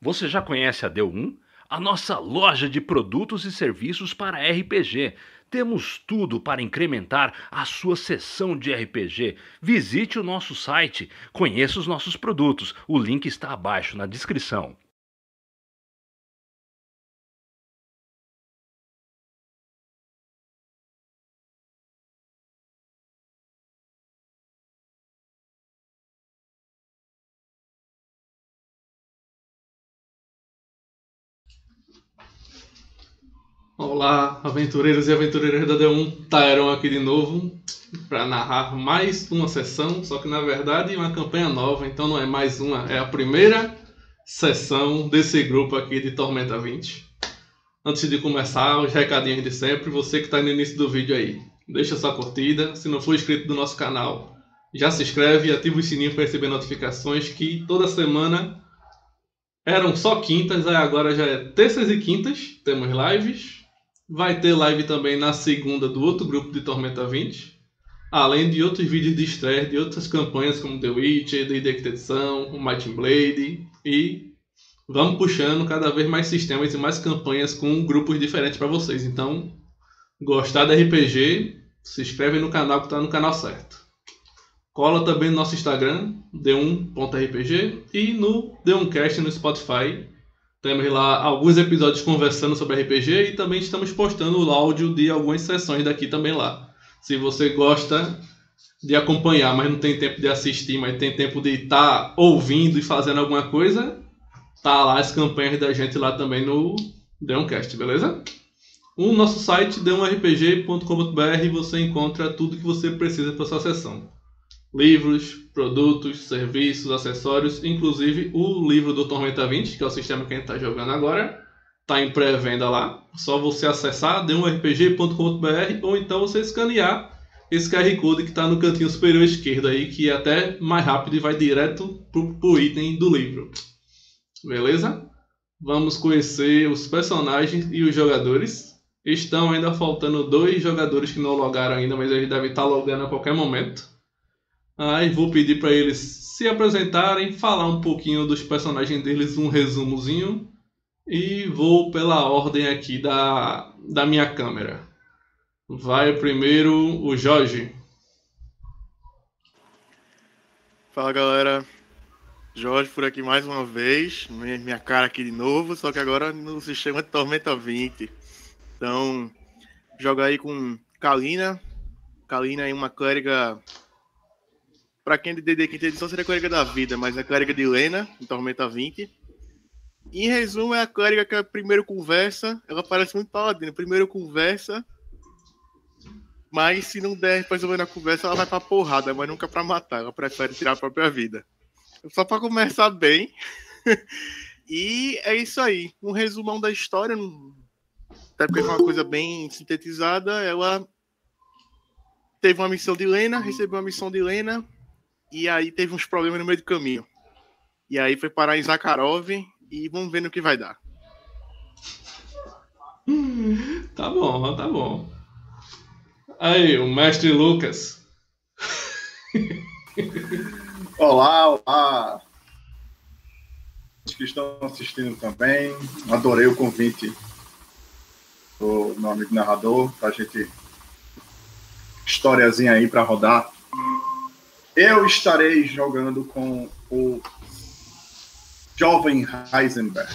Você já conhece a D1? A nossa loja de produtos e serviços para RPG. Temos tudo para incrementar a sua sessão de RPG. Visite o nosso site, conheça os nossos produtos. O link está abaixo na descrição. Olá, aventureiros e aventureiras da D1, Tyron aqui de novo para narrar mais uma sessão, só que na verdade uma campanha nova, então não é mais uma, é a primeira sessão desse grupo aqui de Tormenta 20. Antes de começar, os recadinhos de sempre, você que está no início do vídeo aí, deixa sua curtida, se não for inscrito do nosso canal, já se inscreve e ativa o sininho para receber notificações que toda semana eram só quintas, agora já é terças e quintas, temos lives, Vai ter live também na segunda do outro grupo de Tormenta 20. Além de outros vídeos de estreia de outras campanhas como The Witcher, The Edição, o Might Blade. E vamos puxando cada vez mais sistemas e mais campanhas com grupos diferentes para vocês. Então, gostar da RPG, se inscreve no canal que está no canal certo. Cola também no nosso Instagram, d1.rpg, e no D1Cast no Spotify temos lá alguns episódios conversando sobre RPG e também estamos postando o áudio de algumas sessões daqui também lá. Se você gosta de acompanhar, mas não tem tempo de assistir, mas tem tempo de estar tá ouvindo e fazendo alguma coisa, tá lá as campanhas da gente lá também no Deoncast, beleza? O nosso site deumrpg.com.br você encontra tudo que você precisa para sua sessão livros, produtos, serviços, acessórios, inclusive o livro do Tormenta 20, que é o sistema que a gente está jogando agora, está em pré-venda lá. Só você acessar d1rpg.com.br ou então você escanear esse QR Code que está no cantinho superior esquerdo aí, que é até mais rápido e vai direto pro, pro item do livro. Beleza? Vamos conhecer os personagens e os jogadores. Estão ainda faltando dois jogadores que não logaram ainda, mas eles devem estar logando a qualquer momento. Aí vou pedir para eles se apresentarem, falar um pouquinho dos personagens deles, um resumozinho. E vou pela ordem aqui da, da minha câmera. Vai primeiro o Jorge. Fala galera, Jorge por aqui mais uma vez, minha cara aqui de novo, só que agora no sistema de Tormenta 20. Então, joga aí com Kalina. Kalina é uma clériga Pra quem é de DD quinta edição seria a clériga da vida, mas é a clériga de Lena, em Tormenta 20. Em resumo, é a clériga que primeiro conversa, ela parece muito paladina. Primeiro conversa, mas se não der resolver na conversa, ela vai pra porrada, mas nunca pra matar. Ela prefere tirar a própria vida. Só pra começar bem. e é isso aí. Um resumão da história. Até porque foi uma coisa bem sintetizada. Ela teve uma missão de Lena, recebeu uma missão de Lena, e aí teve uns problemas no meio do caminho. E aí foi parar em Zakharov e vamos ver no que vai dar. Tá bom, tá bom. Aí, o mestre Lucas. olá, olá. Os que estão assistindo também. Adorei o convite do meu amigo narrador pra gente historiazinha aí para rodar. Eu estarei jogando com o jovem Heisenberg,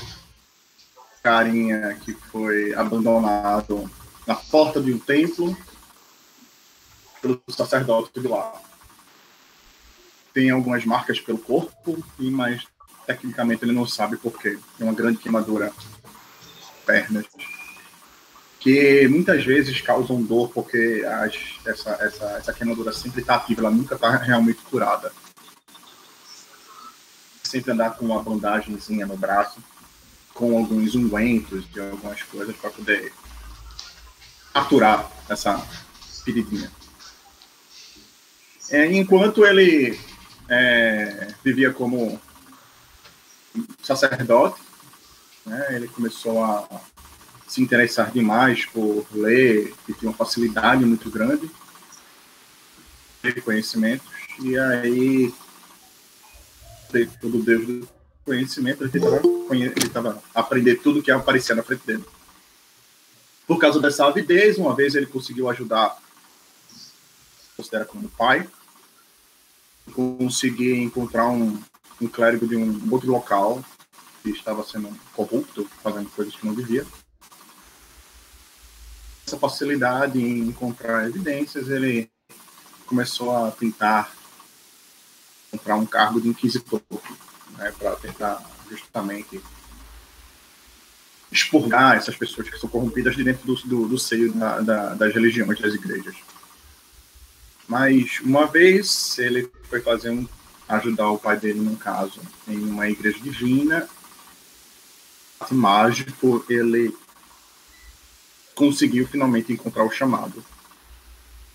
carinha que foi abandonado na porta de um templo pelo sacerdote de lá. Tem algumas marcas pelo corpo, mas tecnicamente ele não sabe por quê. Tem uma grande queimadura pernas que muitas vezes causam dor porque as, essa, essa, essa queimadura sempre está ativa, ela nunca está realmente curada. Sempre andar com uma bandagemzinha no braço, com alguns ungüentos e algumas coisas para poder aturar essa feridinha. É, enquanto ele é, vivia como sacerdote, né, ele começou a se interessar demais por ler, que tinha uma facilidade muito grande de conhecimentos, e aí todo Deus conhecimento, ele tentava aprender tudo que aparecia na frente dele. Por causa dessa avidez, uma vez ele conseguiu ajudar, considera como pai, conseguir encontrar um, um clérigo de um outro local que estava sendo corrupto, fazendo coisas que não devia. Essa facilidade em encontrar evidências, ele começou a tentar comprar um cargo de inquisitor, né, para tentar justamente expurgar essas pessoas que são corrompidas de dentro do, do, do seio da, da, das religiões, das igrejas. Mas uma vez ele foi fazer um, ajudar o pai dele num caso em uma igreja divina, mágico, ele conseguiu finalmente encontrar o chamado.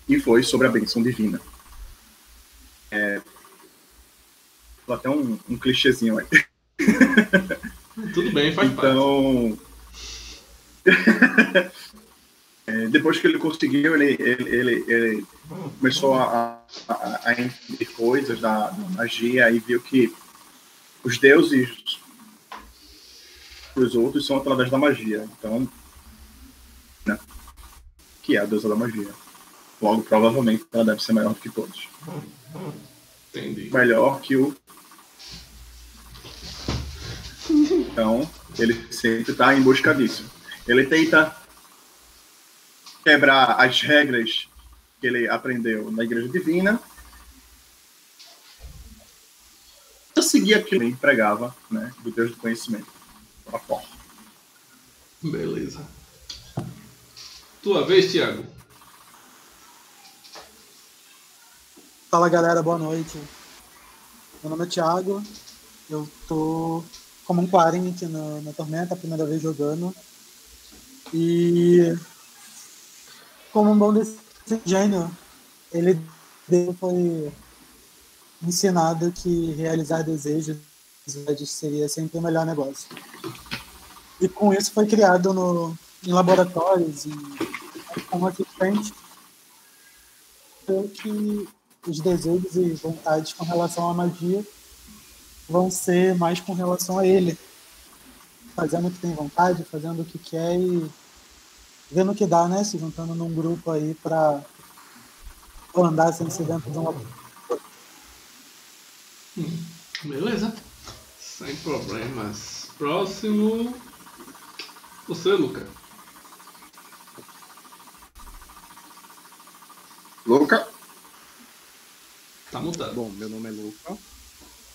E foi sobre a benção divina. É, até um, um clichêzinho aí. Tudo bem, faz então, parte. é, depois que ele conseguiu, ele, ele, ele, ele começou a, a, a, entender coisas da, da magia e viu que os deuses os outros são através da magia. Então, né, que é a deusa da magia. Logo, provavelmente, ela deve ser maior do que todos. Entendi. Melhor que o então, ele sempre está em busca disso. Ele tenta quebrar as regras que ele aprendeu na Igreja Divina. Eu seguia aquilo que ele empregava, né, do Deus do conhecimento. Beleza. Tua vez, Thiago. Fala galera, boa noite. Meu nome é Thiago. Eu tô como um 40 na, na Tormenta, a primeira vez jogando. E como um bom gênio, ele foi ensinado que realizar desejos seria sempre o melhor negócio. E com isso foi criado no, em laboratórios e como assistente que os desejos e vontades com relação à magia vão ser mais com relação a ele. Fazendo o que tem vontade, fazendo o que quer e vendo o que dá, né? Se juntando num grupo aí para andar sem ser dentro de uma. Hum, beleza. Sem problemas. Próximo. Você, Luca. Luca. Tá mutado. Bom, meu nome é Luca.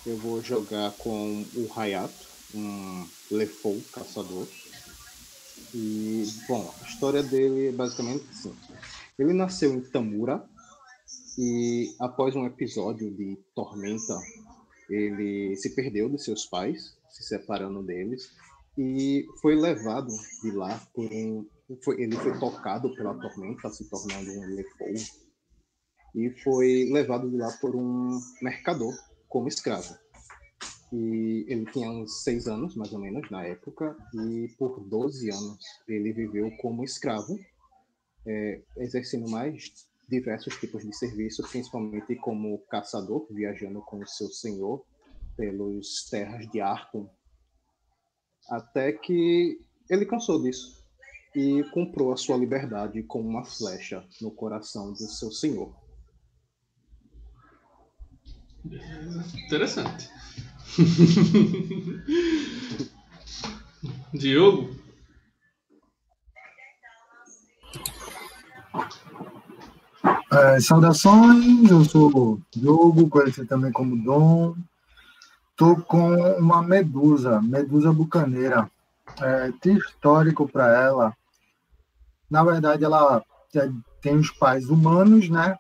Eu vou jogar com o Hayato, um Lefou caçador. E, bom, a história dele é basicamente assim. Ele nasceu em Tamura e, após um episódio de tormenta, ele se perdeu de seus pais, se separando deles, e foi levado de lá por um. Foi, ele foi tocado pela tormenta, se tornando um Lefou, e foi levado de lá por um mercador como escravo. E ele tinha uns seis anos, mais ou menos, na época, e por 12 anos ele viveu como escravo, é, exercendo mais diversos tipos de serviço, principalmente como caçador, viajando com o seu senhor pelas terras de Arkham, até que ele cansou disso e comprou a sua liberdade com uma flecha no coração do seu senhor. Interessante. Diogo? É, saudações, eu sou Diogo, conhecido também como Dom. Tô com uma medusa, medusa bucaneira. É, tem histórico para ela. Na verdade, ela tem os pais humanos, né?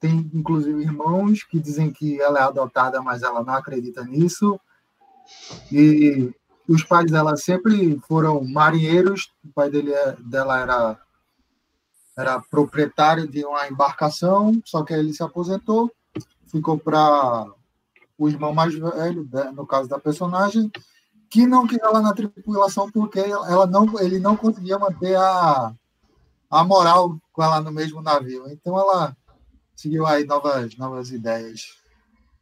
Tem, inclusive, irmãos que dizem que ela é adotada, mas ela não acredita nisso. E os pais dela sempre foram marinheiros. O pai dele, é, dela era, era proprietário de uma embarcação, só que ele se aposentou, ficou para o irmão mais velho, né, no caso da personagem, que não queria ela na tripulação porque ela não, ele não conseguia manter a, a moral com ela no mesmo navio. Então ela seguiu aí novas, novas ideias.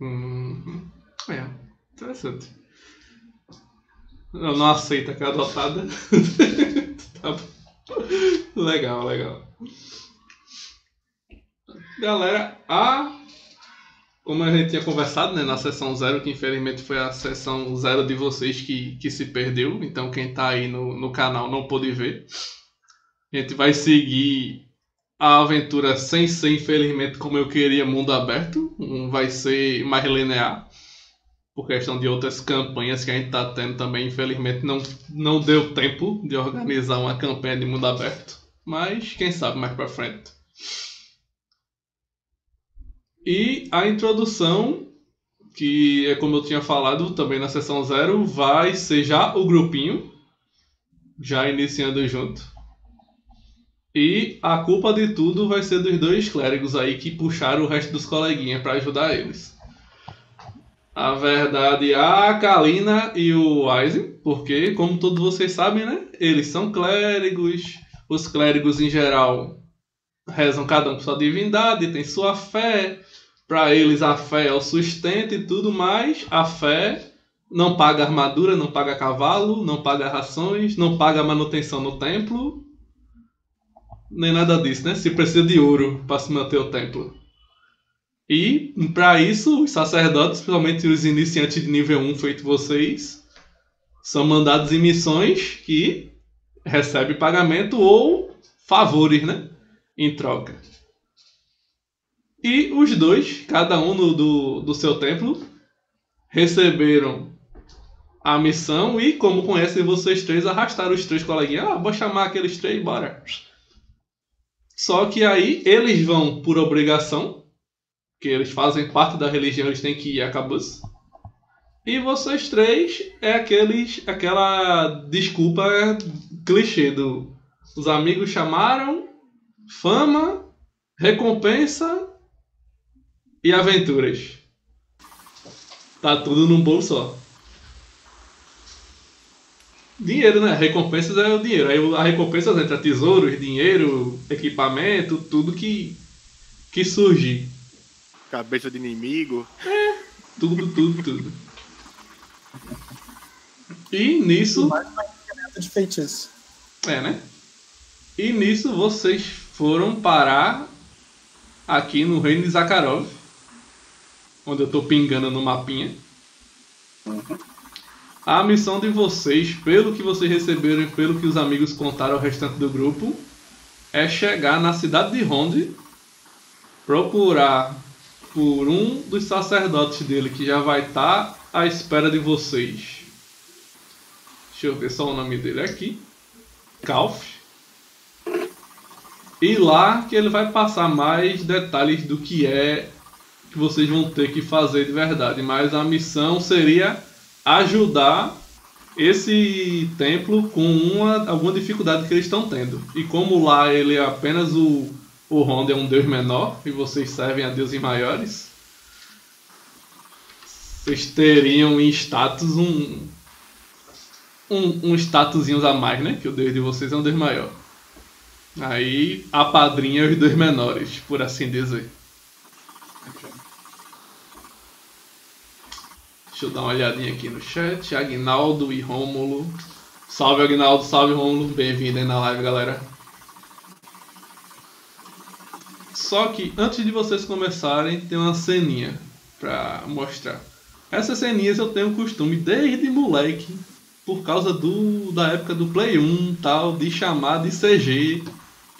Hum, é, interessante. Eu não aceita que é adotada. tá. Legal, legal. Galera, a. Como a gente tinha conversado né, na sessão zero, que infelizmente foi a sessão zero de vocês que, que se perdeu, então quem tá aí no, no canal não pôde ver. A gente vai seguir a aventura sem ser, infelizmente, como eu queria, mundo aberto. Um vai ser mais linear. Por questão de outras campanhas que a gente tá tendo também, infelizmente, não, não deu tempo de organizar uma campanha de mundo aberto. Mas quem sabe mais pra frente. E a introdução, que é como eu tinha falado também na sessão zero, vai ser já o grupinho, já iniciando junto. E a culpa de tudo vai ser dos dois clérigos aí que puxaram o resto dos coleguinhas para ajudar eles. A verdade, a Kalina e o Aizen, porque, como todos vocês sabem, né? Eles são clérigos. Os clérigos, em geral, rezam cada um por sua divindade, tem sua fé. Para eles, a fé é o sustento e tudo mais. A fé não paga armadura, não paga cavalo, não paga rações, não paga manutenção no templo. Nem nada disso, né? Se precisa de ouro para se manter o templo. E, para isso, os sacerdotes, principalmente os iniciantes de nível 1, feito vocês, são mandados em missões que recebem pagamento ou favores, né? Em troca. E os dois, cada um no, do, do seu templo, receberam a missão e, como conhecem vocês três, arrastaram os três coleguinhas. Ah, vou chamar aqueles três, bora. Só que aí eles vão por obrigação, que eles fazem parte da religião, eles têm que ir a Cabuz. E vocês três é aqueles, aquela desculpa clichê do os amigos chamaram, fama, recompensa e aventuras. Tá tudo num bolo só. Dinheiro, né? Recompensas é o dinheiro. Aí a recompensa entra tesouros, dinheiro, equipamento, tudo que, que surge. Cabeça de inimigo. É, tudo, tudo, tudo. E nisso. Mais um equipamento de feitiço. É, né? E nisso vocês foram parar aqui no reino de Zakharov. Onde eu tô pingando no mapinha. A missão de vocês, pelo que vocês receberam e pelo que os amigos contaram ao restante do grupo, é chegar na cidade de Ronde, procurar por um dos sacerdotes dele que já vai estar à espera de vocês. Deixa eu ver só o nome dele aqui. Kalf. E lá que ele vai passar mais detalhes do que é que vocês vão ter que fazer de verdade. Mas a missão seria ajudar esse templo com uma, alguma dificuldade que eles estão tendo. E como lá ele é apenas o, o Honda é um deus menor e vocês servem a deuses maiores, vocês teriam em status um, um, um statusinhos a mais, né? Que o deus de vocês é um deus maior. Aí a padrinha os dois menores, por assim dizer. Deixa eu dar uma olhadinha aqui no chat. Agnaldo e Rômulo. Salve Agnaldo, salve Rômulo. Bem-vindo aí na live, galera. Só que antes de vocês começarem, tem uma ceninha pra mostrar. Essas ceninhas eu tenho costume desde moleque, por causa do da época do Play 1 tal, de chamar de CG,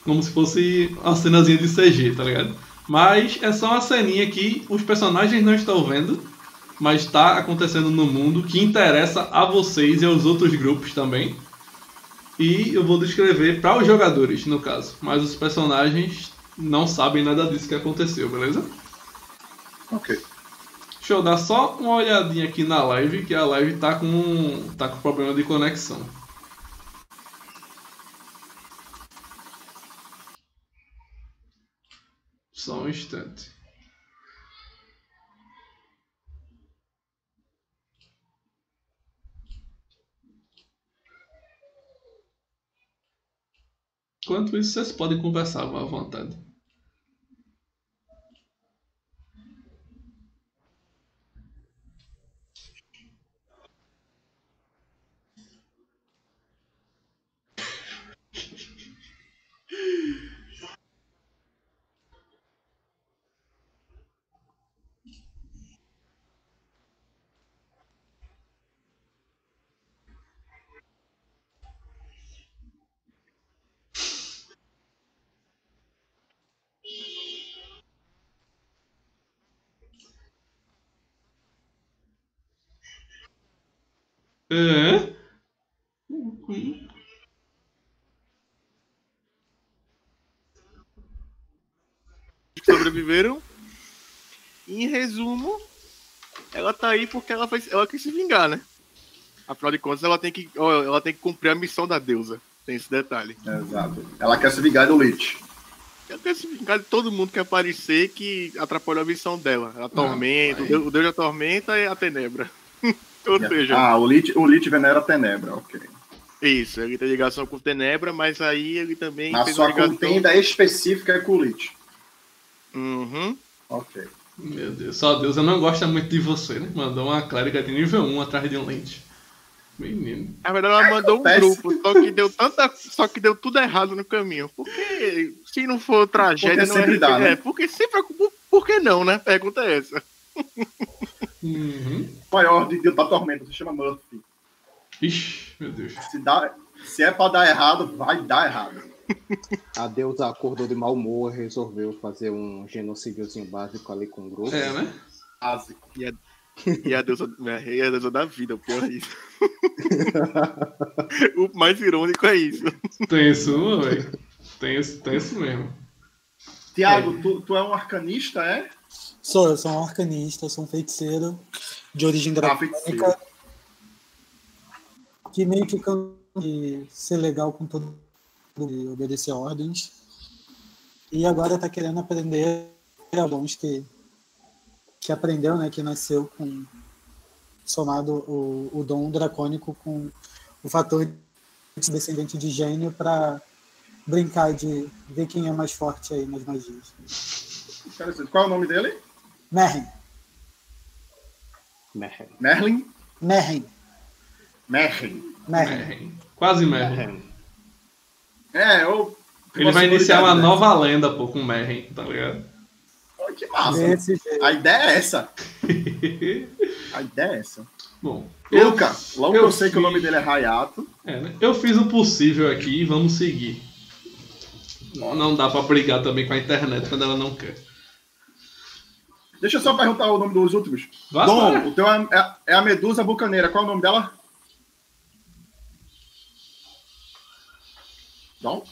como se fosse uma cenazinha de CG, tá ligado? Mas é só uma ceninha que os personagens não estão vendo, mas está acontecendo no mundo que interessa a vocês e aos outros grupos também. E eu vou descrever para os jogadores, no caso, mas os personagens não sabem nada disso que aconteceu, beleza? Ok. Deixa eu dar só uma olhadinha aqui na live, que a live tá com tá com problema de conexão. Só um instante. Enquanto isso, vocês podem conversar à vontade. É? sobreviveram. Em resumo, ela tá aí porque ela, faz, ela quer se vingar, né? Afinal de contas, ela tem, que, ela tem que cumprir a missão da deusa. Tem esse detalhe. Exato. Ela quer se vingar do Lich. Ela quer se vingar de todo mundo que aparecer que atrapalhou a missão dela. A tormenta, o, deus, o deus da tormenta e a tenebra. Ou seja, Ah, o Lich, o Lich venera a Tenebra, ok. isso, ele tem ligação com Tenebra, mas aí ele também A sua ligação... contenda específica é com o Lich. Uhum. Ok. Meu Deus, só Deus, eu não gosto muito de você, né? Mandou uma clériga de nível 1 atrás de um lente. Menino. Na verdade, ela mandou um grupo, só que deu tanta, só que deu tudo errado no caminho. Porque se não for tragédia, Porque não é, dá, né? é, porque sempre por, por que não, né? Pergunta é essa. Uhum. Maior de, da tormenta se chama Murphy. Ixi, meu Deus. Se, dá, se é pra dar errado, vai dar errado. A deusa acordou de mau humor, resolveu fazer um genocídiozinho básico ali com o grupo. É, né? Básico. E a deusa, e a deusa da vida, o pior é isso. o mais irônico é isso. Tem isso, velho. Tem isso, tem isso mesmo. Tiago, tu, tu é um arcanista, é? Sou, eu sou um arcanista, sou um feiticeiro de origem Ah, dracônica. que meio que de ser legal com todo mundo e obedecer ordens. E agora tá querendo aprender bons que, que aprendeu, né? Que nasceu com somado o, o dom dracônico com o fator de descendente de gênio para brincar de ver quem é mais forte aí nas magias. Qual é o nome dele? Merlin? Merren. Merlin. Merren. Merren. Quase. Merren. É, eu. Ele vai iniciar uma né? nova lenda, pô, com Merren, tá ligado? Oh, que massa. A ideia é essa. A ideia é essa. Bom, eu, Luca, logo que eu eu sei que o fiz- nome dele é Hayato. é, né? eu fiz o possível aqui e vamos seguir. Não dá pra brigar também com a internet quando ela não quer. Deixa eu só perguntar o nome dos últimos. Vá Dom, para. o teu é, é- é a Medusa Bucaneira. Qual é o nome dela? Dom?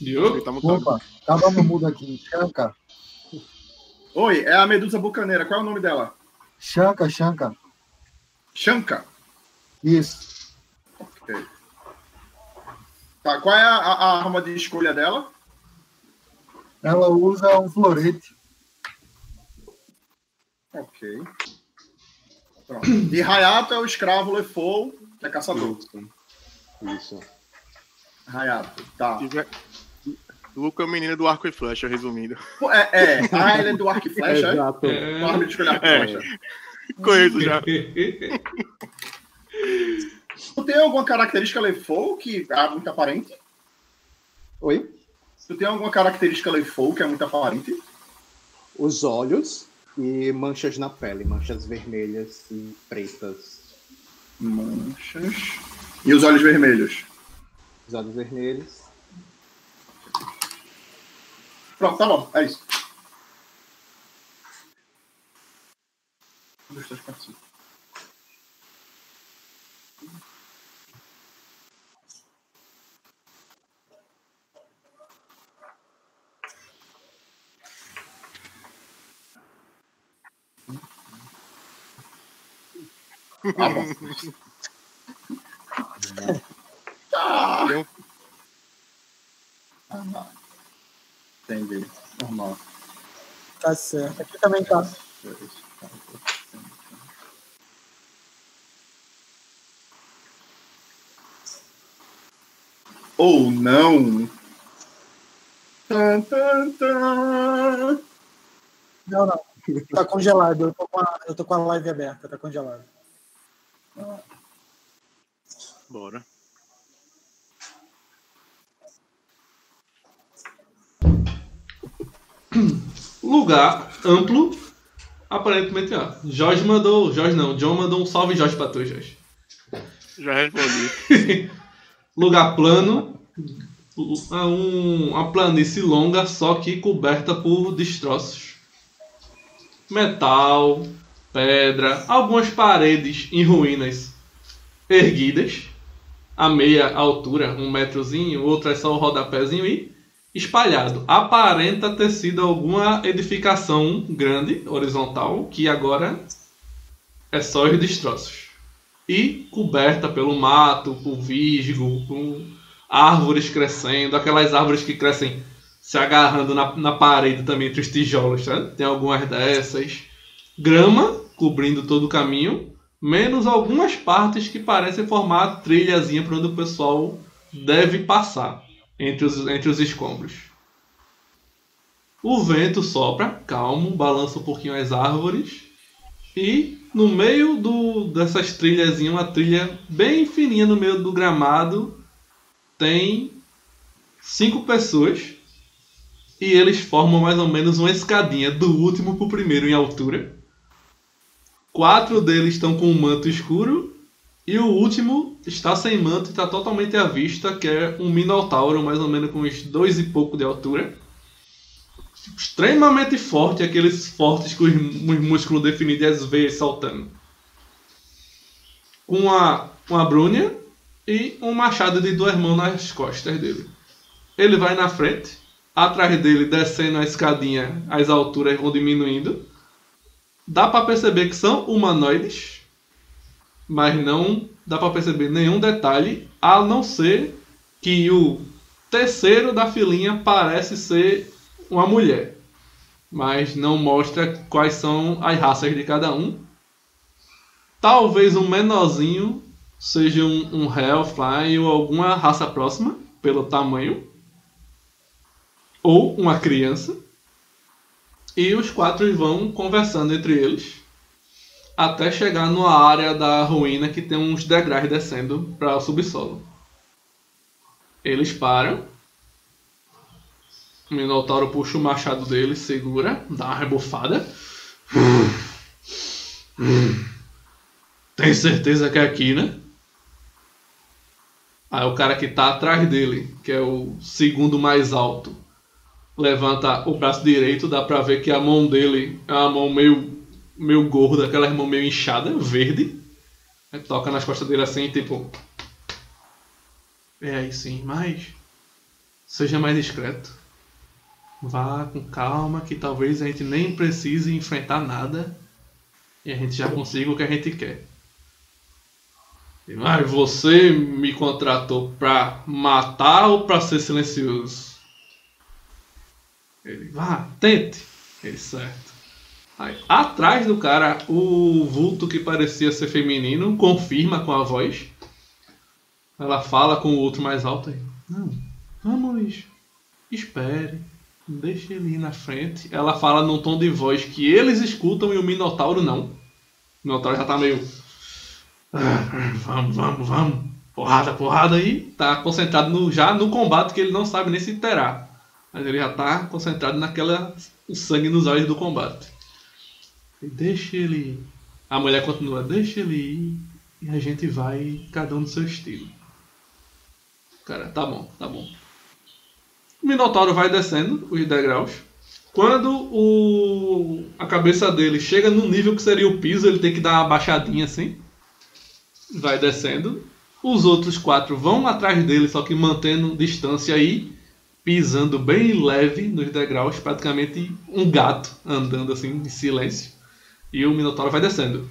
Diogo? Tá mutado. Opa, tava no mudo aqui. Shanka. Oi, é a Medusa Bucaneira. Qual é o nome dela? Shanka, Shanka. Shanka. Isso. Ok. Tá, qual é a- a arma de escolha dela? Ela usa um florete. Ok. Pronto. E Hayato é o escravo Lefou, que é caçador. Isso. Isso. Hayato, tá. Luca é o menino do arco e flecha, resumindo. É, é. Ah, ele é do arco e flecha, é? Exato. É. Arma de escolher arco e É. flecha. Conheço já. Tu tem alguma característica Lefou que é muito aparente? Oi? Tu tem alguma característica Lefou que é muito aparente? Os olhos e manchas na pele, manchas vermelhas e pretas. Manchas. E os olhos vermelhos? Os olhos vermelhos. Pronto, tá bom, é isso. Um, dois, três, quatro, cinco. Tá bom. Tem Ah, Entendi. Normal. Tá certo. Aqui também tá. Ou não. Tan, tan, tan. Não, não. Tá congelado. Eu tô com a, eu tô com a live aberta, tá congelado. Bora. Lugar amplo. Aparentemente, ó. Jorge mandou. Jorge não, John mandou um salve Jorge pra tu, Jorge. Já respondi. Lugar plano. a um- uma planície longa, só que coberta por destroços. Metal, pedra, algumas paredes em ruínas. erguidas, a meia altura, um metrozinho, outra é só o rodapézinho e espalhado. Aparenta ter sido alguma edificação grande, horizontal, que agora é só os destroços. E coberta pelo mato, por visgo, com árvores crescendo, aquelas árvores que crescem se agarrando na, na parede também entre os tijolos, tá? Tem algumas dessas. Grama cobrindo todo o caminho, menos algumas partes que parecem formar a trilhazinha para onde o pessoal deve passar entre os, entre os escombros. O vento sopra, calmo, balança um pouquinho as árvores e no meio do, dessas trilhazinhas, uma trilha bem fininha no meio do gramado, tem cinco pessoas e eles formam mais ou menos uma escadinha do último para o primeiro em altura. Quatro deles estão com um manto escuro e o último está sem manto e está totalmente à vista, que é um Minotauro, mais ou menos com uns dois e pouco de altura. Extremamente forte, aqueles fortes com os músculos definidos e as veias saltando. Com uma, uma brúnia e um machado de duas mãos nas costas dele. Ele vai na frente, atrás dele, descendo a escadinha, as alturas vão diminuindo. Dá para perceber que são humanoides mas não dá para perceber nenhum detalhe, a não ser que o terceiro da filinha parece ser uma mulher, mas não mostra quais são as raças de cada um. Talvez um menorzinho seja um, um Hellfly ou alguma raça próxima, pelo tamanho, ou uma criança. E os quatro vão conversando entre eles até chegar numa área da ruína que tem uns degraus descendo para o subsolo. Eles param. O Minotauro puxa o machado dele, segura, dá uma rebufada. Tem certeza que é aqui, né? Aí o cara que tá atrás dele, que é o segundo mais alto, levanta o braço direito, dá pra ver que a mão dele é uma mão meio meio gordo, aquela irmã meio inchada, verde. Aí toca nas costas dele assim, tipo. É aí sim, mas. Seja mais discreto. Vá com calma, que talvez a gente nem precise enfrentar nada. E a gente já consiga o que a gente quer. Mas você me contratou pra matar ou pra ser silencioso? Ele, vá, tente. Ele, certo. Aí, atrás do cara, o vulto que parecia ser feminino confirma com a voz. Ela fala com o outro mais alto aí. Não, vamos, espere, deixe ele ir na frente. Ela fala num tom de voz que eles escutam e o Minotauro não. O Minotauro já tá meio. Ah, vamos, vamos, vamos. Porrada, porrada aí. Tá concentrado no, já no combate que ele não sabe nem se terá. Mas ele já tá concentrado naquela. o sangue nos olhos do combate. Deixa ele. A mulher continua, deixa ele ir e a gente vai cada um do seu estilo. Cara, tá bom, tá bom. O Minotauro vai descendo os degraus. Quando o, a cabeça dele chega no nível que seria o piso, ele tem que dar uma baixadinha assim. Vai descendo. Os outros quatro vão atrás dele, só que mantendo distância aí, pisando bem leve nos degraus, praticamente um gato andando assim em silêncio. E o Minotauro vai descendo.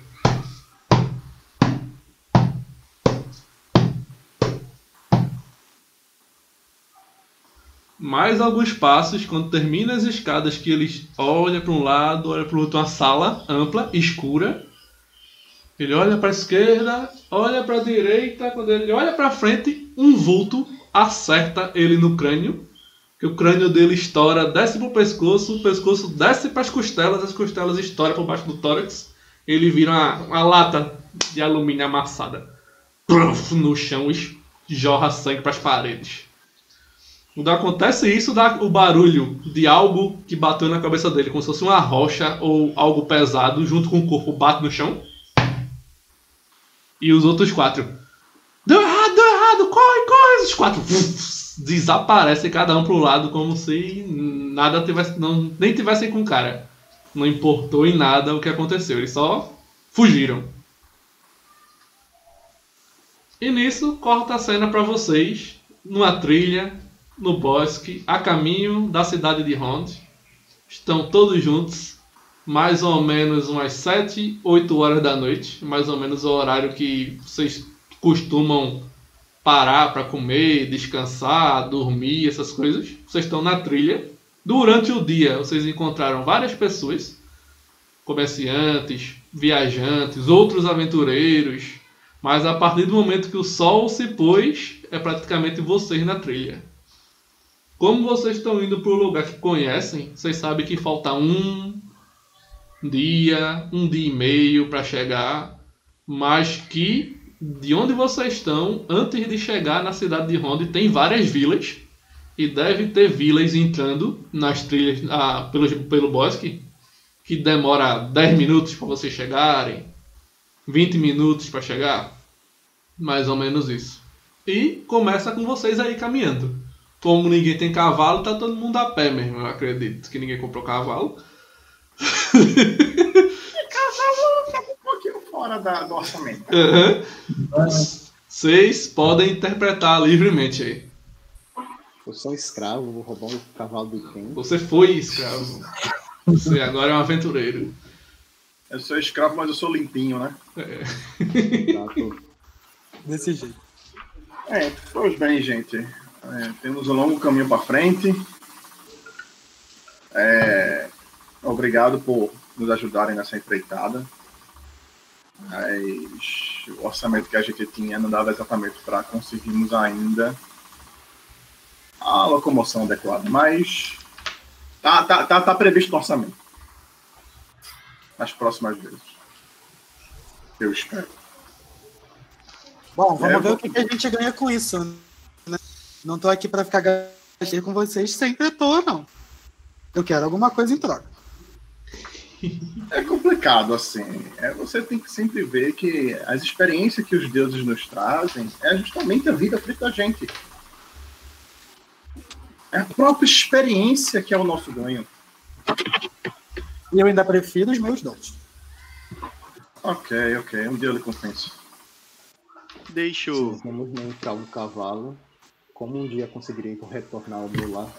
Mais alguns passos, quando termina as escadas, que eles olham para um lado, olham para o outro, uma sala ampla, escura. Ele olha para a esquerda, olha para a direita, quando ele olha para frente, um vulto acerta ele no crânio que o crânio dele estoura, desce pro pescoço, o pescoço desce para as costelas, as costelas estouram por baixo do tórax, ele vira uma, uma lata de alumínio amassada no chão jorra sangue para as paredes. Quando acontece isso, dá o barulho de algo que bateu na cabeça dele, como se fosse uma rocha ou algo pesado, junto com o corpo bate no chão. E os outros quatro. Deu errado, deu errado, corre, corre! Os quatro desaparecem cada um pro lado como se nada tivesse. Não, nem tivessem com cara. Não importou em nada o que aconteceu. Eles só fugiram. E nisso corta a cena para vocês numa trilha no bosque a caminho da cidade de Rond. Estão todos juntos, mais ou menos umas 7, 8 horas da noite, mais ou menos o horário que vocês costumam parar para comer, descansar, dormir, essas coisas. Vocês estão na trilha. Durante o dia, vocês encontraram várias pessoas, comerciantes, viajantes, outros aventureiros, mas a partir do momento que o sol se pôs, é praticamente vocês na trilha. Como vocês estão indo para o lugar que conhecem, vocês sabem que falta um dia, um dia e meio para chegar, mas que de onde vocês estão, antes de chegar na cidade de Ronde, tem várias vilas e deve ter vilas entrando nas trilhas ah, pelo, pelo bosque que demora 10 minutos para vocês chegarem, 20 minutos para chegar, mais ou menos isso. E começa com vocês aí caminhando. Como ninguém tem cavalo, tá todo mundo a pé mesmo, eu acredito que ninguém comprou cavalo. Um pouquinho fora da, do orçamento. Uhum. Vocês podem interpretar livremente aí. Eu sou um escravo, vou roubar um cavalo do quem? Você foi escravo. Você agora é um aventureiro. Eu sou escravo, mas eu sou limpinho, né? Exato. Desse jeito. É, pois bem, gente. É, temos um longo caminho para frente. É, obrigado por nos ajudarem nessa empreitada. Mas o orçamento que a gente tinha não dava exatamente para conseguirmos ainda a locomoção adequada. Mas tá, tá, tá, tá previsto no orçamento. Nas próximas vezes. Eu espero. Bom, vamos É, ver o que, que a gente ganha com isso. Né? Não tô aqui pra ficar gastando com vocês toa, não. Eu quero alguma coisa em troca. É complicado, assim. É, você tem que sempre ver que as experiências que os deuses nos trazem é justamente a vida feita da gente. É a própria experiência que é o nosso ganho. E eu ainda prefiro os meus dons. Ok, ok. Um dia eu lhe compenso. Deixa Se eu. vamos não entrar um cavalo, como um dia conseguirei retornar ao meu lar?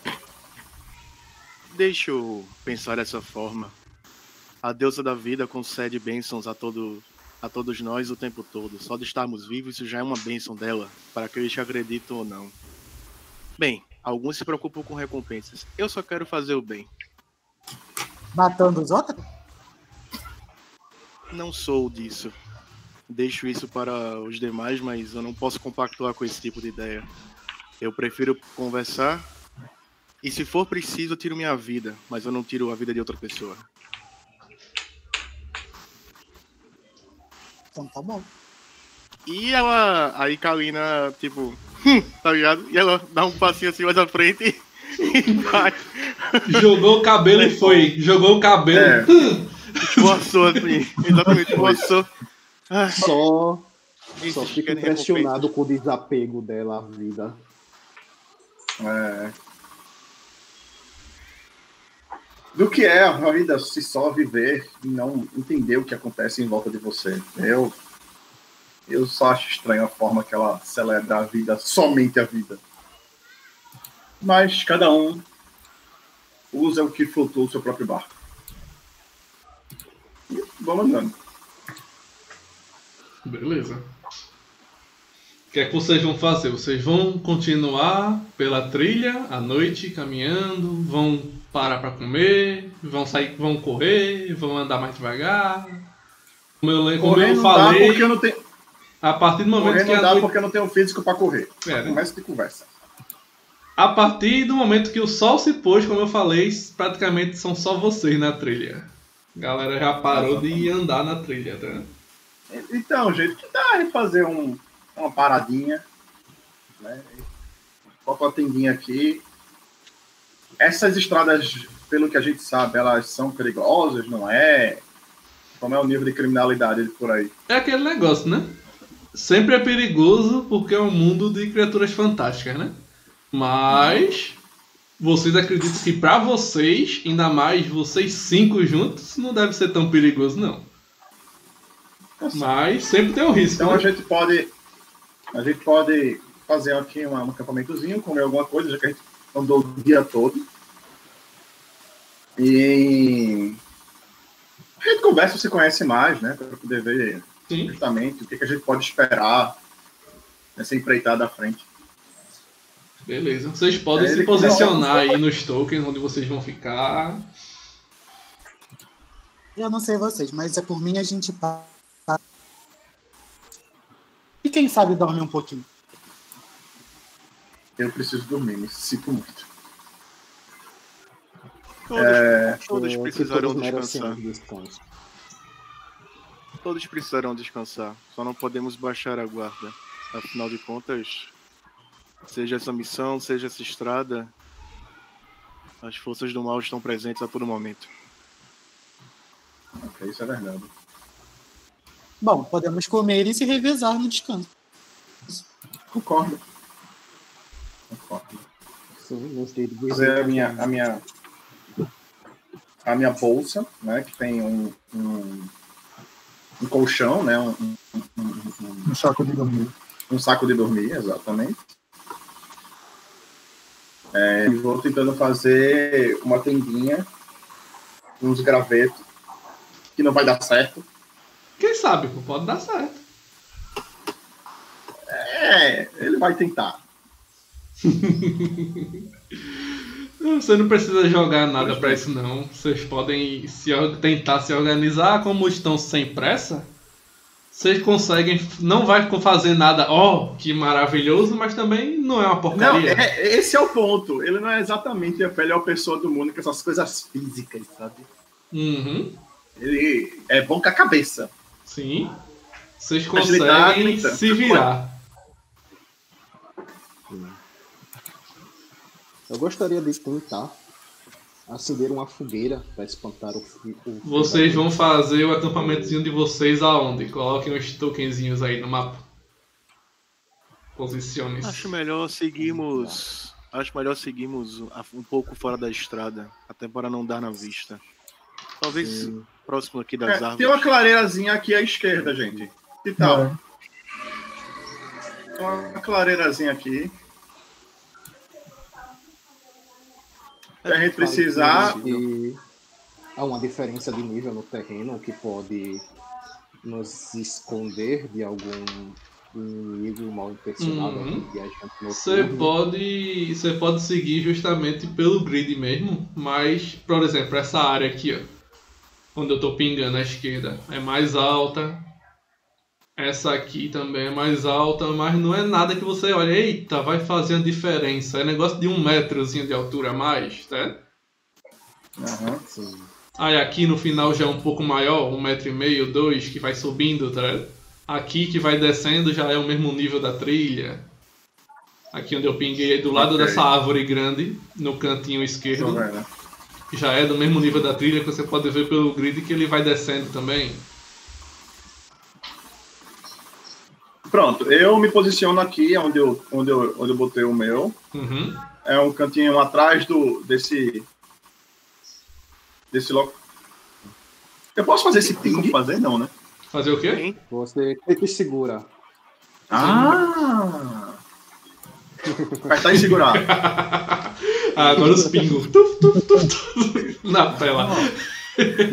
Deixa eu pensar dessa forma. A deusa da vida concede bênçãos a, todo, a todos nós o tempo todo. Só de estarmos vivos, isso já é uma bênção dela, para aqueles que acreditam ou não. Bem, alguns se preocupam com recompensas. Eu só quero fazer o bem. Matando os outros? Não sou disso. Deixo isso para os demais, mas eu não posso compactuar com esse tipo de ideia. Eu prefiro conversar. E se for preciso, eu tiro minha vida, mas eu não tiro a vida de outra pessoa. Então tá bom. E ela. Aí Kalina, tipo, hum, tá ligado? E ela dá um passinho assim mais à frente e vai. Jogou o cabelo e foi. Jogou o cabelo. É. Esboçou assim. Exatamente, esboçou. Só, só fico impressionado com o desapego dela à vida. É... Do que é a vida se só viver e não entender o que acontece em volta de você. Eu, eu só acho estranho a forma que ela celebra a vida, somente a vida. Mas cada um usa o que flutua o seu próprio barco. E vamos andando. Beleza. O que é que vocês vão fazer? Vocês vão continuar pela trilha à noite, caminhando, vão parar para comer, vão sair, vão correr, vão andar mais devagar. Como eu, como Correr eu falei, porque eu não tenho, a partir do momento correr que não dá noite porque eu não tenho físico para correr. É, né? Começa de conversa. A partir do momento que o sol se pôs, como eu falei, praticamente são só vocês na trilha. A galera já parou de andar na trilha, tá? Então, gente, que dá de fazer um, uma paradinha, né? Bota uma tendinha aqui. Essas estradas, pelo que a gente sabe, elas são perigosas, não é? Como é o nível de criminalidade por aí? É aquele negócio, né? Sempre é perigoso porque é um mundo de criaturas fantásticas, né? Mas vocês acreditam que pra vocês, ainda mais vocês cinco juntos, não deve ser tão perigoso, não. Mas sempre tem o risco, Então a né? gente pode. A gente pode fazer aqui um acampamentozinho, comer alguma coisa, já que a gente andou o dia todo. E a gente conversa, se conhece mais, né? Para poder ver Sim. justamente o que, que a gente pode esperar nessa empreitada à frente. Beleza. Vocês podem É, se posicionar aí nos tokens onde vocês vão ficar. Eu não sei vocês, mas é por mim a gente passa. E quem sabe dorme um pouquinho? Eu preciso dormir, me sinto muito. Todos, É, todos precisarão todos descansar. Todos precisarão descansar. Só não podemos baixar a guarda. Afinal de contas, seja essa missão, seja essa estrada, as forças do mal estão presentes a todo momento. ok, isso é verdade. Bom, podemos comer e se revezar no descanso. Concordo. Concordo. Sim, nos dedos. fazer a minha, a minha, a minha bolsa, né, que tem um, um, um colchão, né, um, um, um- Um saco de dormir. um saco de dormir, exatamente. É, e vou tentando fazer uma tendinha, uns gravetos, que não vai dar certo. Quem sabe, pode dar certo. É, ele vai tentar. Você não precisa jogar nada pra isso não. Vocês podem se tentar se organizar, como estão sem pressa. Vocês conseguem, não vai fazer nada, ó, que maravilhoso, mas também não é uma Não, porcaria. é, esse é o ponto. Ele não é exatamente a melhor pessoa do mundo com essas coisas físicas, sabe? Uhum, Ele é bom com a cabeça. sim. Vocês conseguem tanto. se virar. Eu gostaria de tentar acender uma fogueira para espantar o frio. Vocês vão fazer o acampamentozinho de vocês aonde? Coloquem os tokenzinhos aí no mapa. Posicione Acho melhor seguirmos. Acho melhor seguirmos um pouco fora da estrada, até para não dar na vista. Talvez Sim. próximo aqui das É, árvores. tem uma clareirazinha aqui à esquerda, gente. Que tal? É. Tem Uma clareirazinha aqui. Se a gente precisar. E há uma diferença de nível no terreno que pode nos esconder de algum inimigo mal intencionado, Uhum. Você pode, você pode seguir justamente pelo grid mesmo, mas, por exemplo, essa área aqui, ó, onde eu tô pingando à esquerda, é mais alta. Essa aqui também é mais alta, mas não é nada que você olha, eita, vai fazer a diferença. É negócio de um metrozinho de altura a mais, tá? Aham. Sim. Aí aqui no final já é um pouco maior, um metro e meio, dois, que vai subindo, tá? Aqui que vai descendo já é o mesmo nível da trilha. Aqui onde eu pinguei, do lado Ok. dessa árvore grande, no cantinho esquerdo, já é do mesmo nível da trilha que você pode ver pelo grid que ele vai descendo também. Pronto, eu me posiciono aqui onde eu, onde eu, onde eu botei o meu. Uhum. É um cantinho atrás do, desse. Desse local. Eu posso fazer esse ping? Fazer não, né? Fazer o quê? Você tem que segurar. Ah! Apertar e segurar. Ah, agora os pingos. Tuf, tuf, tuf, tuf, na tela.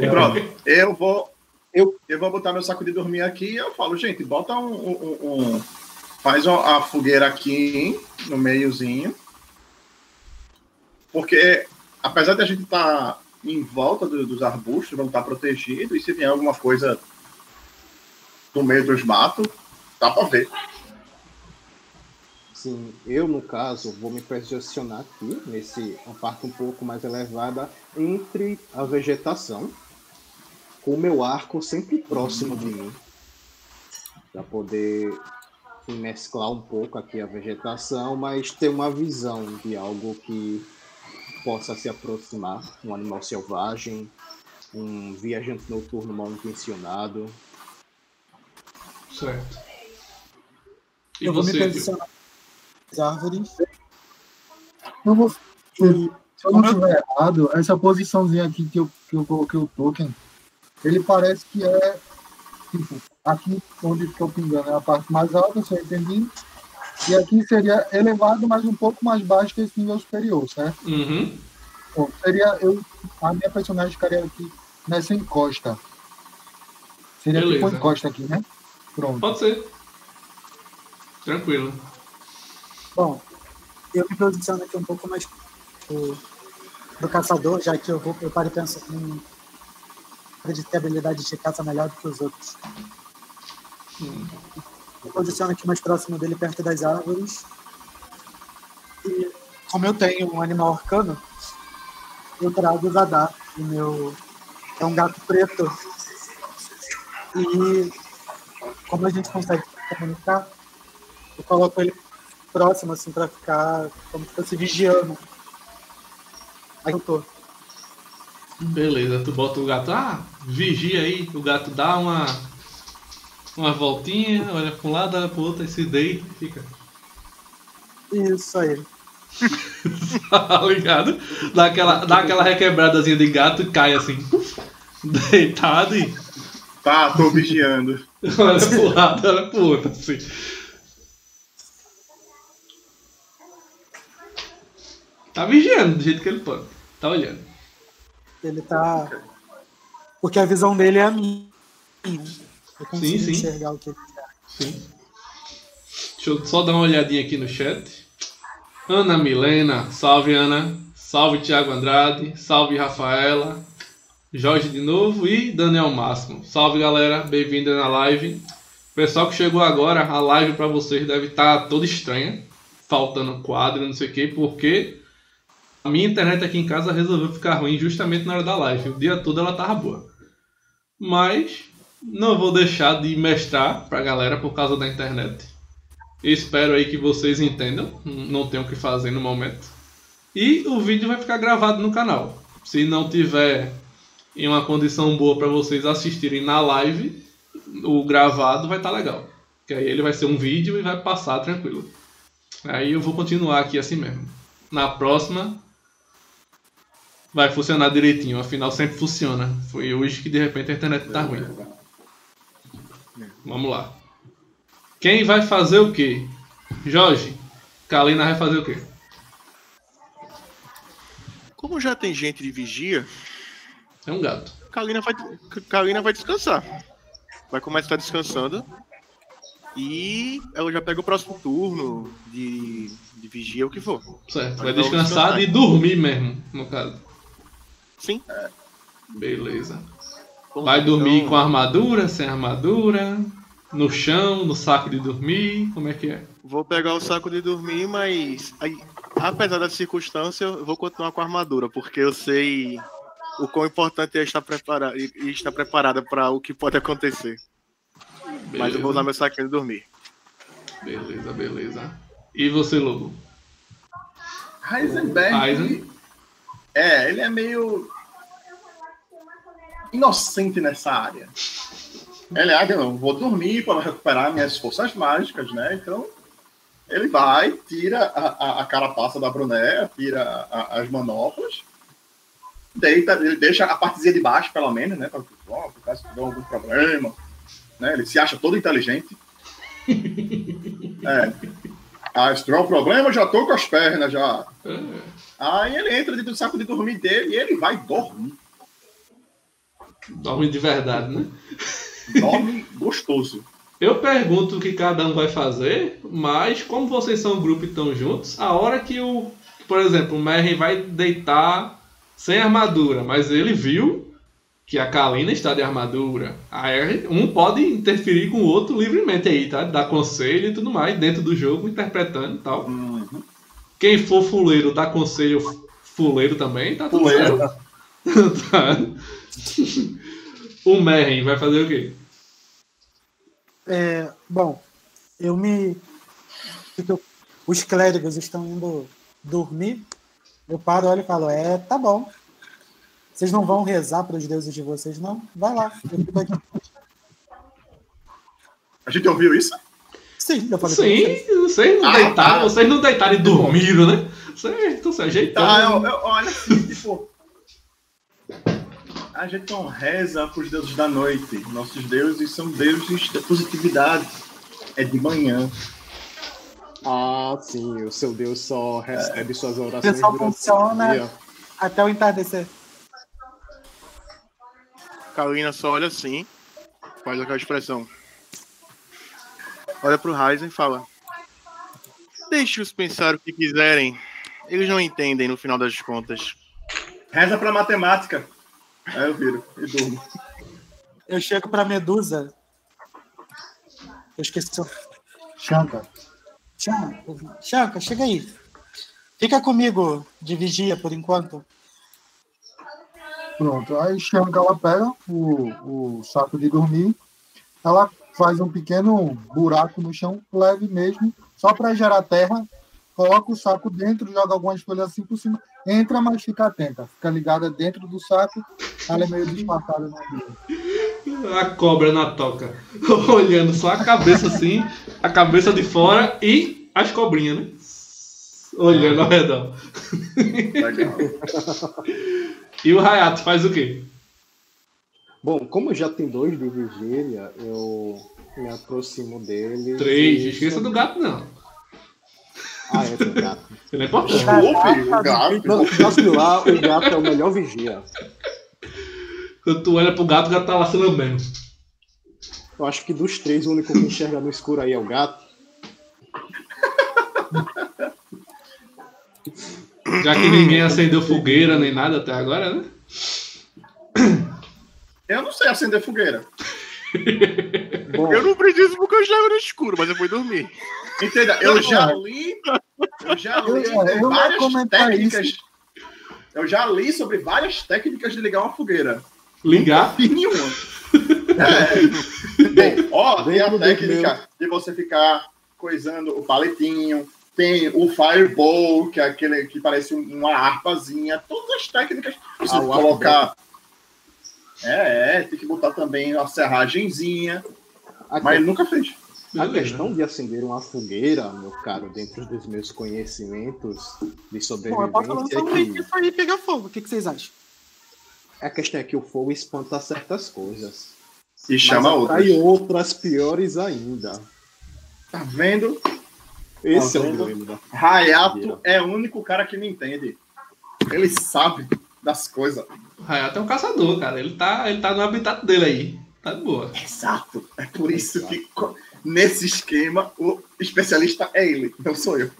Pronto, eu vou. Eu, eu vou botar meu saco de dormir aqui e eu falo, gente, bota um. um- um- faz a fogueira aqui no meiozinho. Porque, apesar de a gente estar em volta do- dos arbustos, vamos estar protegidos, e se vier alguma coisa no meio dos matos, dá pra ver. Sim, eu no caso vou me posicionar aqui, nesse uma parte um pouco mais elevada, entre a vegetação, com o meu arco sempre próximo de mim, para poder mesclar um pouco aqui a vegetação, mas ter uma visão de algo que possa se aproximar, um animal selvagem, um viajante noturno mal intencionado. Certo. E eu vou me você, posicionar nas árvores. Eu vou. Se se eu não estiver errado, essa posiçãozinha aqui que eu, que eu coloquei o token, ele parece que é tipo, aqui onde estou pingando é a parte mais alta, se eu entendi. E aqui seria elevado, mas um pouco mais baixo que esse nível superior, certo? Uhum. Bom, seria eu, a minha personagem ficaria aqui nessa encosta. Seria tipo Beleza. uma encosta aqui, né? Pronto. Pode ser. Tranquilo. Bom, eu me posiciono aqui um pouco mais pro, pro caçador, já que eu vou eu paro e penso em de ter habilidade de caça melhor do que os outros. Me posiciono aqui mais próximo dele, perto das árvores. E como eu tenho um animal arcano, eu trago o Zadar, o meu. É um gato preto. E como a gente consegue se comunicar, eu coloco ele próximo, assim, pra ficar como se fosse vigiando. Aí eu tô. Beleza, tu bota o gato. Ah, vigia aí. O gato dá uma. Uma voltinha, olha pra um lado, olha pro outro, aí se deita e fica. Isso aí. Tá ligado? Dá aquela, dá aquela requebradazinha de gato e cai assim. Deitado e Tá, tô vigiando. olha pro lado, olha pro outro, assim. Tá vigiando do jeito que ele pode. Tá olhando. Ele tá. Porque a visão dele é a minha. Eu consigo Sim, sim. enxergar o que ele Sim. Deixa eu só dar uma olhadinha aqui no chat. Ana Milena, salve Ana. Salve Thiago Andrade. Salve Rafaela. Jorge de novo e Daniel Máximo. Salve galera, bem-vindo na live. Pessoal que chegou agora, a live pra vocês deve estar toda estranha. Faltando quadro, não sei o que, porque a minha internet aqui em casa resolveu ficar ruim justamente na hora da live. O dia todo ela tava boa. Mas não vou deixar de mestrar pra galera por causa da internet. Espero aí que vocês entendam. Não tenho o que fazer no momento. E o vídeo vai ficar gravado no canal. Se não tiver em uma condição boa para vocês assistirem na live, o gravado vai estar legal. Que aí ele vai ser um vídeo e vai passar tranquilo. Aí eu vou continuar aqui assim mesmo. Na próxima vai funcionar direitinho, afinal sempre funciona. Foi hoje que de repente a internet tá ruim. Vamos lá. Quem vai fazer o quê? Jorge, Kalina vai fazer o quê? Como já tem gente de vigia, É um gato. Kalina vai, Kalina vai descansar. Vai começar descansando. E ela já pega o próximo turno de, de vigia, o que for. Certo. Vai Vai descansar descansar. e dormir mesmo, no caso. Sim. Beleza. Vai dormir Então, com armadura, sem armadura, no chão, no saco de dormir, como é que é? Vou pegar o saco de dormir, mas aí, apesar da circunstância, eu vou continuar com a armadura, porque eu sei o quão importante é estar preparado e estar preparada para o que pode acontecer. Mas eu vou usar meu saquinho de dormir. Beleza, beleza. E você, Lobo? Heisenberg. Eisen? É, ele é meio inocente nessa área. Ele é, eu vou dormir para recuperar minhas forças mágicas, né? Então, ele vai, tira a, a, a carapaça da Bruné, tira a- as manoplas, deita, ele deixa a partezinha de baixo, pelo menos, né? Para oh, caso tiver algum problema. Né? Ele se acha todo inteligente. É. Ah, se tiver um problema, já tô com as pernas já. É, Aí ele entra dentro do saco de dormir dele e ele vai dormir. Dorme de verdade, né? Dorme gostoso. Eu pergunto o que cada um vai fazer, mas como vocês são um grupo e estão juntos, a hora que o. Por exemplo, o Merrin vai deitar sem armadura, mas ele viu que a Kalina está de armadura. Aí um pode interferir com o outro livremente aí, tá? Dar conselho e tudo mais, dentro do jogo, interpretando e tal. Uhum. Quem for fuleiro, dá conselho fuleiro também, tá tudo Fuleiro, certo. Tá. o Merrin vai fazer o quê? É, bom, eu me. fico- Os clérigos estão indo dormir. Eu paro, olho e falo: É, tá bom. Vocês não vão rezar para os deuses de vocês, não? Vai lá. Eu fico aqui. A gente ouviu isso? Sim, eu falei. Sim, vocês não Ah, deitaram, tá. vocês não deitaram e dormiram, né? Vocês estão se ajeitando. Tá, eu, eu, olha assim, tipo. A gente não reza para os deuses da noite. Nossos deuses são deuses da positividade. É de manhã. Ah, sim, o seu Deus só recebe suas orações Só durante funciona- o. Até o entardecer. Kalina só olha assim, faz aquela expressão. Olha pro Ryzen e fala: Deixe-os pensar o que quiserem. Eles não entendem no final das contas. Reza para matemática. Aí eu viro e durmo. Eu chego pra Medusa. Eu esqueci Chanca, Chanca, chega aí. Fica comigo de vigia por enquanto. pronto. Aí Shanka, ela pega o, o saco de dormir, ela faz um pequeno buraco no chão, leve mesmo, só para gerar terra, coloca o saco dentro, joga algumas folhas assim por cima, entra, mas fica atenta, fica ligada dentro do saco, ela é meio disfarçada no ambiente. A cobra na toca. Olhando só a cabeça assim, a cabeça de fora e as cobrinhas, né? Olhando ao redor. Legal. E o Hayato faz o quê? Bom, como já tem dois de vigília, eu me aproximo deles. Três. e- Esqueça do gato, não. Ah, é, tem gato. Ele é importante. O gato. Não, vacilar, o gato é o melhor vigia. Quando tu olha pro gato, o gato tá lá se lambendo. Eu acho que dos três, o único que enxerga no escuro aí é o gato. Já que ninguém acendeu fogueira nem nada até agora, né? Eu não sei acender fogueira. Bom, Eu não preciso porque eu enxergo no escuro, mas eu fui dormir. Entenda, eu já li. Eu já li Eu- eu várias técnicas. Eu já li sobre várias técnicas de ligar uma fogueira. Ligar. Nenhuma. É. Bem, ó, tem a técnica de você ficar coisando o paletinho. Tem o fireball, que é aquele que parece um- uma harpazinha. Todas as técnicas. Você Ah, colocar. É, é, tem que botar também a serragenzinha. a, Mas que- nunca fez. a Beleza. questão de acender uma fogueira, meu caro, dentro dos meus conhecimentos de Bom, eu posso sobrevivência, lançar um é que isso aí e pegar fogo. O que, que vocês acham? a questão é que o fogo espanta certas coisas. E chama mas outras. atrai outras piores ainda. Tá vendo? Esse Tá é o vendo? dilema. Hayato é o único cara que me entende. Ele sabe das coisas. O Hayato é um caçador, cara. Ele tá, ele tá no habitat dele aí. Tá de boa. Exato. É por isso que co- nesse esquema o especialista é ele, não sou eu.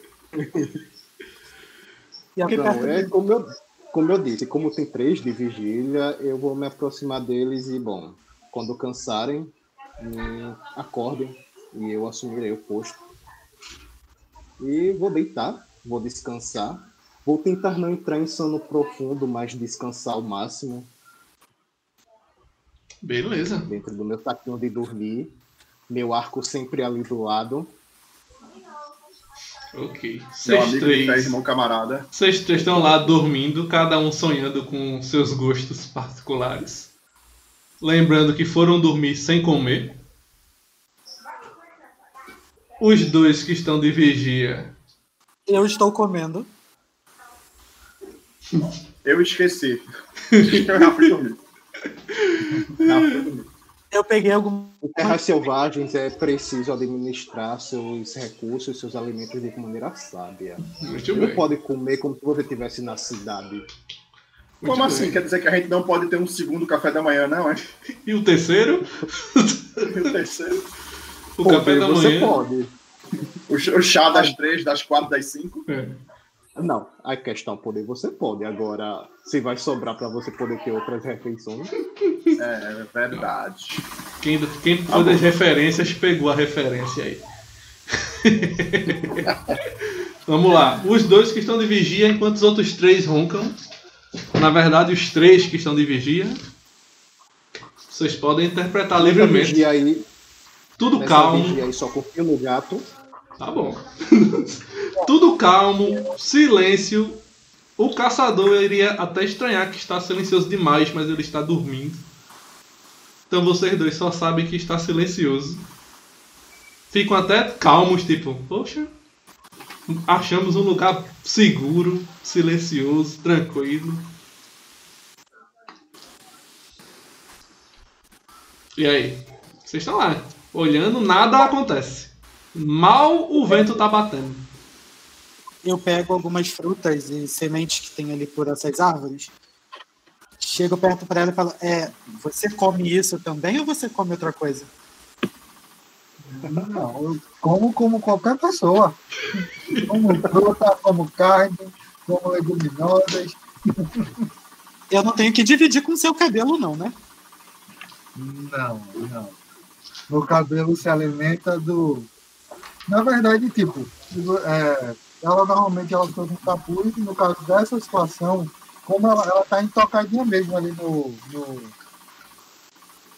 E Não, é como eu, como eu disse, como tem três de vigília, eu vou me aproximar deles e, bom, quando cansarem, me acordem e eu assumirei o posto. E vou deitar, vou descansar. Vou tentar não entrar em sono profundo, mas descansar ao máximo Beleza. dentro do meu saquinho de dormir. Meu arco sempre ali do lado. Ok. Meu Vocês amigo de fé, três. irmão camarada. Vocês três estão lá dormindo, cada um sonhando com seus gostos particulares. Lembrando que foram dormir sem comer. Os dois que estão de vigia. Eu estou comendo. Eu esqueci. eu peguei algum. Terras selvagens é preciso administrar seus recursos, seus alimentos de maneira sábia. Muito Você não bem. pode comer como se você estivesse na cidade. Como Muito assim? bem. Quer dizer que a gente não pode ter um segundo café da manhã, não, é? E o terceiro? E o terceiro? O café da você manhã. pode. O ch- o chá das três, das quatro, das cinco? É. Não, a questão poder você pode. Agora, se vai sobrar para você poder ter outras refeições. É, é verdade. Quem, quem foi das referências pegou a referência aí. Vamos lá. Os dois que estão de vigia, enquanto os outros três roncam. Na verdade, os três que estão de vigia. Vocês podem interpretar livremente. vigia aí, Tudo calmo. vigia aí só confio no gato. Tá bom. Tudo calmo, silêncio. O caçador iria até estranhar que está silencioso demais, mas ele está dormindo. Então vocês dois só sabem que está silencioso. Ficam até calmos, tipo, poxa, achamos um lugar seguro, silencioso, tranquilo. E aí? Vocês estão lá, olhando, nada acontece. Mal o vento tá batendo. Eu pego algumas frutas e sementes que tem ali por essas árvores. Chego perto para ela e falo: É, você come isso também ou você come outra coisa? Não, eu como como qualquer pessoa. Como fruta, como carne, como leguminosas. Eu não tenho que dividir com o seu cabelo, não, né? Não, não. Meu cabelo se alimenta do. Na verdade, tipo, é, ela normalmente ela fica com capuz, e no caso dessa situação, como ela, ela tá intocadinha mesmo ali no, no,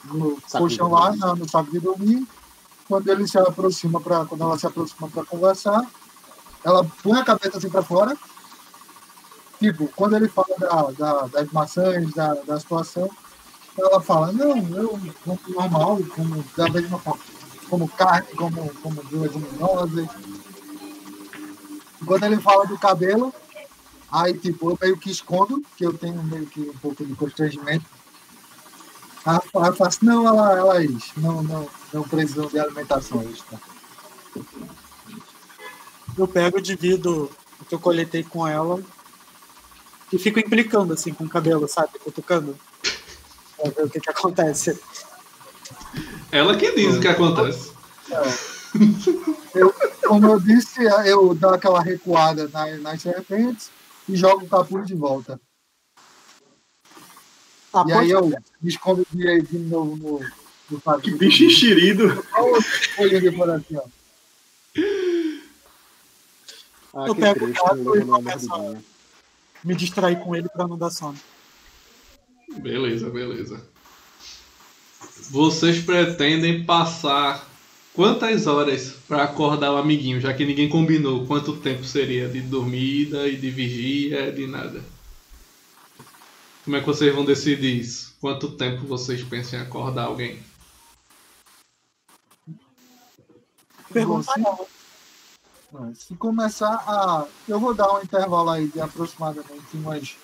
no colchão lá, no, no saco de dormir, quando ele se aproxima para quando ela se aproxima para conversar, ela põe a cabeça assim para fora. Tipo, quando ele fala da, da, das maçãs, da, da situação, ela fala, não, eu como normal, como da mesma forma, como carne, como, como leguminosas. Quando ele fala do cabelo, aí tipo, eu meio que escondo, que eu tenho meio que um pouco de constrangimento. Aí eu faço, não, ela, ela é isso, não, não, não precisam de alimentação extra. Eu pego, divido o que eu coletei com ela e fico implicando assim com o cabelo, sabe? Cutucando. Pra ver o que, que acontece. Ela que diz o que acontece. Eu, como eu disse, eu dou aquela recuada nas, nas serpentes e jogo o capuz de volta. Ah, e aí eu me escondo de, de novo no, no. Que bicho enxerido. Olha por aqui, ó. Ah, Eu que pego o triste, gato não lembro e o começo a- me distrair com ele pra não dar sono. Beleza, beleza. Vocês pretendem passar quantas horas para acordar o amiguinho, já que ninguém combinou quanto tempo seria de dormida e de vigia, de nada? Como é que vocês vão decidir isso? Quanto tempo vocês pensam em acordar alguém? Pergunta. Se começar a. Eu vou dar um intervalo aí de aproximadamente umas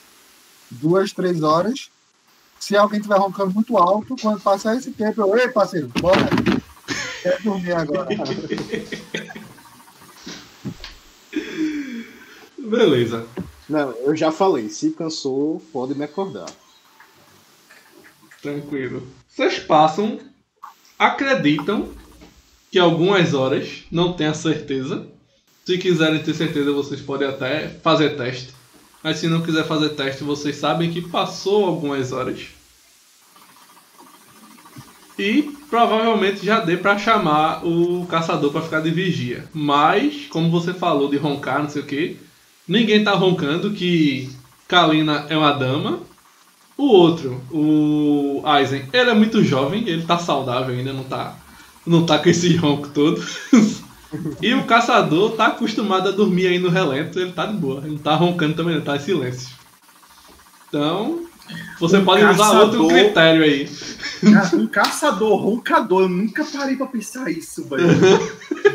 duas, três horas. Se alguém estiver roncando muito alto, quando passar esse tempo, eu, ei, parceiro, bora. Quero dormir agora. Beleza. Não, eu já falei, se cansou, pode me acordar. Tranquilo. Vocês passam, acreditam que algumas horas, não tenho a certeza. Se quiserem ter certeza, vocês podem até fazer teste. Mas se não quiser fazer teste, vocês sabem que passou algumas horas. E provavelmente já dê pra chamar o caçador pra ficar de vigia. Mas, como você falou de roncar, não sei o que, ninguém tá roncando que Kalina é uma dama. O outro, o Aizen, ele é muito jovem, ele tá saudável ainda, não tá, não tá com esse ronco todo. e o caçador tá acostumado a dormir aí no relento, ele tá de boa, ele não tá roncando também, ele tá em silêncio. Então, você Um pode usar outro caçador- critério aí. Cara, Um caçador, roncador, eu nunca parei pra pensar isso, velho.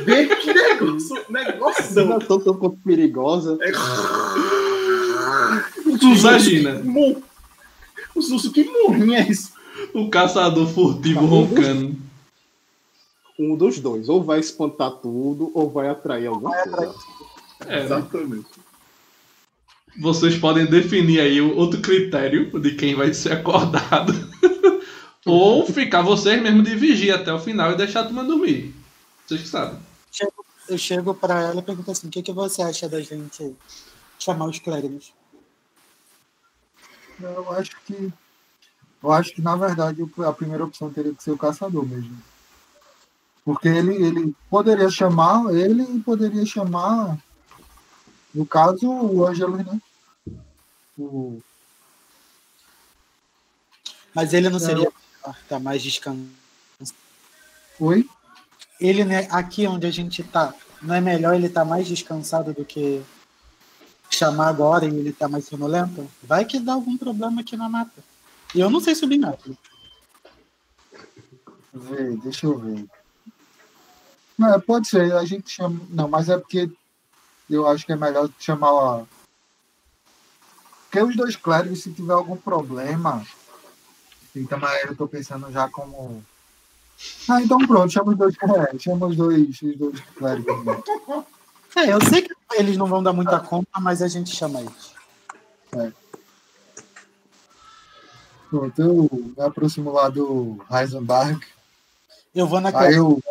Vê que negócio, Não negócio. é tão, tão quanto perigosa. É... Tu imagina, Mo- Os ursos que morrinha é isso. o caçador furtivo roncando. Um dos dois, ou vai espantar tudo, ou vai atrair alguma coisa. É, né? Exatamente. vocês podem definir aí o outro critério de quem vai ser acordado. Ou ficar vocês mesmo de vigia até o final e deixar a turma dormir. Vocês que sabem. Chego- Eu chego pra ela e pergunto assim: o que, que você acha da gente chamar os clérigos? Eu acho que. Eu acho que, na verdade, a primeira opção teria que ser o caçador mesmo. Porque ele, ele poderia chamar ele e poderia chamar, no caso, o Ângelo, né? O, Mas ele não seria tá mais descansado. Oi? Ele, né, aqui onde a gente tá, não é melhor ele estar mais descansado do que chamar agora e ele tá mais sonolento? Vai que dá algum problema aqui na mata. E eu não sei subir mata. Vê, deixa eu ver. É, pode ser, a gente chama. Não, mas é porque eu acho que é melhor chamar lá. Porque os dois clérigos, se tiver algum problema, então, mas eu tô pensando já como Ah, então pronto, chama os dois. É, chama os dois, os dois clérigos. né? É, eu sei que eles não vão dar muita conta, mas a gente chama eles. Pronto, eu me aproximo lá do Heisenberg. Eu vou na Aí eu.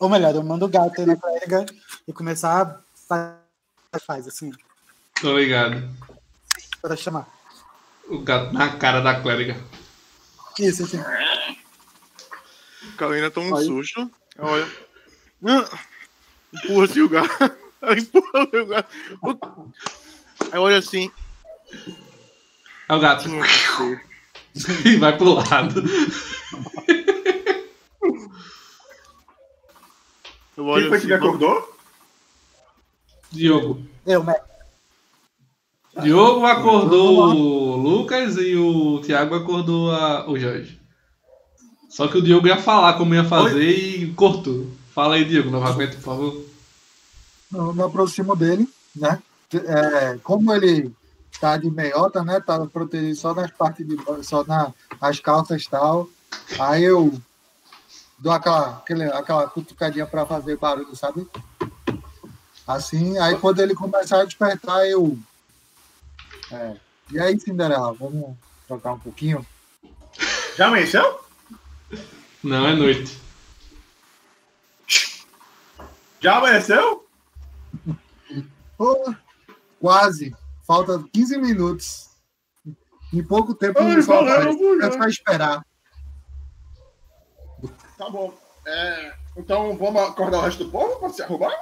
Ou melhor, eu mando o gato aí na clériga e começar a fa- faz assim, Tô ligado. para chamar. O gato na cara da clériga. Isso, assim. Kalina toma um Aí. susto. Olha. Ah, Empurra assim o gato. Empurra o gato. Aí olha assim. É o gato. E vai pro lado. Eu Quem olho foi assim, que me acordou? Diogo. Eu, né? Diogo acordou o Lucas e o Thiago acordou a- o Jorge. Só que o Diogo ia falar como ia fazer e cortou. Fala aí, Diogo, novamente, por favor. Eu me aproximo dele, né? É, como ele tá de meiota, né? Tá protegido só nas partes de só na, nas calças e tal. Aí eu dou aquela, aquele, aquela cutucadinha para fazer barulho, sabe? Assim, aí quando ele começar a despertar, eu. É, e aí, Cinderela, vamos trocar um pouquinho? Já amanheceu? Não, é noite. Já amanheceu? Pô, quase. Falta 15 minutos. Em pouco tempo Ai, o sol valeu. É só esperar. Tá bom. É, então vamos acordar o resto do povo pra se arrumar?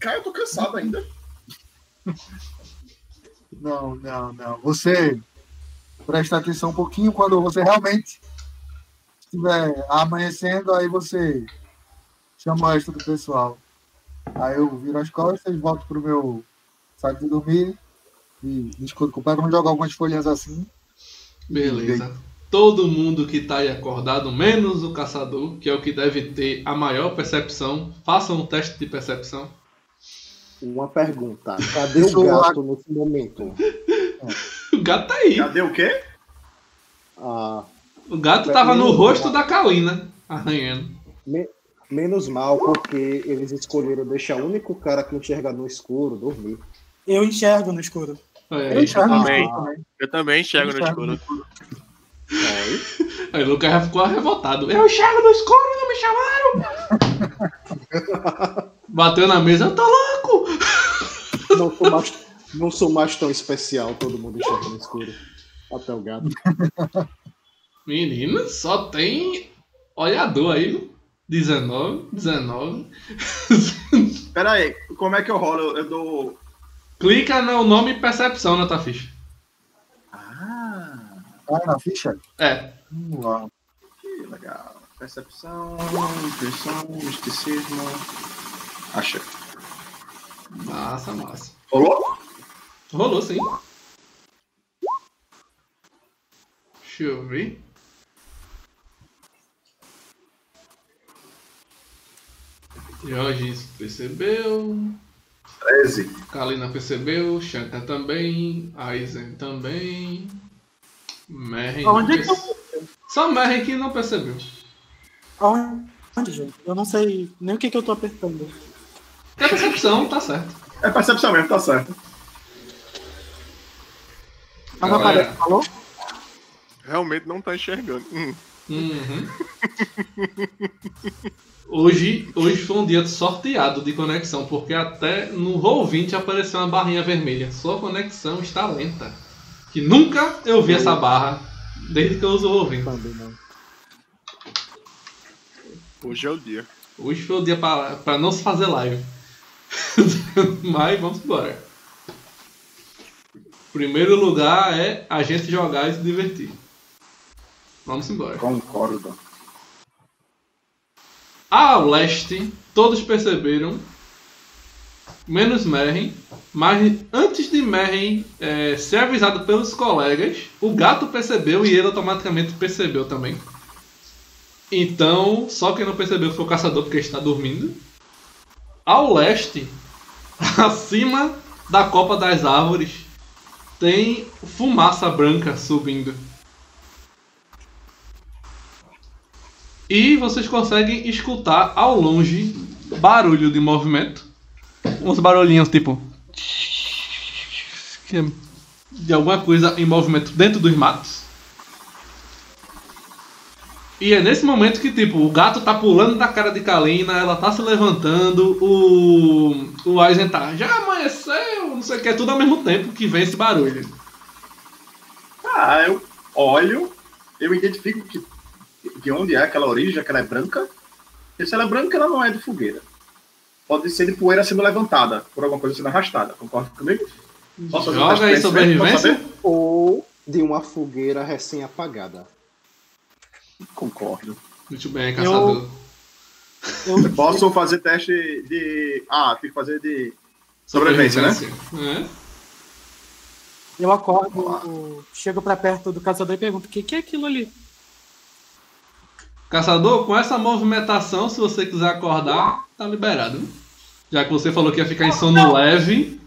Cara, eu tô cansado ainda. Não, não, não. Você presta atenção um pouquinho quando você realmente estiver amanhecendo, aí você chama o resto do pessoal. Aí eu viro as costas, volto pro meu saco de dormir e discuto com o pai. Vamos jogar algumas folhinhas assim. Beleza. Todo mundo que tá aí acordado, menos o caçador, que é o que deve ter a maior percepção, façam um teste de percepção. Uma pergunta. Cadê o gato nesse momento? O gato tá aí. Cadê o quê? Ah, O gato tava no rosto da Kalina, arranhando. me- menos mal, porque eles escolheram deixar o único cara que enxerga no escuro dormir. Eu enxergo no escuro. É, Eu enxergo no também. escuro também. Eu também enxergo no Enxergo no escuro. Aí, Aí o Lucas já ficou revoltado. Eu enxergo no escuro e não me chamaram! Bateu na mesa, eu tô louco! não, sou mais, não sou mais tão especial, todo mundo enxerga no escuro. Até o gato. Menino, só tem olhador aí. 19, 19. Pera aí, como é que eu rolo? Eu, dou. Clica no nome percepção na tua ficha. Ah, Ah, na ficha? É. Vamos lá. que legal. Percepção, intuição, misticismo. Achei. Massa, massa. Rolou? Rolou sim. Deixa eu ver. Jorge percebeu. 13. Kalina percebeu. Shanka também. Aizen também. Não Onde é que eu- Só Merren que não percebeu. Aonde, gente? Eu não sei nem o que, que eu tô apertando. É percepção, tá certo. É percepção mesmo, tá certo. Mas Galera. aparece, falou? Realmente não tá enxergando. Hum. Uhum. Hoje, hoje foi um dia sorteado de conexão, porque até no Roll20 apareceu uma barrinha vermelha. Sua conexão está lenta. Que nunca eu vi essa barra desde que eu uso o Roll20. Também não. Hoje é o dia. Hoje foi o dia para não se fazer live. Mas vamos embora. Primeiro lugar é a gente jogar e se divertir. Vamos embora. Concordo. Ao leste, todos perceberam, menos Merren, mas antes de Merren é, ser avisado pelos colegas, o gato percebeu e ele automaticamente percebeu também. Então, só quem não percebeu foi o caçador porque está dormindo. Ao leste, acima da copa das árvores, tem fumaça branca subindo. E vocês conseguem escutar ao longe barulho de movimento. Uns barulhinhos tipo. é De alguma coisa em movimento dentro dos matos. E é nesse momento que, tipo, o gato tá pulando da cara de Kalina, ela tá se levantando, o. O Aizen tá. Já amanheceu, não sei o que, é tudo ao mesmo tempo que vem esse barulho. Ah, eu olho, eu identifico que, de onde é aquela origem, que ela é branca. E se ela é branca, ela não é de fogueira. Pode ser de poeira sendo levantada, por alguma coisa sendo arrastada. Concorda comigo? Um Joga aí sobrevivência. Ou de uma fogueira recém-apagada. Concordo. Muito bem, caçador. Eu, Posso fazer teste de. Ah, tem que fazer de. Sobrevivência, né? É. eu acordo, eu chego pra perto do caçador e pergunto: o que, que é aquilo ali? Caçador, com essa movimentação, se você quiser acordar, tá liberado. Já que você falou que ia ficar em sono leve,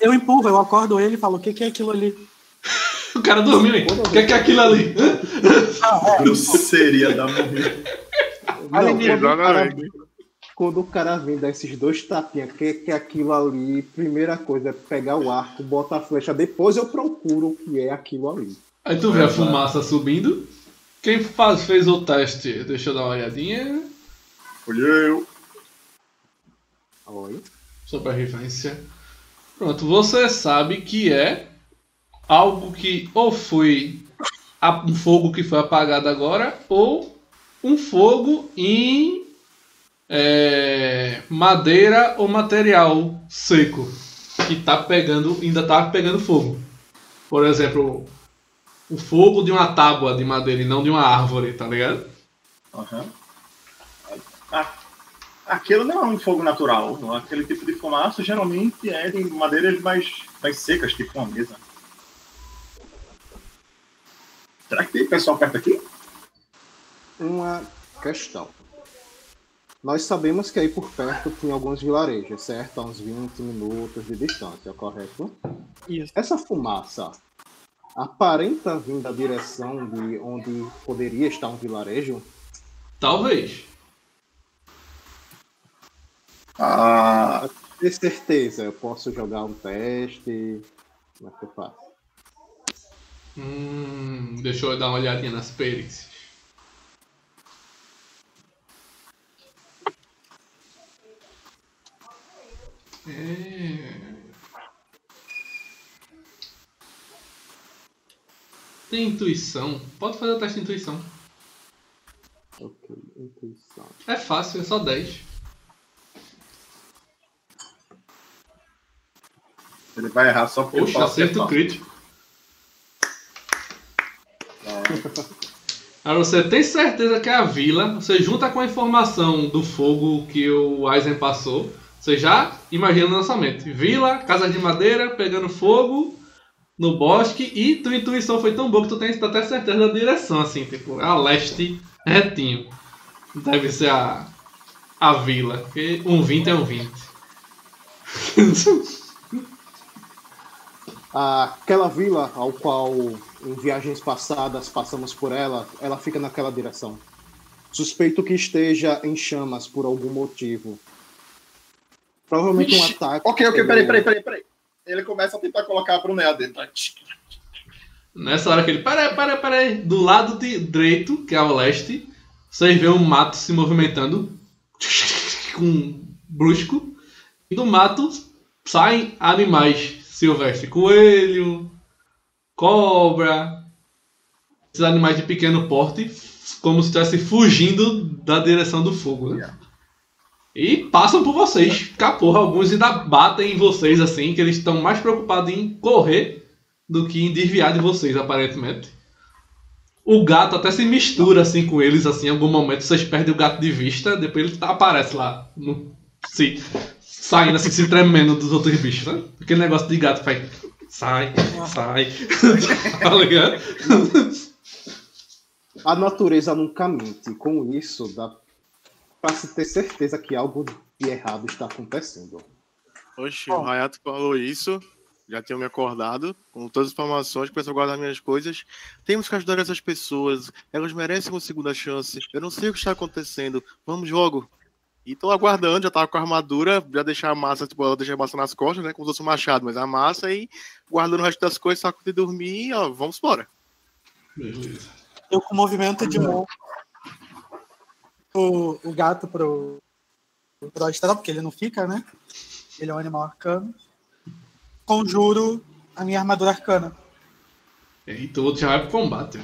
Eu empurro, eu acordo ele e falo: o que, que é aquilo ali? o cara dormiu, hein? O que é, que é aquilo ali? Grosseria da morrer. Olha Não, ali, quando, o cara, exatamente. quando o cara vem dar esses dois tapinhas, que, que é aquilo ali, primeira coisa é pegar o arco, botar a flecha, depois eu procuro o que é aquilo ali. Aí tu vê a fumaça subindo. Quem faz, fez o teste? Deixa eu dar uma olhadinha. Olha eu. Oi. Sobrevivência. Pronto, você sabe que é algo que ou foi a- um fogo que foi apagado agora, ou um fogo em é, madeira ou material seco que tá pegando, ainda tá pegando fogo. Por exemplo, o fogo de uma tábua de madeira e não de uma árvore, tá ligado? Aham. Ah, Aquilo não é um fogo natural. não é? Aquele tipo de fumaça geralmente é de madeiras mais, mais secas, tipo uma mesa. Será que tem pessoal perto aqui? Uma questão. Nós sabemos que aí por perto tem alguns vilarejos, certo? A uns 20 minutos de distância, correto? Isso. Essa fumaça aparenta vir da direção de onde poderia estar um vilarejo? Talvez. Ah, ter certeza, eu posso jogar um teste. Como é que eu faço? Hum, deixa eu dar uma olhadinha nas perícias. É... Tem intuição. Pode fazer o teste de intuição. Ok, intuição. É fácil, é só 10. Ele vai errar só porque Poxa, é acerto crítico. Agora você tem certeza que é a vila, você junta com a informação do fogo que o Aizen passou, você já imagina na sua mente. Vila, casa de madeira, pegando fogo no bosque e tua intuição foi tão boa que tu tem até certeza da direção, assim, tipo, a leste retinho. Deve ser a, a vila, porque um 20 é um 20. Aquela vila ao qual em viagens passadas passamos por ela, ela fica naquela direção. Suspeito que esteja em chamas por algum motivo. Provavelmente um ataque. Ok, ok, peraí, peraí, peraí, peraí. Ele começa a tentar colocar a Brunella dentro. Nessa hora que ele. Peraí, peraí, peraí. Do lado de direito, que é ao leste, vocês vê um mato se movimentando. Com um brusco. E do mato saem animais silvestres. Coelho, cobra. Esses animais de pequeno porte. Como se estivesse fugindo da direção do fogo, né? E passam por vocês. Caporra, alguns ainda batem em vocês assim, que eles estão mais preocupados em correr do que em desviar de vocês, aparentemente. O gato até se mistura assim com eles, assim, em algum momento vocês perdem o gato de vista, depois ele aparece lá, no, se, saindo assim, se tremendo dos outros bichos, né? Aquele negócio de gato faz. Sai, sai. tá ligado? A natureza nunca mente. Com isso, dá pra se ter certeza que algo de errado está acontecendo. Oxe, o Hayato falou isso. já tinham me acordado com todas as informações, começou a guardar minhas coisas. Temos que ajudar essas pessoas, elas merecem uma segunda chance. Eu não sei o que está acontecendo. Vamos, jogo. E tô aguardando, já tava com a armadura, já deixar a massa, tipo, ela deixa a massa nas costas, né? Como se fosse um machado, mas a massa e guardando o resto das coisas, saco de dormir e ó, vamos embora. Beleza. Eu com movimento de mão o, o gato pro, pro astral, porque ele não fica, né? Ele é um animal arcano. Conjuro a minha armadura arcana. Eita, o outro já vai pro combate.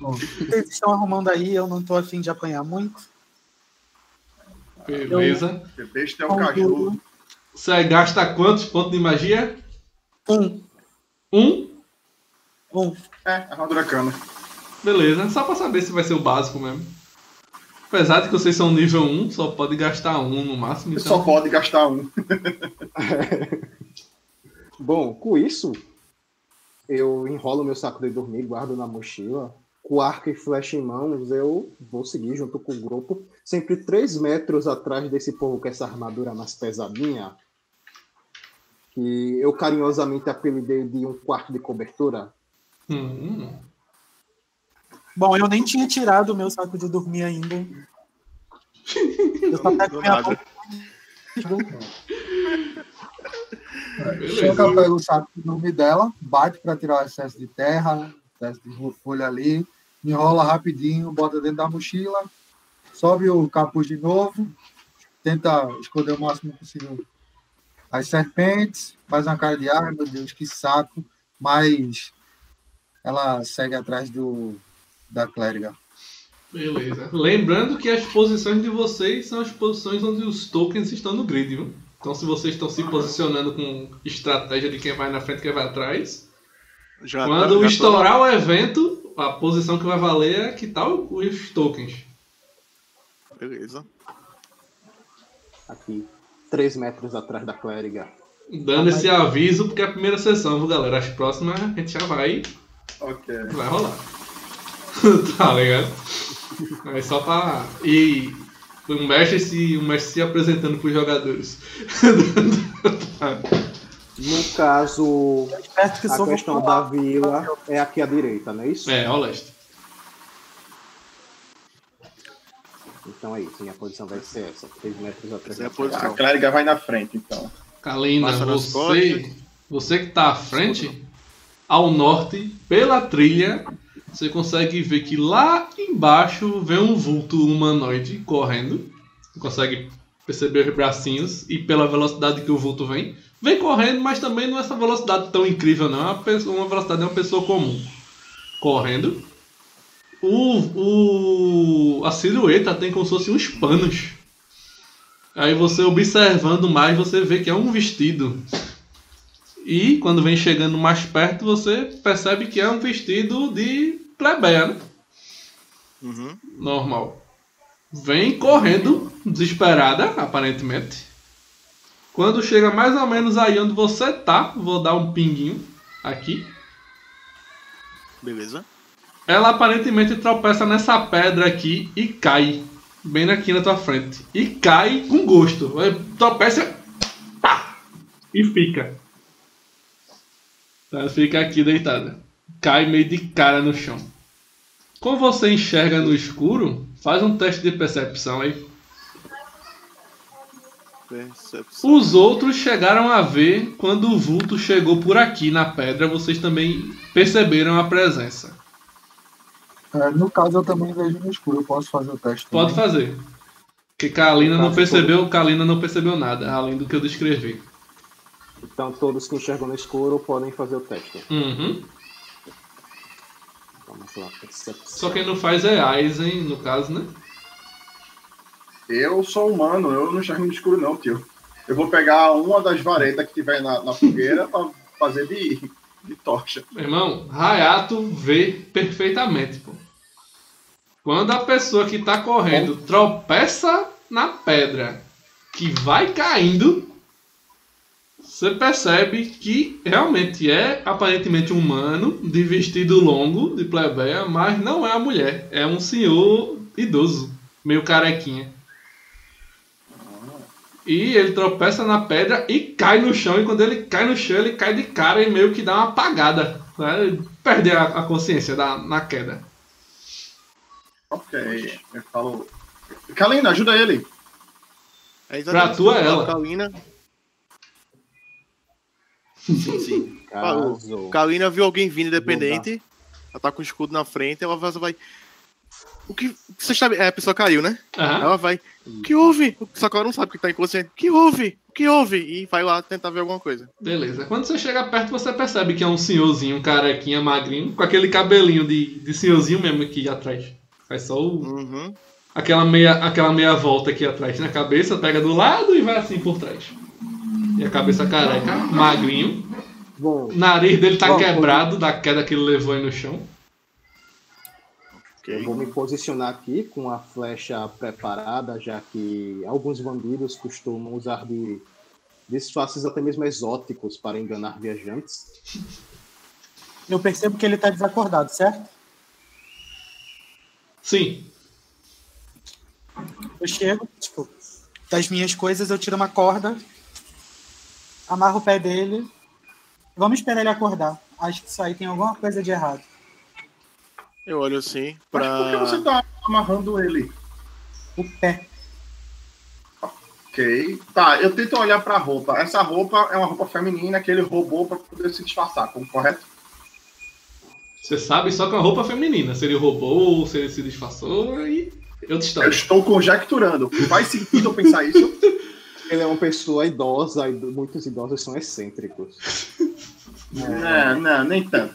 Bom, vocês estão arrumando aí, eu não tô afim de apanhar muito. Beleza. Porque besta é um caju. Você gasta quantos pontos de magia? um. Um? Um. É, armadura cana. Beleza. Só pra saber se vai ser o básico mesmo. Apesar de que vocês são nível 1, só pode gastar um no máximo. Então... só pode gastar um. Bom, com isso, eu enrolo meu saco de dormir, guardo na mochila. Com arco e flecha em mãos, eu vou seguir junto com o grupo. Sempre três metros atrás desse povo com essa armadura mais pesadinha. Que eu carinhosamente apelidei de um quarto de cobertura. Hum, Bom, eu nem tinha tirado o meu saco de dormir ainda. Eu só pego minha. Beleza. Choca pega o saco de dormir dela, bate para tirar o excesso de terra, excesso de folha ali, enrola rapidinho, bota dentro da mochila, sobe o capuz de novo, tenta esconder o máximo possível as serpentes, faz uma cara de ar, meu Deus, que saco, mas ela segue atrás do da clériga. Beleza. Lembrando que as posições de vocês são as posições onde os tokens estão no grid, viu? Então se vocês estão se posicionando com estratégia de quem vai na frente e quem vai atrás, Já tá- quando tô- estourar o evento, a posição que vai valer é que tal os tokens. Beleza. Aqui, três metros atrás da clériga. Dando esse aviso, porque é a primeira sessão, viu, galera? As próximas a gente já vai, Ok. vai rolar. tá ligado? É só pra. E o mestre se, o mestre se apresentando pros jogadores. No caso, que a questão da vila é aqui à direita, não é isso? é, ao leste. Então é isso, minha posição vai ser essa, três metros atrás é a. A clériga vai na frente, então. Kalina, você, você que tá à frente, ao norte, pela trilha, você consegue ver que lá embaixo vem um vulto humanoide correndo. Você consegue perceber os bracinhos e pela velocidade que o vulto vem. Vem correndo, mas também não é essa velocidade tão incrível, não. É uma, uma velocidade de uma pessoa comum. Correndo. O, o, a silhueta tem como se fosse uns panos. Aí você observando mais, você vê que é um vestido. E quando vem chegando mais perto, você percebe que é um vestido de plebeia, né? Uhum. Normal. Vem correndo, desesperada, aparentemente. Quando chega mais ou menos aí onde você tá, vou dar um pinguinho aqui. Beleza. Ela aparentemente tropeça nessa pedra aqui e cai. Bem aqui na tua frente. E cai com gosto. Tropeça. Pá, e fica. Ela fica aqui deitada. Cai meio de cara no chão. Como você enxerga no escuro, faz um teste de percepção aí. Percepção. Os outros chegaram a ver quando o vulto chegou por aqui na pedra. Vocês também perceberam a presença. É, no caso, eu também vejo no escuro, eu posso fazer o teste. Pode também. fazer. Porque Kalina não percebeu, Kalina não percebeu nada, além do que eu descrevi. Então todos que enxergam no escuro podem fazer o teste. Uhum. Vamos lá, percepção. Só quem não faz é Aizen, no caso, né? Eu sou humano, eu não enxergo no escuro, não, tio. Eu vou pegar uma das varetas que tiver na, na fogueira pra fazer de, de tocha. Meu irmão, Hayato vê perfeitamente, pô. Quando a pessoa que tá correndo tropeça na pedra que vai caindo, você percebe que realmente é aparentemente humano, de vestido longo, de plebeia, mas não é a mulher. É um senhor idoso, meio carequinha. E ele tropeça na pedra e cai no chão. E quando ele cai no chão, ele cai de cara e meio que dá uma apagada. Né? Perder a, a consciência da, na queda. Ok. Eu falo. Kalina, ajuda ele. É Pra tu é ela. Kalina. Sim, sim. Caso. Kalina viu alguém vindo independente. Ela tá com o escudo na frente. Ela vai. O que. Você sabe. É, a pessoa caiu, né? Aham. Ela vai. O que houve? Só que ela não sabe que tá inconsciente. O que houve? O que houve? E vai lá tentar ver alguma coisa. Beleza. Quando você chega perto, você percebe que é um senhorzinho, um carequinha, magrinho, com aquele cabelinho de, de senhorzinho mesmo aqui atrás. Faz só o, Uhum. aquela, meia, aquela meia volta aqui atrás na cabeça, pega do lado e vai assim por trás. E a cabeça careca, magrinho. Bom, O nariz dele tá Bom, quebrado da queda que ele levou aí no chão. eu vou me posicionar aqui com a flecha preparada, já que alguns bandidos costumam usar de disfarces até mesmo exóticos para enganar viajantes. Eu percebo que ele tá desacordado, certo? Sim. Eu chego, tipo, das minhas coisas, eu tiro uma corda, amarro o pé dele. Vamos esperar ele acordar. Acho que isso aí tem alguma coisa de errado. Eu olho assim Mas por que você pra. tá amarrando ele? O pé. Ok. Tá, eu tento olhar pra roupa. Essa roupa é uma roupa feminina que ele roubou pra poder se disfarçar, como correto? Você sabe só com a roupa feminina. Se ele roubou ou se ele se disfarçou, aí. Eu história. estou conjecturando. Faz sentido eu pensar isso? Ele é uma pessoa idosa e muitos idosos são excêntricos. Não, não, nem tanto.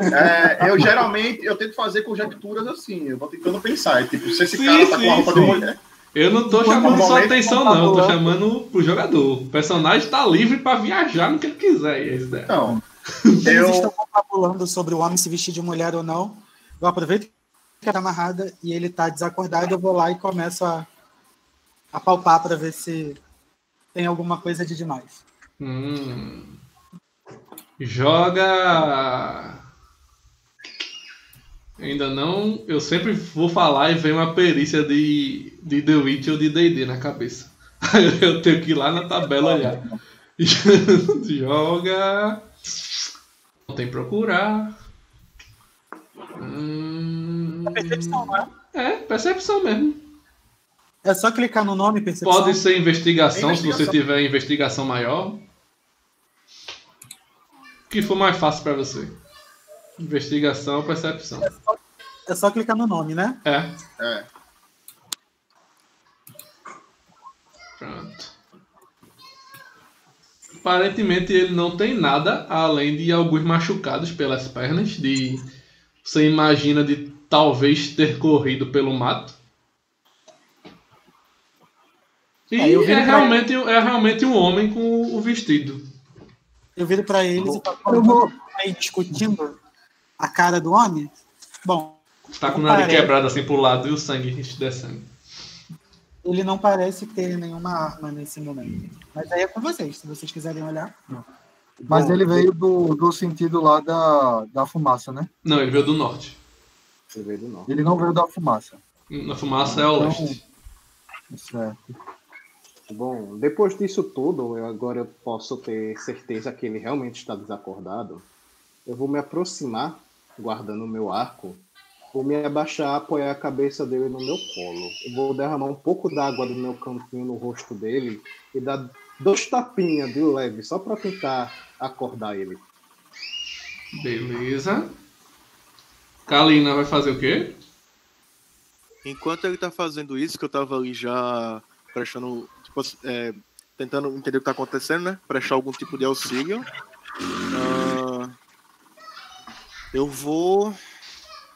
É, eu geralmente eu tento fazer conjecturas assim, eu vou tentando pensar. é Tipo, se esse Sim, cara tá com sim, a roupa sim. de mulher. Eu não tô chamando sua normalmente atenção, não tá tô rolando. chamando pro jogador. O personagem tá livre pra viajar no que ele quiser. É daí. Não. Eles Eu, estão confabulando sobre o homem se vestir de mulher ou não. Eu aproveito que era amarrada e ele tá desacordado. Eu vou lá e começo a, a palpar para ver se tem alguma coisa de demais. Hum. Joga. Ainda não. Eu sempre vou falar e vem uma perícia de, de The Witch ou de DD na cabeça. Aí eu tenho que ir lá na tabela olhar. Joga. Não tem procurar. Hum, É percepção, não é? É, percepção mesmo. É só clicar no nome percepção. Pode ser investigação, se você Investigação. tiver investigação maior. O que for mais fácil pra você. Investigação ou percepção. É só clicar no nome, né? É, é, pronto. Aparentemente ele não tem nada além de alguns machucados pelas pernas. De você imagina de talvez ter corrido pelo mato. E É, é, pra- realmente, é realmente um homem com o vestido. Eu viro para eles e falo, Eu vou. aí discutindo a cara do homem. Bom, Tá com o nariz Parece. quebrado assim pro lado e o sangue descendo. ele não parece ter nenhuma arma nesse momento. Mas aí é com vocês, se vocês quiserem olhar. Mas Bom, ele veio do, do sentido lá da, da fumaça, né? Não, ele veio do norte. Você veio do norte. Ele não veio da fumaça. Na fumaça é ao Então- leste. Certo. Bom, depois disso tudo, eu agora eu posso ter certeza que ele realmente está desacordado. Eu vou me aproximar, guardando o meu arco, vou me abaixar, apoiar a cabeça dele no meu colo. Eu vou derramar um pouco d'água do meu cantinho no rosto dele e dar dois tapinhas de leve, só para tentar acordar ele. Beleza. Kalina vai fazer o quê? Enquanto ele tá fazendo isso, que eu tava ali já prestando. Tipo, é, tentando entender o que tá acontecendo, né? Prestar algum tipo de auxílio. Ah, eu vou.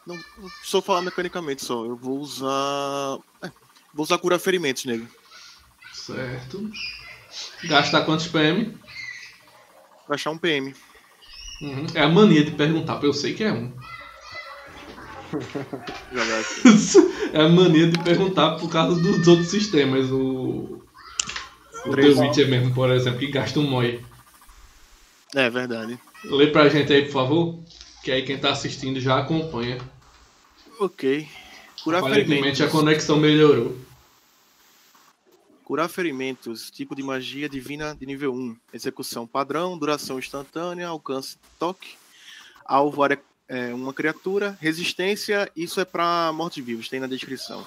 Não, não só falar mecanicamente só. Eu vou usar. é, vou usar cura ferimentos nele. Certo. Gastar quantos PM? Achar um PM. Uhum. É a mania de perguntar, porque eu sei que é um. É a mania de perguntar por causa dos outros sistemas. O. O The Três. Witcher mesmo, por exemplo, que gasta um MOI. É verdade. Lê pra gente aí, por favor. Que aí quem tá assistindo já acompanha. Ok. Curar Aparentemente ferimentos. a conexão melhorou. Curar ferimentos, tipo de magia divina de nível 1. Execução padrão, duração instantânea, alcance toque. Alvo é, é uma criatura. Resistência, isso é para mortos-vivos, tem na descrição.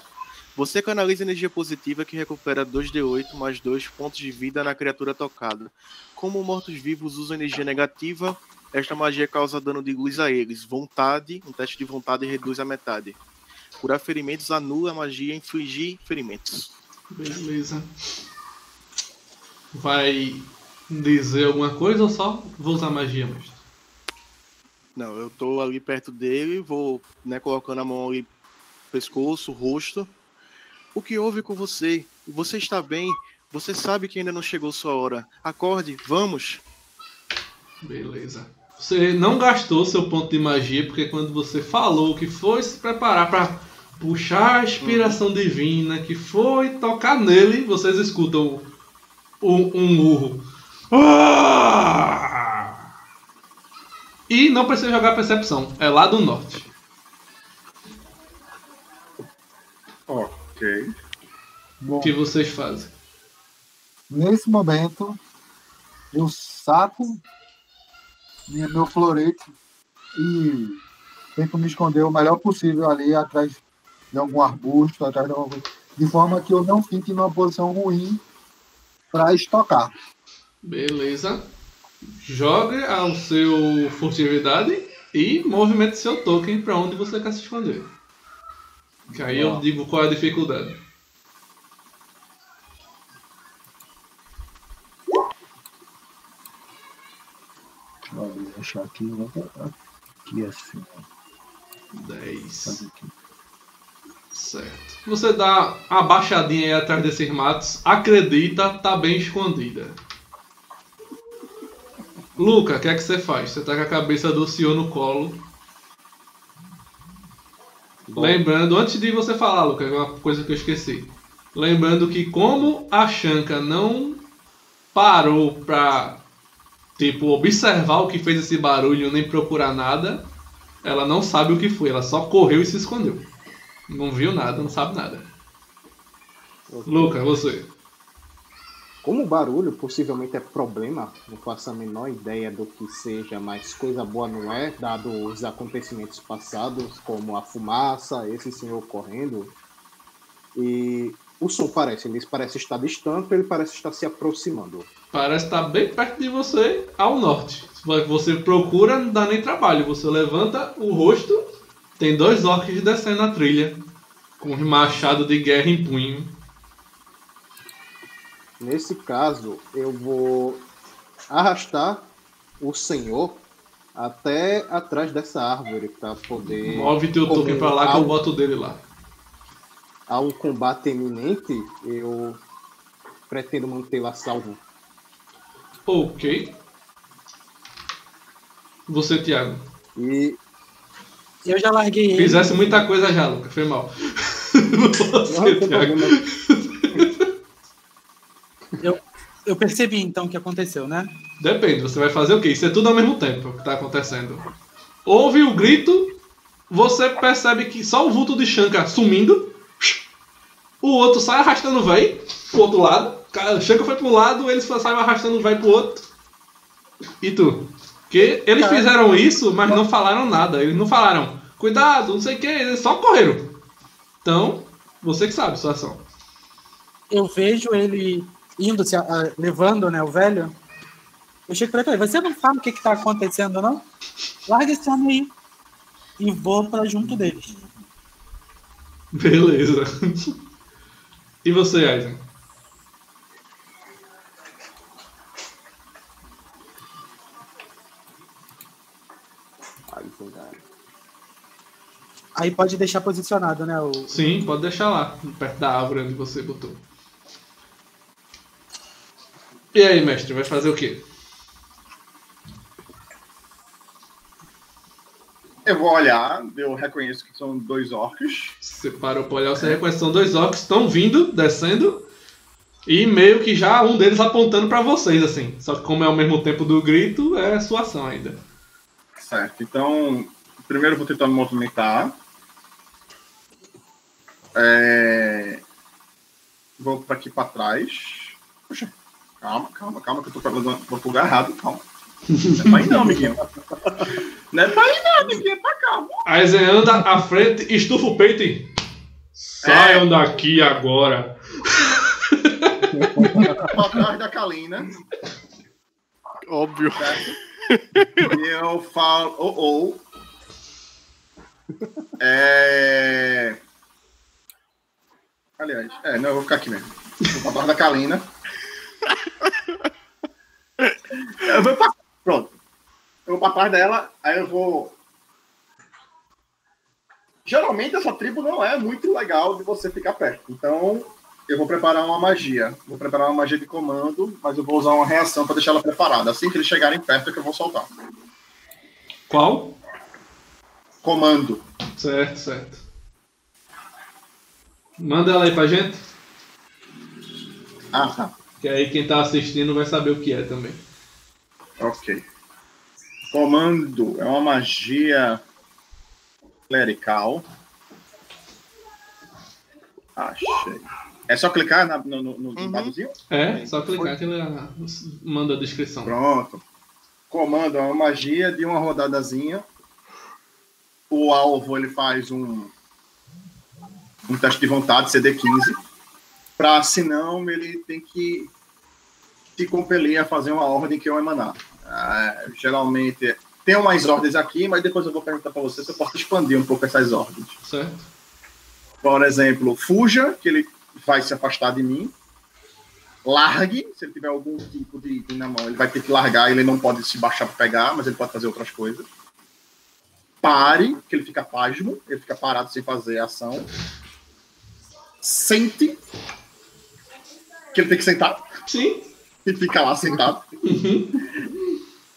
Você canaliza energia positiva que recupera 2d8 mais 2 pontos de vida na criatura tocada. Como mortos-vivos usam energia negativa, esta magia causa dano de luz a eles. Vontade, um teste de vontade reduz a metade. Curar ferimentos anula a magia e infligir ferimentos. Beleza. Vai dizer alguma coisa ou só vou usar magia mesmo? Não, eu tô ali perto dele, vou né, colocando a mão ali pescoço, rosto. O que houve com você? Você está bem? Você sabe que ainda não chegou sua hora. Acorde, vamos. Beleza. Você não gastou seu ponto de magia, porque quando você falou que foi se preparar para puxar a inspiração divina, que foi tocar nele, vocês escutam um, um urro. Ah! E não precisa jogar percepção, é lá do norte. Ok. Bom, O que vocês fazem? nesse momento, eu saco minha- meu florete e tento me esconder o melhor possível ali atrás de algum arbusto, atrás de alguma coisa, de forma que eu não fique numa posição ruim para estocar. Beleza. Jogue ao seu furtividade e movimente seu token para onde você quer se esconder. Que aí eu digo qual é a dificuldade. Deixa eu deixar aqui, vou aqui assim. ó. 10. Fazer aqui. Certo. Você dá uma baixadinha aí atrás desses matos. Acredita, tá bem escondida. Luca, o que é que você faz? Você tá com a cabeça do senhor no colo. Bom, Lembrando, antes de você falar, Luca, é uma coisa que eu esqueci. Lembrando que como a Shanka não parou pra, tipo, observar o que fez esse barulho nem procurar nada, ela não sabe o que foi, ela só correu e se escondeu. Não viu nada, não sabe nada. ok. Luca, você. Como o barulho possivelmente é problema, não faço a menor ideia do que seja, mas coisa boa não é, dado os acontecimentos passados, como a fumaça, esse senhor correndo. E o som parece, ele parece estar distante, ele parece estar se aproximando. Parece estar bem perto de você, ao norte. Você procura, não dá nem trabalho. Você levanta o rosto, tem dois orcs descendo a trilha, com um machado de guerra em punho. Nesse caso, eu vou arrastar o senhor até atrás dessa árvore para poder. Move teu token pra lá que eu boto dele lá. Há um combate iminente, eu pretendo mantê-la salvo. Ok. Você, Thiago. E Eu já larguei ele. Fizesse muita coisa já, Luca. Foi mal. não Você, tem Thiago. problema. Eu percebi então o que aconteceu, né? Depende, você vai fazer o quê? Isso é tudo ao mesmo tempo que tá acontecendo. Houve o grito, você percebe que só o vulto de Shanka sumindo, o outro sai arrastando o véi pro outro lado. Cara, Shanka foi pro lado, eles saem arrastando o véi pro outro. E tu? Porque eles Tá. fizeram isso, mas não falaram nada. Eles não falaram, cuidado, não sei o que, eles só correram. Então, você que sabe a situação. Eu vejo ele indo, se, ah, levando né, o velho. Eu chego pra ele, você não sabe o que, que tá acontecendo, não? Larga esse homem aí. E vou pra junto deles. Beleza. e você, Aizen? Aí pode deixar posicionado, né? O... Sim, pode deixar lá, perto da árvore onde você botou. E aí, mestre, vai fazer o quê? Eu vou olhar, eu reconheço que são dois orcs. Você parou pra olhar, você reconhece, são dois orcs, estão vindo, descendo, e meio que já um deles apontando pra vocês, assim. Só que como é ao mesmo tempo do grito, é sua ação ainda. Certo, então, primeiro eu vou tentar me movimentar. É, Vou para aqui para trás. Puxa, calma, calma, calma, que eu tô falando pro lugar errado, calma. Não é pra ir não, amiguinho. Não é pra ir não, amiguinho, é pra cá. Aí você anda à frente, estufa o peito e. Saiam daqui agora. Pra trás da Kalina. Óbvio. E eu falo, ou, ou. É. Aliás, é, não, eu vou ficar aqui mesmo. Vou pra trás da Kalina. Eu vou pra... Pronto. Eu vou pra trás dela, aí eu vou. Geralmente essa tribo não é muito legal de você ficar perto. Então, eu vou preparar uma magia. Vou preparar uma magia de comando, mas eu vou usar uma reação para deixar ela preparada. Assim que eles chegarem perto é que eu vou soltar. Qual? Comando. Certo, certo. Manda ela aí pra gente, Ah, tá. Que aí quem tá assistindo vai saber o que é também. Ok. Comando é uma magia clerical. Achei. É só clicar na- no, no, no Uhum. É, só clicar que ele ah, manda a descrição. Pronto. Comando é uma magia de uma rodadazinha. O alvo ele faz um um teste de vontade, CD15. Para senão ele tem que se compelir a fazer uma ordem que eu emanar. Ah, geralmente tem umas ordens aqui, mas depois eu vou perguntar para você se eu posso expandir um pouco essas ordens. Certo? Por exemplo, fuja, que ele vai se afastar de mim. Largue, se ele tiver algum tipo de item na mão, ele vai ter que largar, ele não pode se baixar para pegar, mas ele pode fazer outras coisas. Pare, que ele fica pasmo, ele fica parado sem fazer ação. Sente, que ele tem que sentar, Sim. E fica lá sentado.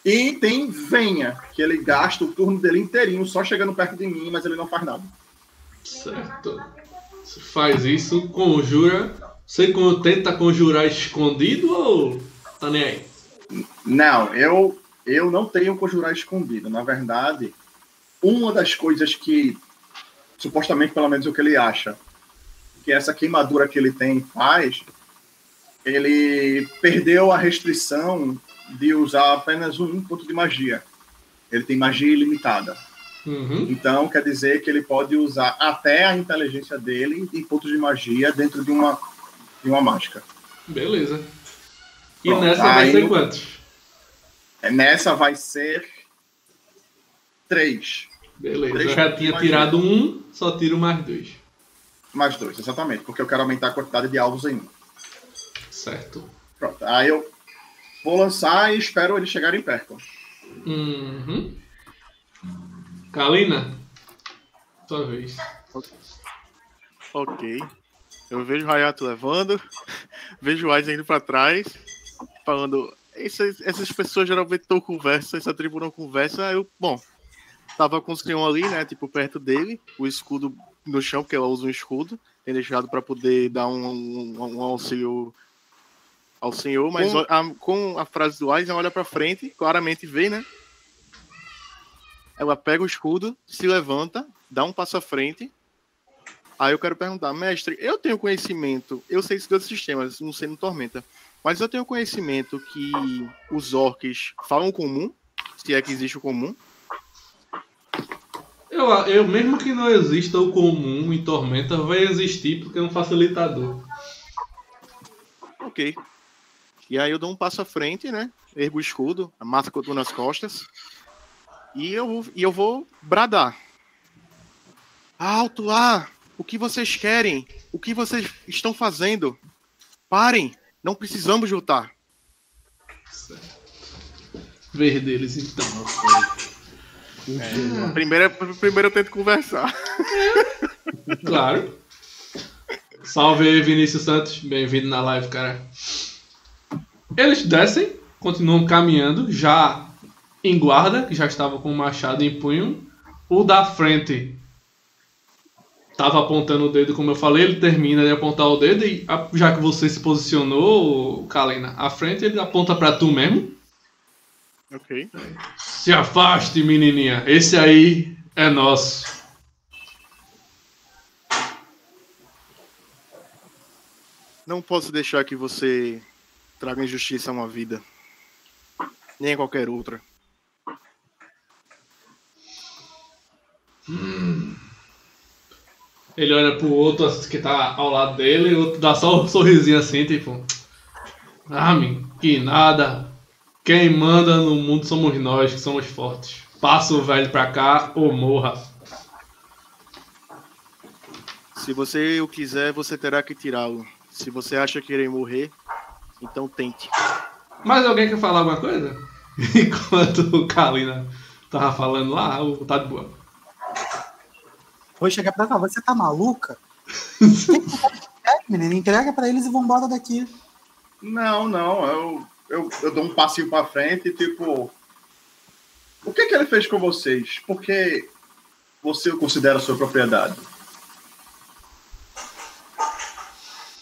E tem venha, que ele gasta o turno dele inteirinho só chegando perto de mim, mas ele não faz nada. Certo. Você faz isso, conjura. Você tenta conjurar escondido ou tá nem aí? Não, eu, eu não tenho conjurar escondido. Na verdade, uma das coisas que, supostamente, pelo menos o que ele acha, que essa queimadura que ele tem faz, ele perdeu a restrição de usar apenas um ponto de magia. Ele tem magia ilimitada. Uhum. Então, quer dizer que ele pode usar até a inteligência dele em pontos de magia dentro de uma, de uma mágica. Beleza. E Pronto, nessa vai ser quantos? É, Nessa vai ser três. Beleza. Três Eu já tinha magia. tirado um, só tiro mais dois. Mais dois, exatamente, porque eu quero aumentar a quantidade de alvos em um. Certo. Pronto, aí eu vou lançar e espero eles chegarem perto. Uhum. Kalina, sua vez. Ok. Eu vejo o Hayato levando, vejo o Aizen indo pra trás, falando. Essas, essas pessoas geralmente não conversam, essa tribo não conversa. Aí Eu, bom, tava com o senhor ali, né? Tipo, perto dele, o escudo no chão, porque ela usa um escudo. Tem deixado pra poder dar um, um, um auxílio ao senhor, mas Com- a- com a frase do Aizen, olha pra frente, claramente vê, né? Ela pega o escudo, se levanta, dá um passo à frente. Aí eu quero perguntar, mestre, eu tenho conhecimento, eu sei esses dois sistemas, não sei no Tormenta, mas eu tenho conhecimento que os orcs falam comum, se é que existe o comum. Eu, eu, mesmo que não exista o comum em Tormenta, vai existir porque é um facilitador. Ok. E aí eu dou um passo à frente, né? Ergo o escudo, a massa que eu tô nas costas. E eu, vou- e eu vou bradar. Alto lá! O que vocês querem? O que vocês estão fazendo? Parem! Não precisamos lutar. Ver deles então. Primeiro, primeiro eu tento conversar. Claro. Salve aí, Vinícius Santos. Bem-vindo na live, cara. Eles descem, continuam caminhando, já em guarda, que já estava com o machado em punho. O da frente estava apontando o dedo, como eu falei, ele termina de apontar o dedo e já que você se posicionou, Kalina, à frente ele aponta pra tu mesmo. Ok. Se afaste, menininha. Esse aí é nosso. Não posso deixar que você traga injustiça a uma vida. Nem a qualquer outra. Ele olha pro outro que tá ao lado dele e o outro dá só um sorrisinho assim, tipo. Ah, min, que nada. Quem manda no mundo somos nós, que somos fortes. Passa o velho pra cá ou morra. Se você o quiser, você terá que tirá-lo. Se você acha que irei morrer, então tente. Mais alguém quer falar alguma coisa? Enquanto o Kalina tava falando lá, o tá de boa. Vou chegar pra ela, você tá maluca? é, menina, entrega pra eles e vambora daqui. Não, não, eu, eu, eu dou um passinho pra frente e tipo. O que, que ele fez com vocês? Por que você o considera sua propriedade?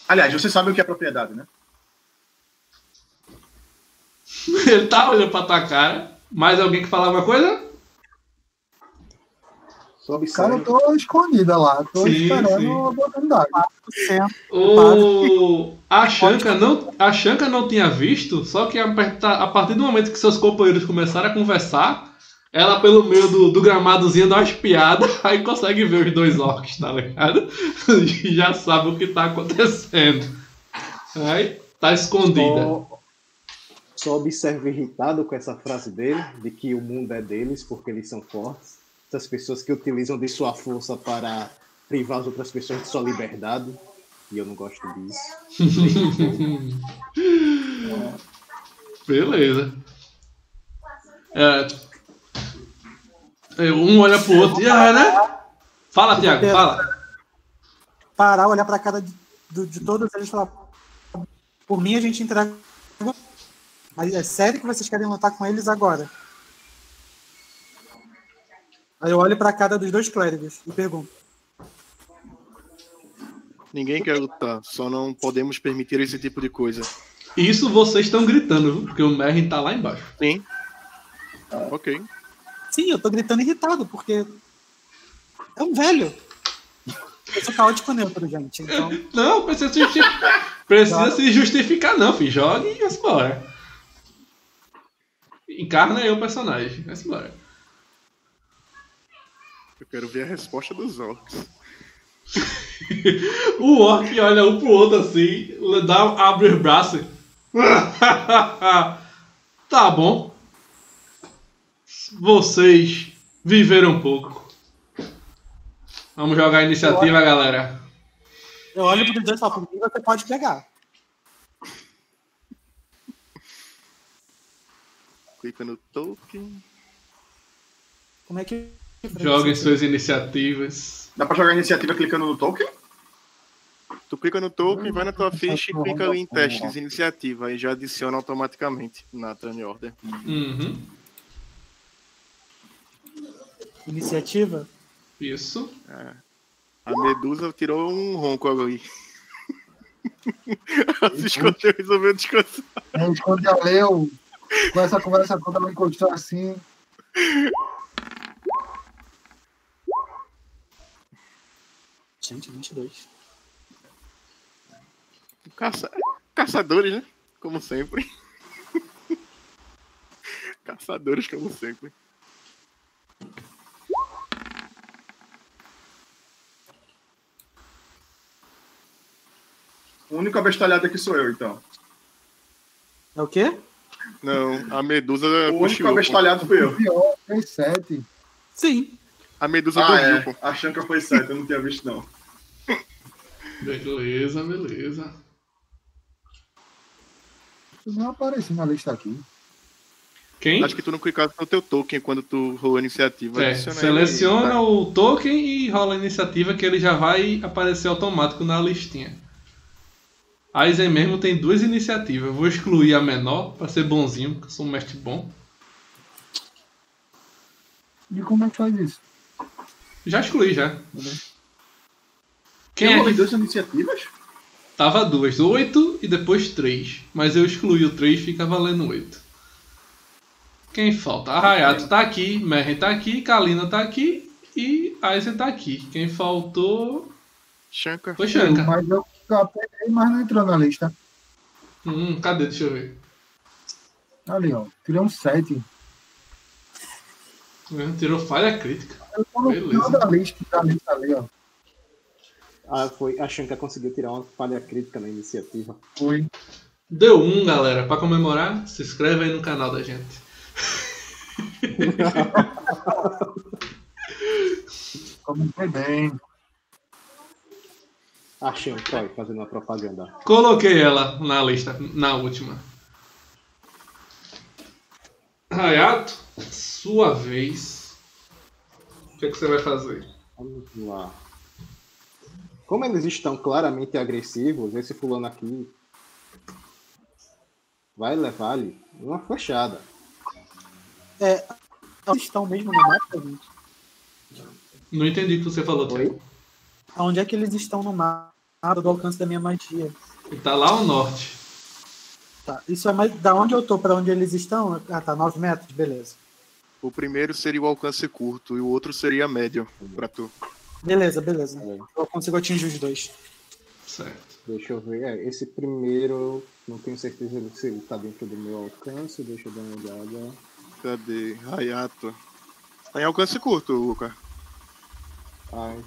Aliás, você sabe o que é propriedade, né? Ele tá olhando pra tua cara. Mais alguém que falar alguma coisa? Só Cara, eu tô escondida lá, tô Sim, esperando sim. a oportunidade. O... A Shanka não, a Shanka não tinha visto, só que a par- a partir do momento que seus companheiros começaram a conversar, ela pelo meio do, do gramadozinho dá uma espiada, aí consegue ver os dois orcs, tá ligado? E já sabe o que tá acontecendo. Aí tá escondida. Só, só observe irritado com essa frase dele, de que o mundo é deles porque eles são fortes. Essas pessoas que utilizam de sua força para privar as outras pessoas de sua liberdade. E eu não gosto disso. Beleza. É, é, um olha pro outro e ah, né? Fala, Thiago, fala. Parar, olhar pra cara de, de todos eles e falar: Por mim a gente entrega. Mas é sério que vocês querem lutar com eles agora? Aí eu olho pra cara dos dois clérigos e pergunto: Ninguém quer lutar, só não podemos permitir esse tipo de coisa. Isso vocês estão gritando, viu? Porque o Merrin tá lá embaixo. Sim. Ok. Sim, eu tô gritando irritado, porque. É um velho. Eu sou caótico neutro, gente. Então. Não, precisa se, justi- precisa se justificar, não, filho. Jogue e vai embora. Encarna aí o personagem. Vai embora. Eu quero ver a resposta dos orcs. O orc olha um pro outro assim, dá, abre os braços. tá bom. Vocês viveram um pouco. Vamos jogar a iniciativa, galera. Eu olho pros dois e falo: você pode pegar. Clica no token. Como é que. Joguem suas iniciativas. Dá pra jogar iniciativa clicando no token? Tu clica no token, vai na tua ficha e clica ali em testes iniciativa. Aí já adiciona automaticamente na turn order. Uhum. Iniciativa? Isso. A medusa tirou um ronco ali. Ela se escondeu e resolveu descansar. Aí esconde a Leo, com essa conversa quando ela encostou assim. Gente, 22. Caça... Caçadores, né? Como sempre. Caçadores, como sempre. O único abestalhado aqui sou eu, então. É o quê? Não, a medusa O único abestalhado fui eu. Pior, fez sete. Sim. A medusa Ah, dormiu, é. pô. A Shanka foi certa, eu não tinha visto, não. Beleza, beleza. Não apareceu na lista aqui. Quem? Acho que tu não clicasse no teu token quando tu rolou a iniciativa. É, seleciona aí. o token e rola a iniciativa que ele já vai aparecer automático na listinha. A Aizen mesmo tem duas iniciativas. Eu vou excluir a menor pra ser bonzinho, porque eu sou um mestre bom. E como é que faz isso? Já excluí já. Quem eu é que duas iniciativas? tava duas? Oito e depois três. Mas eu excluí o três, fica valendo oito. Quem falta? A Hayato tá aqui, Merren tá aqui, Kalina tá aqui e Aizen tá aqui. Quem faltou Shanka. foi Shanka. Mas eu, Eu apertei, mas não entrou na lista. Hum, cadê? Deixa eu ver. Ali, ó. Tirei um 7. É, Tirou falha crítica. Eu tô no Beleza. final da lista, da lista ali, ó. Ah, foi. A Shanka conseguiu tirar uma falha crítica na iniciativa. Foi. Deu um, galera. Pra comemorar, se inscreve aí no canal da gente. Comecei bem. A Shanka, ó, fazendo uma propaganda. Coloquei ela na lista, na última. Hayato, sua vez. O que, é que você vai fazer? Vamos lá. Como eles estão claramente agressivos, esse fulano aqui vai levar-lhe uma flechada. É, eles estão mesmo no mapa, gente? Não entendi o que você falou, Oi? Onde é que eles estão no mapa do alcance da minha magia? Ele tá lá ao norte. Tá. Isso é mais. Da onde eu tô pra onde eles estão? Ah, tá, 9 metros, beleza. O primeiro seria o alcance curto e o outro seria médio pra tu. Beleza, beleza. É. Eu consigo atingir os dois. Certo. Deixa eu ver. É, esse primeiro, não tenho certeza se ele tá dentro do meu alcance. Deixa eu dar uma olhada. Cadê? Hayato. Tá em alcance curto, Luca. Ai,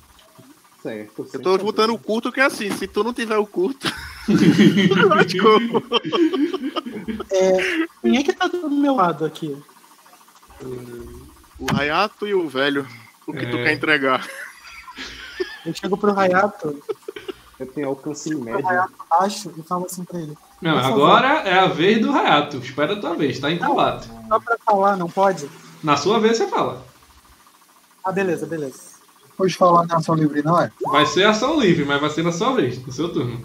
certo. Eu tô botando o curto que é assim, se tu não tiver o curto. É, quem é que tá do meu lado aqui? o Hayato e o velho. O que tu É. quer entregar? Eu chego pro Hayato, Eu tenho alcance médio. Baixo e falo assim pra ele. Não, agora é a vez do Hayato. Espera a tua vez, tá em combate. Só pra falar, não pode? Na sua vez você fala. Ah, beleza, beleza. Pode falar na ação livre, não é? Vai ser ação livre, mas vai ser na sua vez, no seu turno.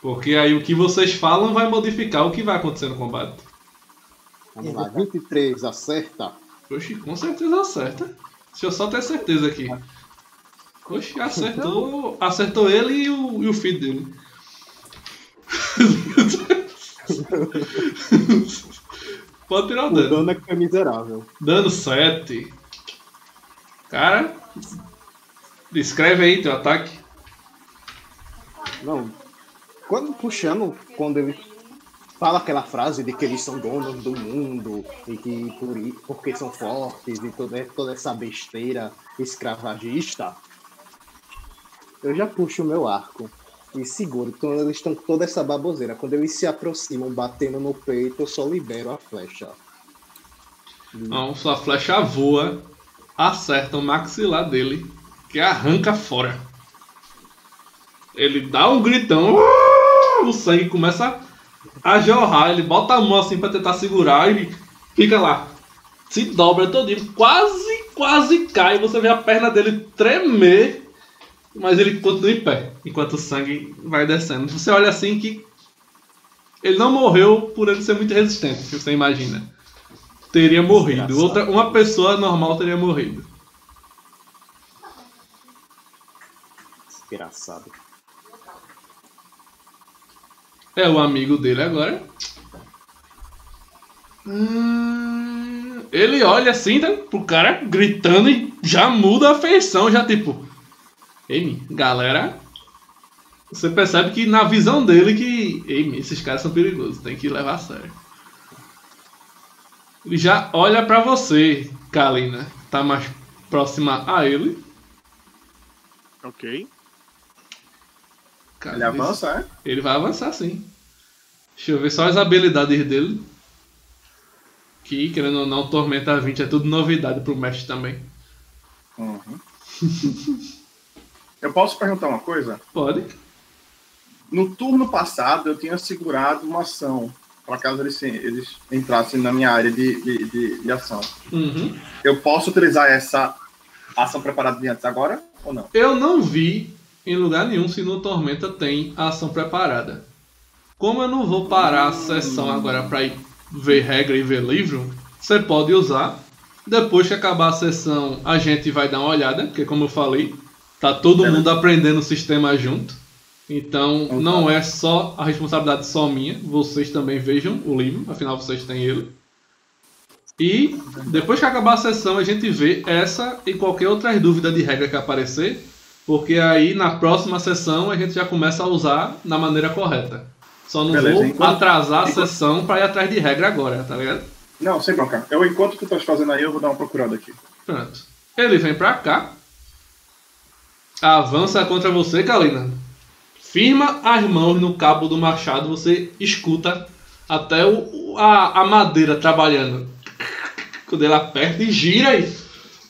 Porque aí o que vocês falam vai modificar o que vai acontecer no combate. Vamos lá, 23, acerta. Oxi, com certeza acerta. Deixa eu só ter certeza aqui. Oxi, acertou, acertou ele e o, e o filho dele. Pode tirar o O dano. dano é que é miserável. Dano 7. Cara, descreve aí teu ataque. Não. Quando puxando, quando ele fala aquela frase de que eles são donos do mundo e que por, porque são fortes e toda, toda essa besteira escravagista, eu já puxo o meu arco e seguro. Então eles estão com toda essa baboseira. Quando eles se aproximam batendo no peito, eu só libero a flecha. Então, sua flecha voa, acerta o maxilar dele, que arranca fora. Ele dá um gritão, o sangue começa a jorrar, ele bota a mão assim pra tentar segurar e fica lá. Se dobra todinho, quase, quase cai. Você vê a perna dele tremer, mas ele continua em pé, enquanto o sangue vai descendo. Você olha assim que ele não morreu por ele ser muito resistente, que você imagina teria morrido. Outra, uma pessoa normal teria morrido. Desgraçado. É o amigo dele agora. Hum, ele olha assim né, pro cara gritando e já muda a feição, já tipo. Ei, galera. Você percebe que na visão dele que. Ei, esses caras são perigosos, tem que levar a sério. Já olha pra você, Kalina. Tá mais próxima a ele. Ok. Ele avança, é? Ele vai avançar sim. Deixa eu ver só as habilidades dele. Que, querendo ou não, Tormenta 20 é tudo novidade pro mestre também. Uhum. Eu posso perguntar uma coisa? Pode. No turno passado, eu tinha segurado uma ação, para caso eles, eles entrassem na minha área de, de, de, de ação. Uhum. Eu posso utilizar essa ação preparada de antes agora ou não? Eu não vi em lugar nenhum se no Tormenta tem a ação preparada. Como eu não vou parar a sessão agora pra ir ver regra e ver livro, você pode usar. Depois que acabar a sessão, a gente vai dar uma olhada, porque como eu falei, tá todo É. mundo aprendendo o sistema junto. Então Então não é só a responsabilidade só minha, vocês também vejam o livro, afinal vocês têm ele. E depois que acabar a sessão, a gente vê essa e qualquer outra dúvida de regra que aparecer. Porque aí na próxima sessão a gente já começa a usar na maneira correta. Só não Beleza, vou enquanto- atrasar a enquanto- sessão pra ir atrás de regra agora, tá ligado? Não, sem bronca. Eu, enquanto tu estás fazendo aí, eu vou dar uma procurada aqui. Pronto. Ele vem pra cá. Avança contra você, Kalina. Firma as mãos no cabo do machado, você escuta até o, a, a madeira trabalhando. Quando ele aperta e gira e.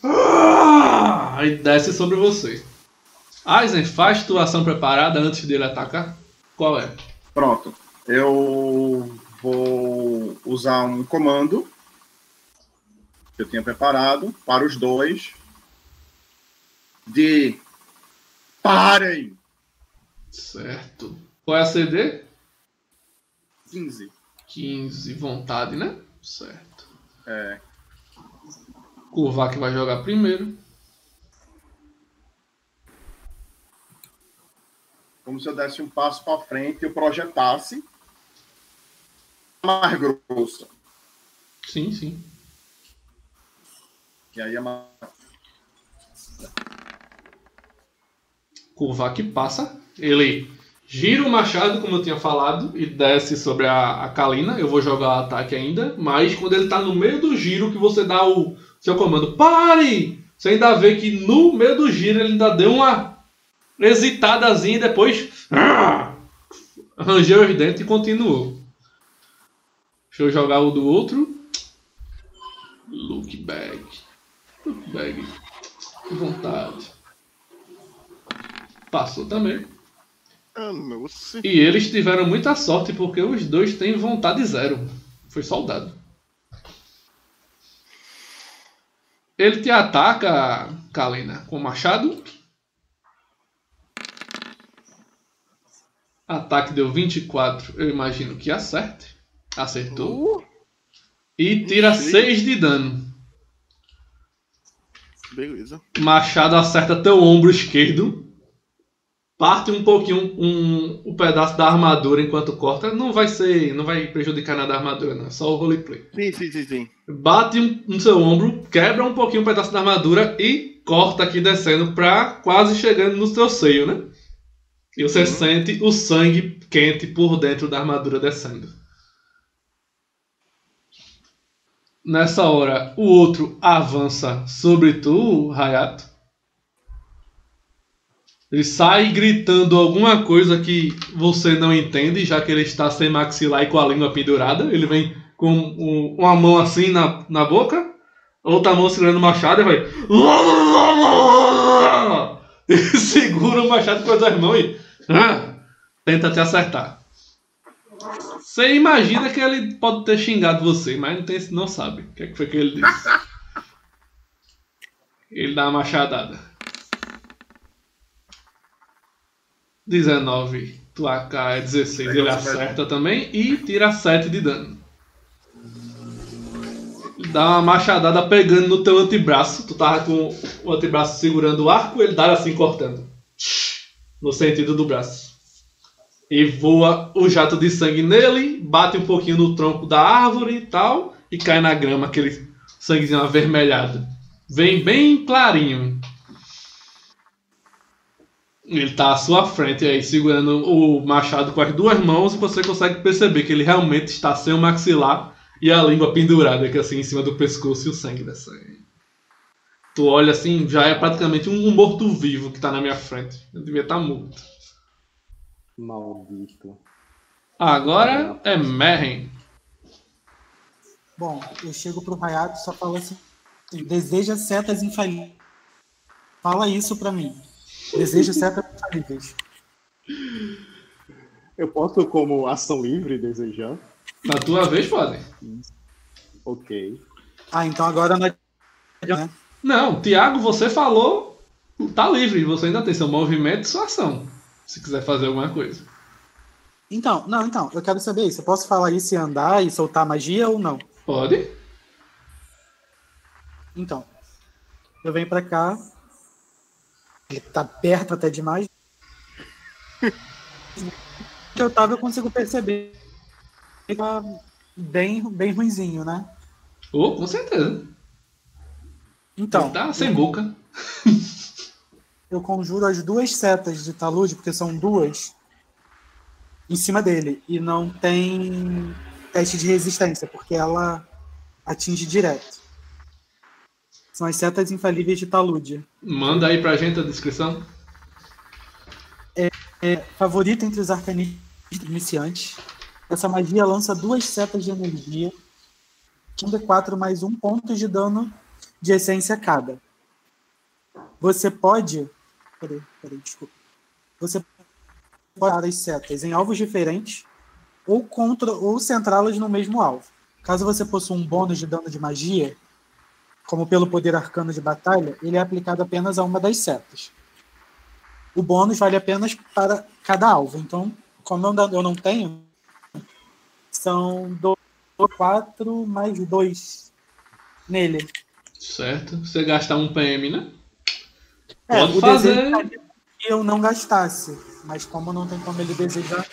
Ah! Aí desce sobre você. Aizen, faz tua ação preparada antes dele atacar? Qual é? Pronto. Eu vou usar um comando que eu tinha preparado para os dois de parem Certo. Qual é a CD? 15. 15, vontade, né? Certo. É, Kurvak vai jogar primeiro. como se eu desse um passo para frente e eu projetasse mais grossa. Sim, sim. E aí é mais... Kurvak passa. Ele gira o machado, como eu tinha falado, e desce sobre a, a Kalina. Eu vou jogar o ataque ainda. Mas quando ele tá no meio do giro, que você dá o seu comando, pare! Você ainda vê que no meio do giro ele ainda deu uma hesitadazinha e depois rangeu os dentes e continuou. Deixa eu jogar o do outro. Look bag. Look bag. Que vontade. Passou também. Nossa. E eles tiveram muita sorte porque os dois têm vontade zero. Foi soldado. Ele te ataca, Kalina, com o machado. Ataque deu 24. Eu imagino que acerte. Acertou. Uh, E tira Ixi. 6 de dano. beleza. Machado acerta teu ombro esquerdo. Parte um pouquinho um, o pedaço da armadura enquanto corta. Não vai ser. Não vai prejudicar nada a armadura, não. É só o roleplay. Sim, sim, sim, sim. Bate um- no seu ombro, quebra um pouquinho o pedaço da armadura e corta aqui descendo pra quase chegando no seu seio, né? E você sente o sangue quente por dentro da armadura descendo. Nessa hora, o outro avança sobre tu, Hayato. Ele sai gritando alguma coisa que você não entende, já que ele está sem maxilar e com a língua pendurada. Ele vem com um- uma mão assim na, na boca, outra mão segurando o machado e vai. E segura o machado com as duas mãos e. tenta te acertar. Você imagina que ele pode ter xingado você, mas não, tem, não sabe. O que, é que foi que ele disse? Ele dá uma machadada. 19. Tua AK é 16. Ele acerta também e tira 7 de dano. Dá uma machadada pegando no teu antebraço. Tu tava com o antebraço segurando o arco, ele dá assim cortando. No sentido do braço. E voa o jato de sangue nele, bate um pouquinho no tronco da árvore e tal, e cai na grama, aquele sanguezinho avermelhado. Vem bem clarinho. Ele tá à sua frente aí, segurando o machado com as duas mãos, e você consegue perceber que ele realmente está sem o maxilar e a língua pendurada aqui assim em cima do pescoço e o sangue dessa. Tu olha assim, já é praticamente um morto-vivo que tá na minha frente. Eu devia estar morto. Maldito. Agora é Merren. Bom, eu chego pro Hayato e só falo assim: deseja setas infalíveis. Fala isso pra mim. Deseja setas infalíveis. Eu posso, como ação livre, desejar? Na tua vez, pode. Ok. Ah, então agora não né? Não, Thiago, você falou. Tá livre. Você ainda tem seu movimento e sua ação. Se quiser fazer alguma coisa. Então, não, então, eu quero saber isso. Eu posso falar isso e andar e soltar magia ou não? Pode? Então, eu venho pra cá. Ele tá perto até demais. Onde eu tava, eu consigo perceber. Ele tá bem, bem ruinzinho, né? Oh, com certeza. Então, Tá sem boca. eu conjuro as duas setas de talude, porque são duas, em cima dele. E não tem teste de resistência, porque ela atinge direto. São as setas infalíveis de talude. Manda aí pra gente a descrição. É favorita entre os arcanistas iniciantes. Essa magia lança duas setas de energia, um D4 mais um ponto de dano de essência cada. Você pode. Peraí, peraí, desculpa. Você pode usar as setas em alvos diferentes ou contra ou centrá-las no mesmo alvo. Caso você possua um bônus de dano de magia, como pelo poder arcano de batalha, ele é aplicado apenas a uma das setas. O bônus vale apenas para cada alvo. Então, como eu não, tenho, são 4 mais 2 nele. Certo. Você gasta um PM, né? É, Pode fazer. que eu não gastasse, mas como não tem como ele desejar,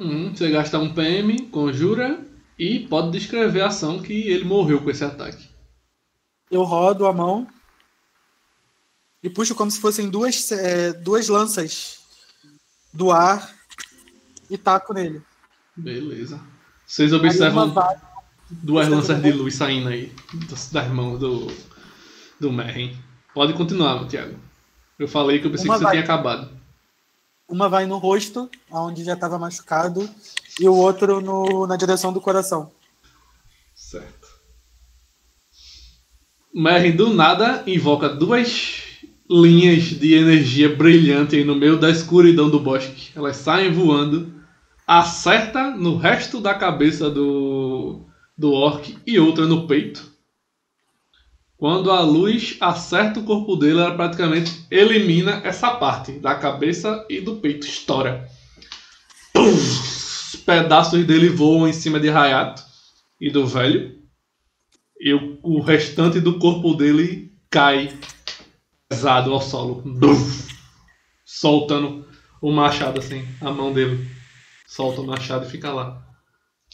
Hum, você gasta um PM, conjura e pode descrever a ação que ele morreu com esse ataque. Eu rodo a mão e puxo como se fossem duas, é, duas lanças do ar e taco nele. Beleza. Vocês observam vai, duas lanças de luz saindo aí das, das mãos do, do Merrin. Pode continuar, Thiago. Eu falei que eu pensei Uma que você vai. tinha acabado. uma vai no rosto, onde já estava machucado, e o outro no, na direção do coração. Certo. Merrin do nada invoca duas linhas de energia brilhante no meio da escuridão do bosque. Elas saem voando, acerta no resto da cabeça do, do orc e outra no peito. Quando a luz acerta o corpo dele, ela praticamente elimina essa parte da cabeça e do peito. Estoura. Pum! Os pedaços dele voam em cima de Hayato e do velho. E o, restante do corpo dele cai pesado ao solo. Soltando o machado assim, a mão dele. Solta o machado e fica lá.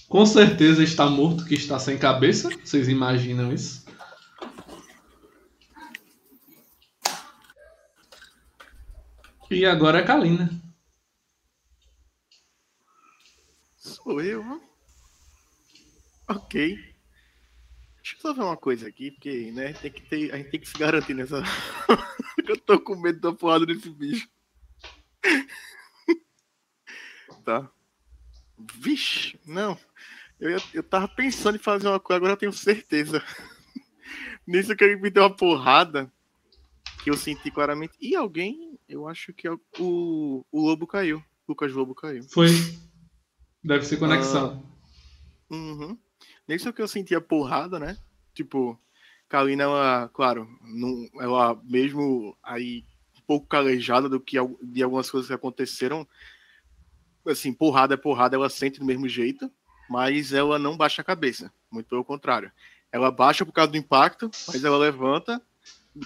Com certeza está morto, que está sem cabeça. Vocês imaginam isso? E agora é Kalina. Sou eu, ó. Ok. Deixa eu só ver uma coisa aqui, porque, né, tem que ter, a gente tem que se garantir nessa. eu tô com medo da porrada desse bicho. tá. Vixe, não. Eu, ia- eu tava pensando em fazer uma coisa, agora eu tenho certeza. Nisso que ele me deu uma porrada, que eu senti claramente. E alguém, eu acho que é o, o, Lobo caiu. Lucas Lobo caiu. Foi. Deve ser conexão. Uhum. Nisso que eu senti a porrada, né? Tipo, Kalina, ela, claro, não, ela mesmo aí um pouco calejada do que de algumas coisas que aconteceram, assim, porrada é porrada, ela sente do mesmo jeito, mas ela não baixa a cabeça, muito pelo contrário. Ela baixa por causa do impacto, mas ela levanta,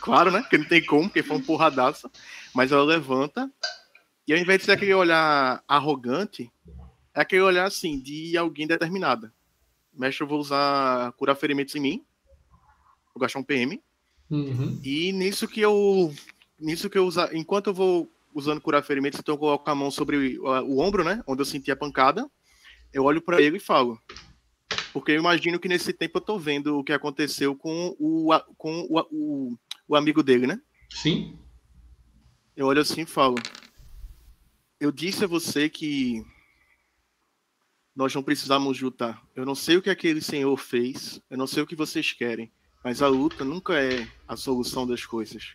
claro, né? Porque não tem como, porque foi um porradaço, mas ela levanta, e ao invés de ser aquele olhar arrogante, é aquele olhar assim, de alguém determinada. Mestre, eu vou usar curar ferimentos em mim. Vou gastar um PM. Uhum. E nisso que eu. Nisso que eu usar. Enquanto eu vou usando curar ferimentos, então eu coloco a mão sobre o, o ombro, né? Onde eu senti a pancada. Eu olho pra ele e falo. Porque eu imagino que nesse tempo eu tô vendo o que aconteceu com o, com o, o, o amigo dele, né? Sim. Eu olho assim e falo. Eu disse a você que nós não precisamos lutar. Eu não sei o que aquele senhor fez, eu não sei o que vocês querem, mas a luta nunca é a solução das coisas.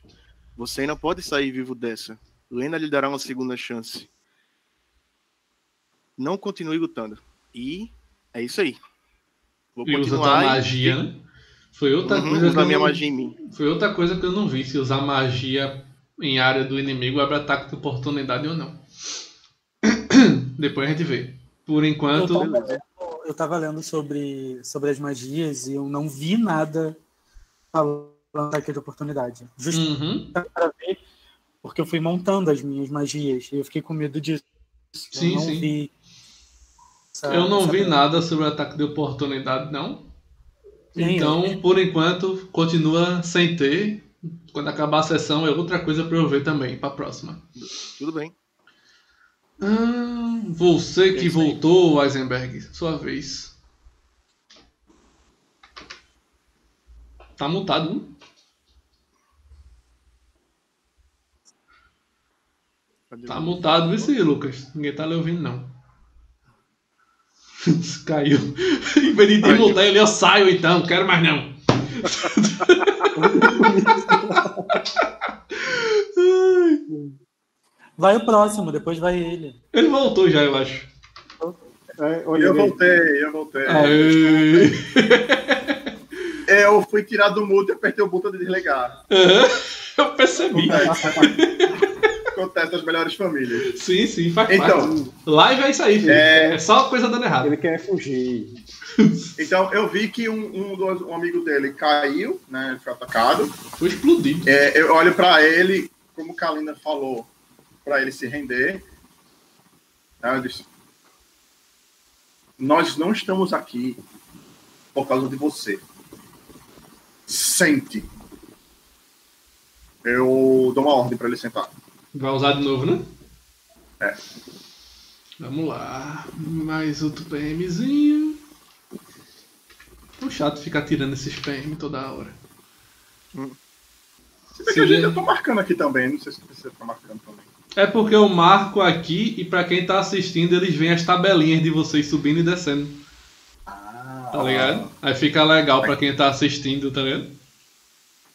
Você ainda pode sair vivo dessa. Lena lhe dará uma segunda chance. Não continue lutando. E é isso aí. Vou E usa continuar. e- magia, né? Foi outra Uhum, coisa eu minha não... magia em mim. Foi outra coisa que eu não vi, se usar magia em área do inimigo abre ataque de oportunidade ou não. Depois a gente vê. Por Eu enquanto, lendo, eu tava lendo sobre, sobre as magias e eu não vi nada falando ataque de oportunidade. Justo Uhum. para ver, porque eu fui montando as minhas magias e eu fiquei com medo disso. Sim, eu não sim. vi. essa- Eu não vi nada sobre ataque de oportunidade, não. Nem Então, por enquanto, continua sem ter. Quando acabar a sessão é outra coisa pra eu ver também, pra próxima. Tudo bem. Ah, você que voltou, Eisenberg, sua vez. Tá mutado, não? Cadê Tá mutado, vê se Lucas. Ninguém tá lhe ouvindo, não. Caiu. em vez de desmutar ele, eu saio então, quero mais não. Ai, Vai o próximo, depois vai ele. ele voltou já, eu acho. É, Eu voltei, eu voltei. Aê. Eu fui tirar do mudo e apertei o botão de desligar. Aham, Eu percebi. Acontece nas melhores famílias. Sim, sim, faz Então, parte. Live é isso aí, filho. É... É- só coisa dando errado. ele quer fugir. então eu vi que um, um, dos- um amigo dele caiu, né? Ele foi atacado. Foi explodido. É, eu olho pra ele, como Kalina falou, pra ele se render. Eu disse: Nós não estamos aqui por causa de você. Sente. Eu dou uma ordem pra ele sentar. Vai usar de novo, né? É. Vamos lá. Mais outro PMzinho. O chato ficar tirando esses PM toda hora. Se bem que a gente, eu tô marcando aqui também, não sei se você tá marcando também. É porque eu marco aqui e pra quem tá assistindo, eles veem as tabelinhas de vocês subindo e descendo. Ah, Tá ligado? Aí fica legal pra quem tá assistindo, tá ligado?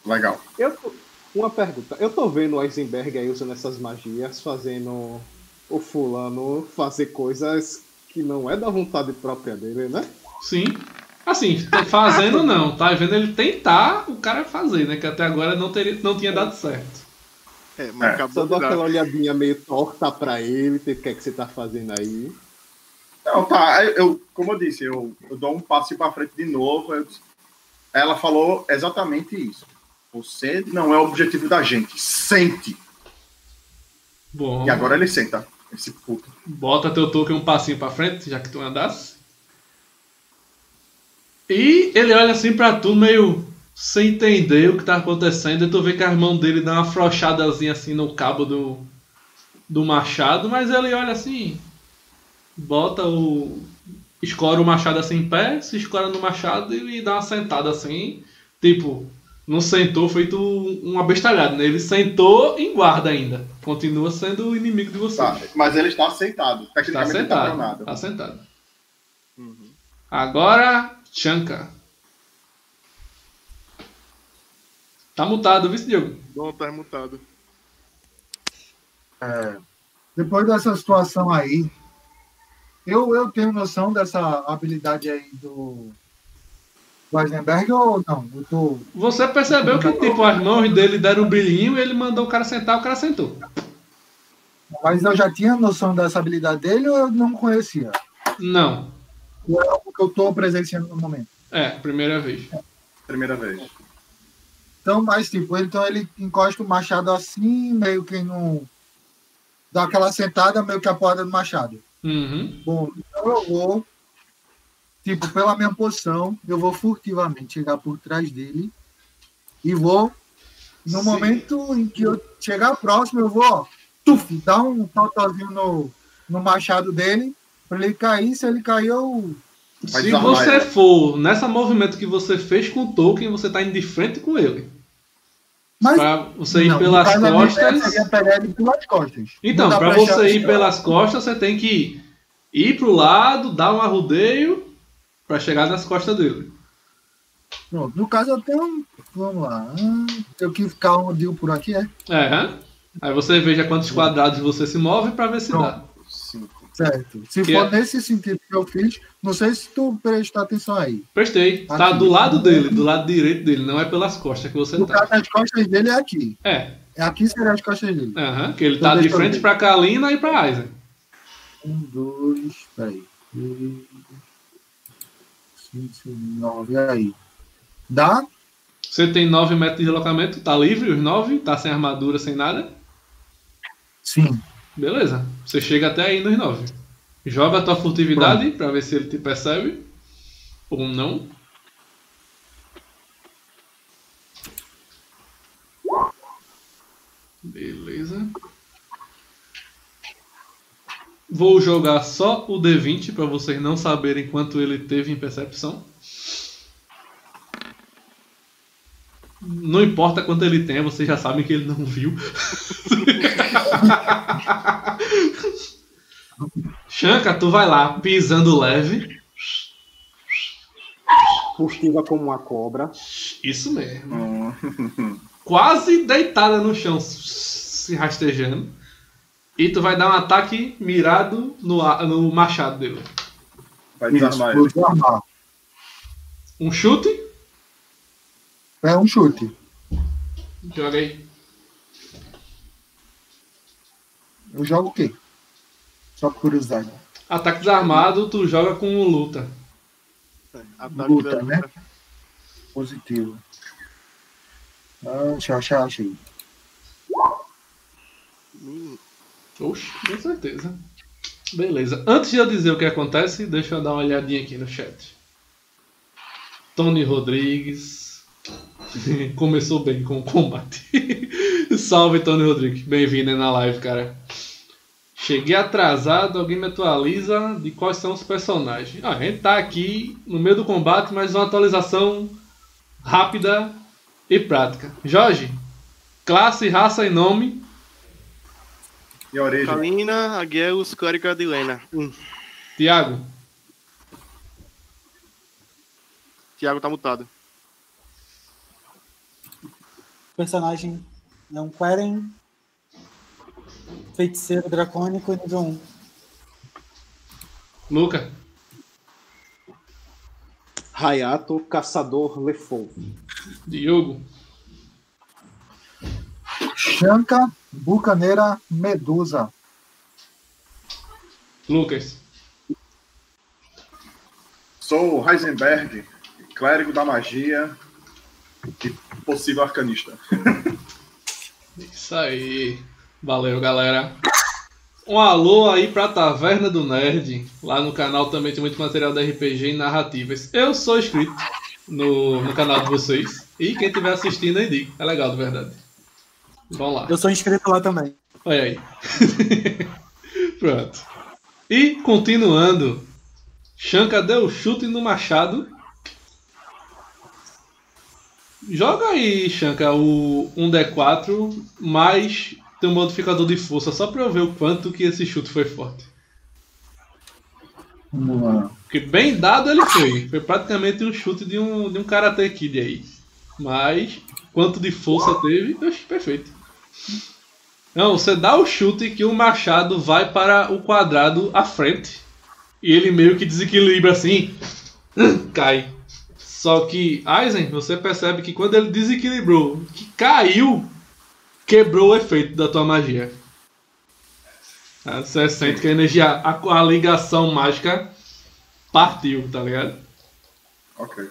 Legal. Eu tô- Uma pergunta. Eu tô vendo o Eisenberg aí usando essas magias, fazendo o fulano fazer coisas que não é da vontade própria dele, né? Sim. Assim, tá fazendo não, tá vendo ele tentar o cara fazer, né? Que até agora não, teria, não tinha dado certo. É, mas É, acabou Só dar. aquela olhadinha meio torta pra ele, o que é que você tá fazendo aí? Não, tá. eu- como eu disse, eu, eu dou um passo para frente de novo. eu ela falou exatamente isso. Você não é o objetivo da gente. Sente. Bom, E agora ele senta. Esse puto. bota teu token um passinho pra frente, já que tu andasse. E ele olha assim pra tu, meio sem entender o que tá acontecendo. E tu vê que a mão dele dá uma afrouxadazinha assim no cabo do, do machado, mas ele olha assim, bota o. escora o machado assim em pé, se escora no machado e dá uma sentada assim. Tipo, não sentou feito um abestalhado, né? Ele sentou em guarda ainda. Continua sendo o inimigo de você. Tá, mas ele está sentado. Tá Tecnicamente está sentado. pronado. Tá sentado. Uhum. Agora, Chanka. Tá mutado, viu, Diogo? Dom tá mutado. É, depois dessa situação aí, eu, eu tenho noção dessa habilidade aí do Weisenberg ou não? Eu tô, Você percebeu que, tipo, as mãos dele deram um brilhinho e ele mandou o cara sentar, o cara sentou. mas eu já tinha noção dessa habilidade dele ou eu não conhecia? Não. Ou é algo que eu tô presenciando no momento? É, primeira vez. Primeira vez. Então, mas tipo, ele- então ele encosta o machado assim, meio que não. Dá aquela sentada, meio que apoia no machado. Uhum. Bom, então eu vou, tipo, pela minha posição, eu vou furtivamente chegar por trás dele e vou, no Sim. momento em que eu chegar próximo, eu vou, ó, tuf, dar um totozinho no, no machado dele, pra ele cair. Se ele cair, eu. Se você for nessa movimento que você fez com o Tolkien, você tá indo de frente com ele. Mas. Pra você ir não, pelas ideia costas. seria pegar ele pelas costas. Então, achar você ir pelas costas, você tem que ir pro lado, dar um arrudeio pra chegar nas costas dele. Pronto, no caso eu tenho. um- Vamos lá. Hum, Eu que ficar um deal por aqui, é? É? Aí você veja quantos quadrados você se move pra ver se dá. Certo. Se Que for é- nesse sentido que eu fiz, não sei se tu prestou atenção aí. Prestei. Tá Aqui. do lado dele, do lado direito dele, não é pelas costas que você No tá. as costas dele é aqui. É, É aqui seriam as costas dele. aham, que ele Então tá de frente pra Kalina e pra Isaac. Um, dois, peraí. Três, cinco, nove, aí. Dá? Você tem 9 metros de deslocamento, tá livre os 9, tá sem armadura, sem nada. Sim. Beleza, você chega até aí nos 9. Joga a tua furtividade pra ver se ele te percebe. Ou não. Beleza. Vou jogar só o D20 para vocês não saberem quanto ele teve em percepção. Não importa quanto ele tem, vocês já sabem que ele não viu. Shanka, tu vai lá pisando leve. Furtiva como uma cobra. Isso mesmo. Hum. Quase deitada no chão, se rastejando. E tu vai dar um ataque mirado no, no machado dele. Vai desarmar ele. Um chute. É um chute. Joga aí. Eu jogo o quê? Só por curiosidade. Ataque desarmado, tu joga com luta. Ataque Luta, da- né? Positivo. Ah, deixa eu achar, achei. Hum, Oxe, com certeza. Beleza. Antes de eu dizer o que acontece, deixa eu dar uma olhadinha aqui no chat. Tony Rodrigues. Começou bem com o combate. Salve, Tony Rodrigues. Bem-vindo aí na live, cara. Cheguei atrasado, alguém me atualiza de quais são os personagens. Ah, a gente tá aqui no meio do combate, mas uma atualização rápida e prática. Jorge, classe, raça e nome. E a origem? Kalina, Agueus, Clérica de Lena. Hum, Tiago, Thiago tá mutado. Personagem é um Queren, feiticeiro dracônico nível 1. Luca, Hayato, caçador Lefou. Diogo, Shanka, Bucaneira, Medusa. Lucas, Sou o Heisenberg, clérigo da magia e possível arcanista. Isso aí. Valeu, galera. Um alô aí pra Taverna do Nerd. Lá no canal também tem muito material da RPG e narrativas. Eu sou inscrito no, no canal de vocês. E quem estiver assistindo aí. É legal, de verdade. Vamos lá. Eu sou inscrito lá também. Olha aí. Pronto. E continuando. Shanka deu chute no machado. Joga aí, Shanka, o 1D4 mais tem um modificador de força, só pra eu ver o quanto que esse chute foi forte. Vamos lá. Porque bem dado ele foi. Foi praticamente um chute de um, de um Karate Kid aí. Mas quanto de força teve, oxe, perfeito. Não, você dá o chute que o machado vai para o quadrado à frente. E ele meio que desequilibra assim. Cai. Só que, Aizen, você percebe que quando ele desequilibrou, que caiu, quebrou o efeito da tua magia. Você sente que a energia, a, a ligação mágica partiu, tá ligado? Ok.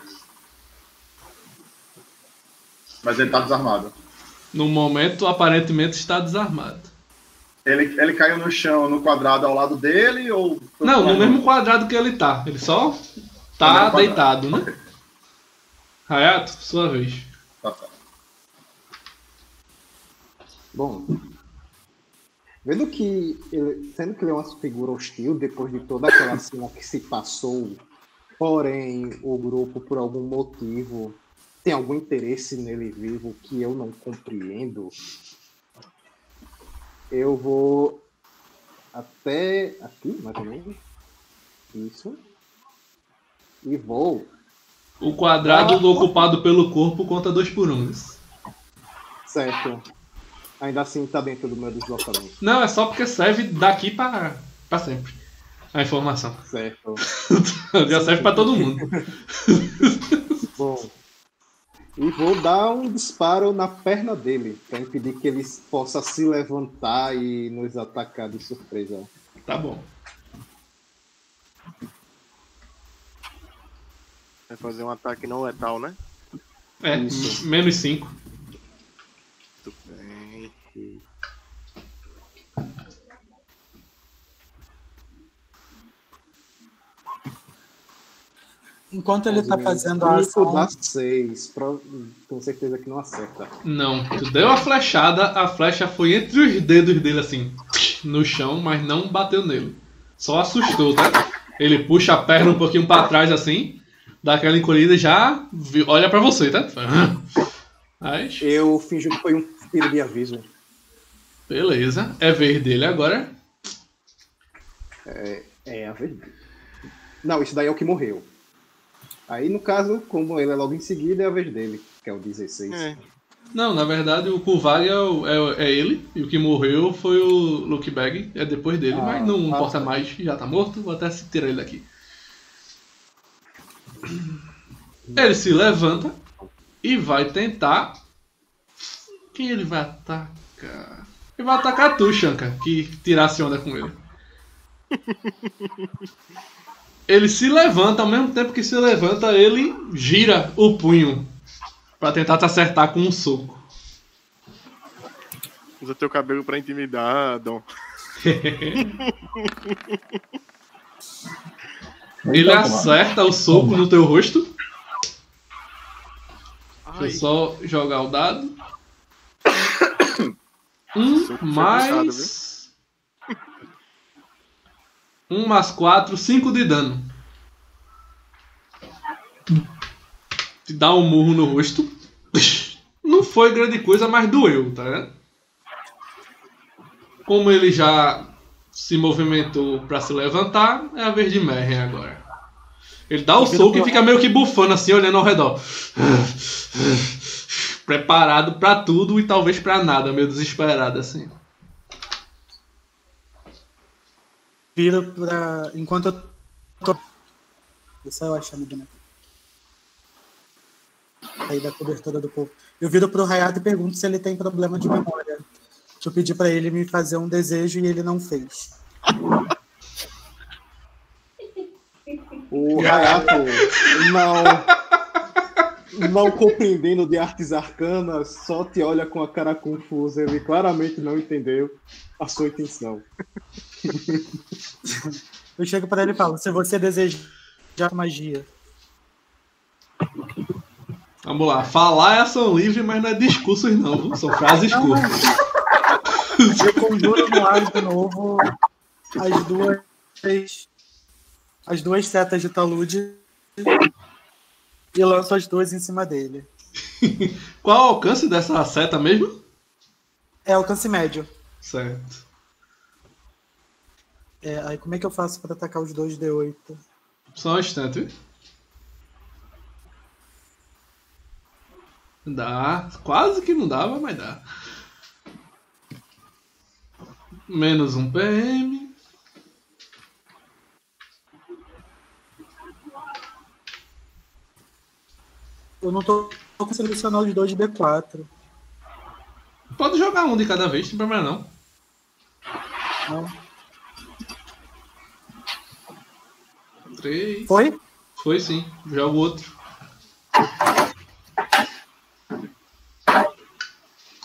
Mas ele tá desarmado. No momento, aparentemente está desarmado. Ele, ele caiu no chão, no quadrado ao lado dele ou. Não, no mesmo quadrado que ele tá. Ele só tá deitado, né? Ok, Hayato, sua vez. tá. Bom, vendo que ele, sendo que ele é uma figura hostil depois de toda aquela cena que se passou, porém o grupo por algum motivo tem algum interesse nele vivo que eu não compreendo, eu vou até aqui, mais ou menos. Isso. E vou O quadrado do ocupado pelo corpo conta 2 por 1. Um. certo. Ainda assim tá dentro do meu deslocamento. Não, é só porque serve daqui pra, pra sempre. A informação. Certo. Já serve pra todo mundo. Bom, e vou dar um disparo na perna dele, para impedir que ele possa se levantar e nos atacar de surpresa. Tá bom. Vai fazer um ataque não letal, né? É, menos 5. Muito bem. Enquanto ele tá fazendo a Isso dá ação. 6. Com certeza que não acerta. Não, tu deu a flechada, a flecha foi entre os dedos dele assim, no chão, mas não bateu nele. Só assustou, tá? Ele puxa a perna um pouquinho pra trás assim, dá aquela encolhida e já vi- olha pra você, tá? Mas, Eu fingi que foi um tiro de aviso. beleza. É vez dele agora. É a verdade. Não, isso daí é o que morreu. Aí, no caso, como ele é logo em seguida, é a vez dele, que é o 16. É. Não, na verdade o Kurvag é, é, é ele, e o que morreu foi o Luke Bag, é depois dele, Ah, mas não ah, importa tá. mais, já tá morto, vou até tirar ele daqui. Ele se levanta e vai tentar. Quem ele vai atacar? Ele vai atacar tu, Shanka, que tirasse onda com ele. Ele se levanta, ao mesmo tempo que se levanta, ele gira o punho pra tentar te acertar com um soco. Usa teu cabelo pra intimidar, Dom. Ele acerta o soco no teu rosto. Deixa eu Ai, só jogar o dado. Um foi mais. Um mais quatro, cinco de dano. Te dá um murro no rosto. Não foi grande coisa, mas doeu, tá? Como ele já se movimentou pra se levantar, é a vez de Merren agora. Ele dá o soco e fica meio que bufando assim, olhando ao redor. Preparado pra tudo e talvez pra nada, meio desesperado assim. Viro pra. Enquanto eu tô. Isso eu achando boneco. Aí da cobertura do povo. Eu viro pro Hayato e pergunto se ele tem problema de memória. Que eu pedi pra ele me fazer um desejo e ele não fez. O Hayato não, não compreendendo de artes arcanas, só te olha com a cara confusa. Ele claramente não entendeu a sua intenção. Eu chego pra ele e falo: se você desejar magia. Vamos lá, falar é ação livre, mas não é discursos não, são frases curtas. Eu conjuro no ar de novo as duas. As duas setas de talude e lanço as duas em cima dele. Qual o alcance dessa seta mesmo? É alcance médio. Certo. É, aí como é que eu faço pra atacar os dois D8? Só um instante. Dá. Quase que não dava, mas dá. Menos um PM. Eu não tô, conseguindo selecionar os dois de D4. Pode jogar um de cada vez, não tem problema não. Não. Três. Foi? Foi sim. Joga o outro.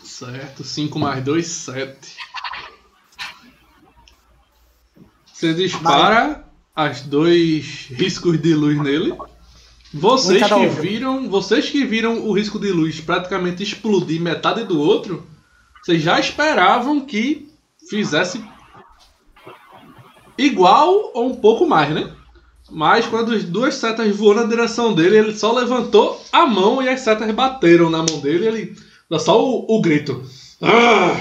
Certo. 5 mais 2, 7. Você dispara as dois riscos de luz nele. Vocês que viram, vocês que viram o risco de luz praticamente explodir metade do outro, vocês já esperavam que fizesse igual ou um pouco mais, né? Mas quando as duas setas voou na direção dele, ele só levantou a mão e as setas bateram na mão dele. Ele dá só o, o grito. Ah!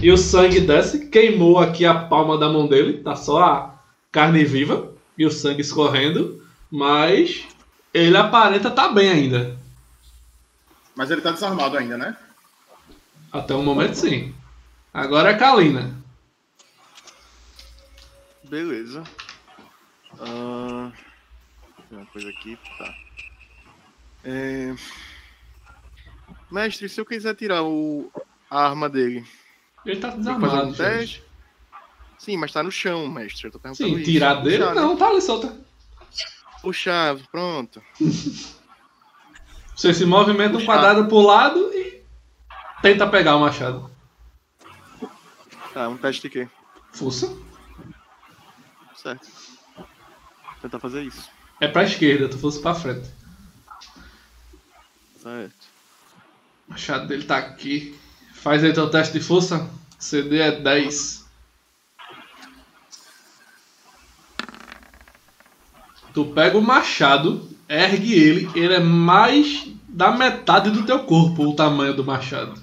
E o sangue desce, queimou aqui a palma da mão dele. Tá só a carne viva e o sangue escorrendo. Mas ele aparenta tá bem ainda. Mas ele tá desarmado ainda, né? Até o momento, sim. Agora é Kalina. Beleza. Ah, tem uma coisa aqui, tá. É, Mestre, se eu quiser tirar o... a arma dele, Ele tá desarmado. um teste? Sim, mas tá no chão, mestre. Eu tô perguntando Sim, isso. tirar dele? Puxar, né? Não, tá ali solta. Puxar, pronto. Você se movimenta um Puxar. quadrado pro lado e tenta pegar o machado. Tá, um teste de quê? Força. Certo. Vou tentar fazer isso. É pra esquerda, tu fosse pra frente. Certo. O machado dele tá aqui. Faz aí teu teste de força. CD é 10. Tu pega o machado, ergue ele, ele é mais da metade do teu corpo, o tamanho do machado.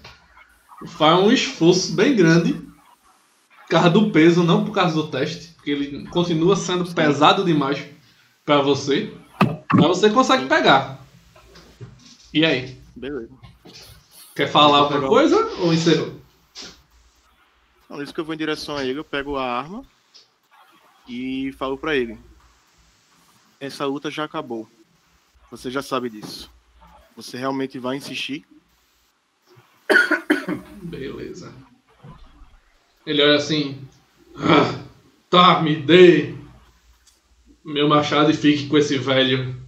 Faz um esforço bem grande, por causa do peso, não por causa do teste, porque ele continua sendo pesado demais pra você. Mas você consegue pegar. E aí? Beleza. Quer falar alguma coisa ou encerrou? Então, isso que eu vou em direção a ele, eu pego a arma e falo pra ele. Essa luta já acabou. Você já sabe disso. Você realmente vai insistir? Beleza. Ele olha assim. "Ah, tá, me dê meu machado e fique com esse velho.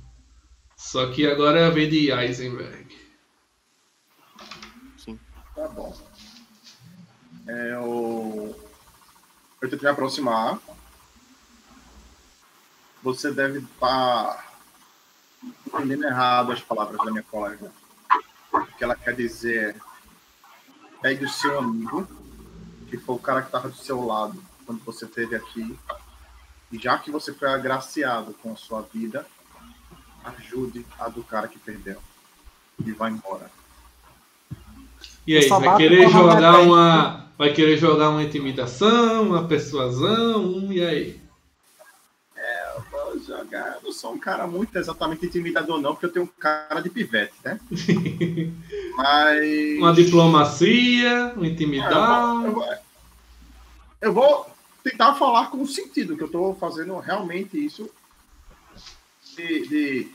Só que agora é a vez de Eisenberg. Sim. Tá bom. É, eu... eu tento me aproximar. Você deve estar entendendo errado as palavras da minha colega. O que ela quer dizer é pegue o seu amigo, que foi o cara que estava do seu lado quando você esteve aqui, e já que você foi agraciado com a sua vida, ajude a do cara que perdeu. E vai embora. E aí, vai querer jogar uma. Vai querer jogar uma intimidação, uma persuasão, um, e aí? Eu vou jogar. Eu não sou um cara muito exatamente intimidador, não, porque eu tenho um cara de pivete, né? Mas. Uma diplomacia, um Ah, eu, intimidar. vou, eu vou- eu vou tentar falar com sentido, que eu estou fazendo realmente isso de, de,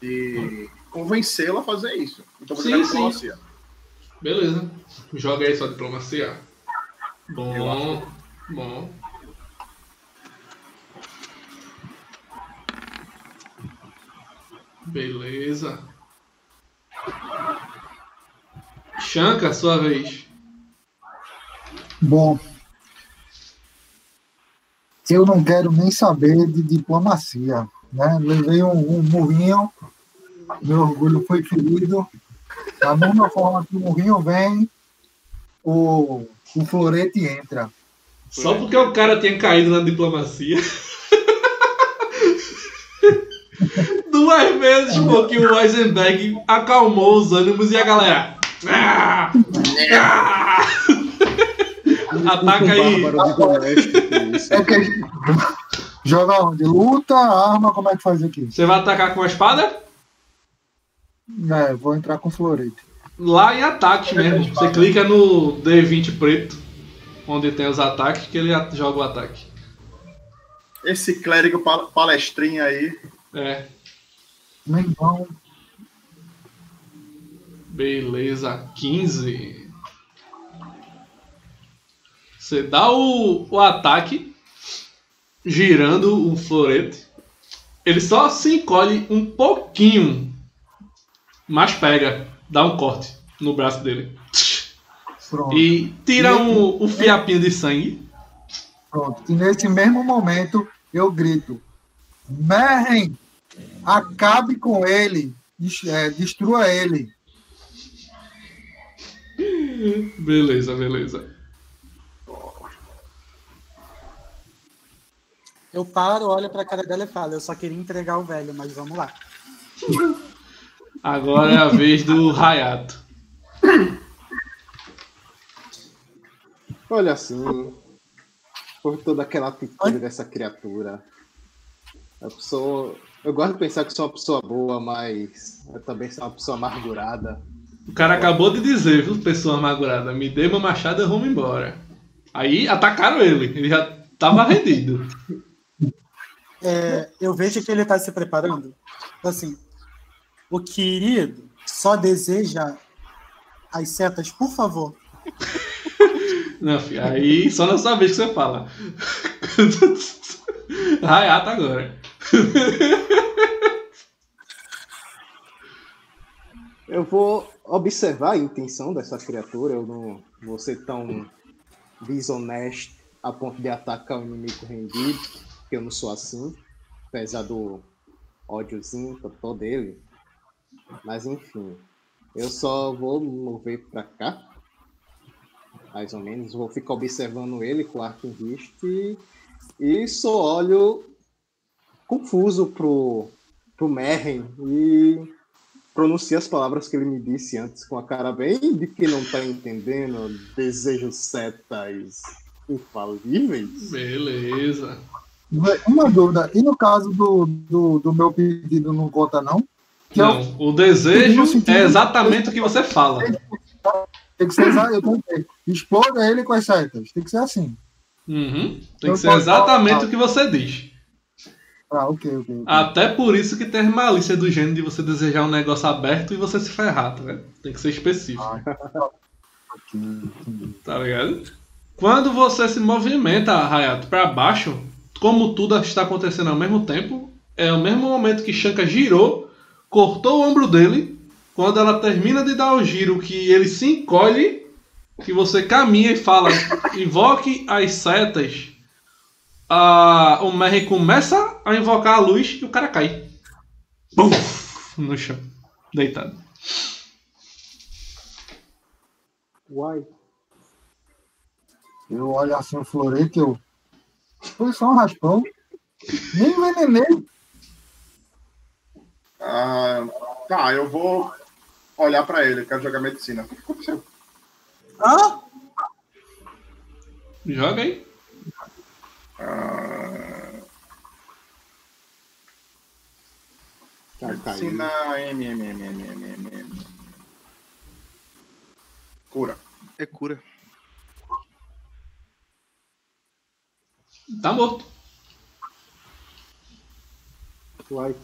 de convencê-la a fazer isso. Então vou Sim, sim. Beleza. Joga aí sua diplomacia. Bom, bom. Beleza. Shanka, sua vez. Bom, eu não quero nem saber de diplomacia. Né? Levei um, um murrinho, meu orgulho foi ferido. Da mesma forma que o murrinho vem, o, o florete entra. Só porque o cara tinha caído na diplomacia. Duas vezes porque o Eisenberg acalmou os ânimos e a galera. Ah! Ah! Ataca aí. É. Joga onde? Luta, arma, como é que faz aqui? Você vai atacar com a espada? É, vou entrar com florete. Lá em ataques mesmo. Você clica no D20 preto, onde tem os ataques, que ele joga o ataque. Esse clérigo pal- palestrinha aí. É, Meu irmão, beleza. 15. Você dá o, o ataque, girando o florete. Ele só se encolhe um pouquinho, mas pega, dá um corte no braço dele. pronto. E tira um, um fiapinho de sangue. Pronto. E nesse mesmo momento eu grito: Merren, acabe com ele, é, destrua ele. Beleza, beleza. Eu paro, olho pra cara dela e falo, eu só queria entregar o velho, mas vamos lá. Agora é a vez do Hayato. Olha assim, por toda aquela atitude dessa criatura. A pessoa, eu gosto de pensar que sou uma pessoa boa, mas eu também sou uma pessoa amargurada. O cara acabou de dizer, viu, pessoa amargurada, me dê meu machado e vamos embora. Aí atacaram ele, ele já tava rendido. É, eu vejo que ele tá se preparando. Assim, o querido só deseja as setas, por favor. Não, filho, aí só na sua vez que você fala. Hayato agora. Eu vou observar a intenção dessa criatura, eu não vou ser tão desonesto a ponto de atacar o inimigo rendido, porque eu não sou assim. apesar do ódiozinho totó dele. Mas enfim, eu só vou mover para cá, mais ou menos. Vou ficar observando ele com o arco em vista e, e só olho confuso pro, pro Merren e pronuncio as palavras que ele me disse antes com a cara bem de que não tá entendendo. Desejos setas infalíveis. Beleza. Uma dúvida, e no caso do, do, do meu pedido não conta, não? Não, eu, o desejo é exatamente o que você fala. Tem que ser eu tentei. Exploda ele com as setas. Tem que ser assim. Uhum. Tem que ser exatamente o que você diz. Ah, ok, ok. Até por isso que tem malícia do gênero de você desejar um negócio aberto e você se ferrar, tá? Tem que ser específico. Ah, tá ligado? Quando você se movimenta, Hayato, para baixo, como tudo está acontecendo ao mesmo tempo, é o mesmo momento que Shanka girou, cortou o ombro dele. Quando ela termina de dar o giro, que ele se encolhe, que você caminha e fala, invoque as setas. Ah, o Merry começa a invocar a luz e o cara cai. Bum! No chão, deitado. Uai. Eu olho assim o florete, eu. Foi só um raspão. Nem envenenei. Ah, tá, eu vou olhar pra ele, quero jogar medicina. O que aconteceu? Hã? Joga aí. Ah, Tá medicina M, M, M, M, M, M, M. Cura. É cura. Tá morto. Uai.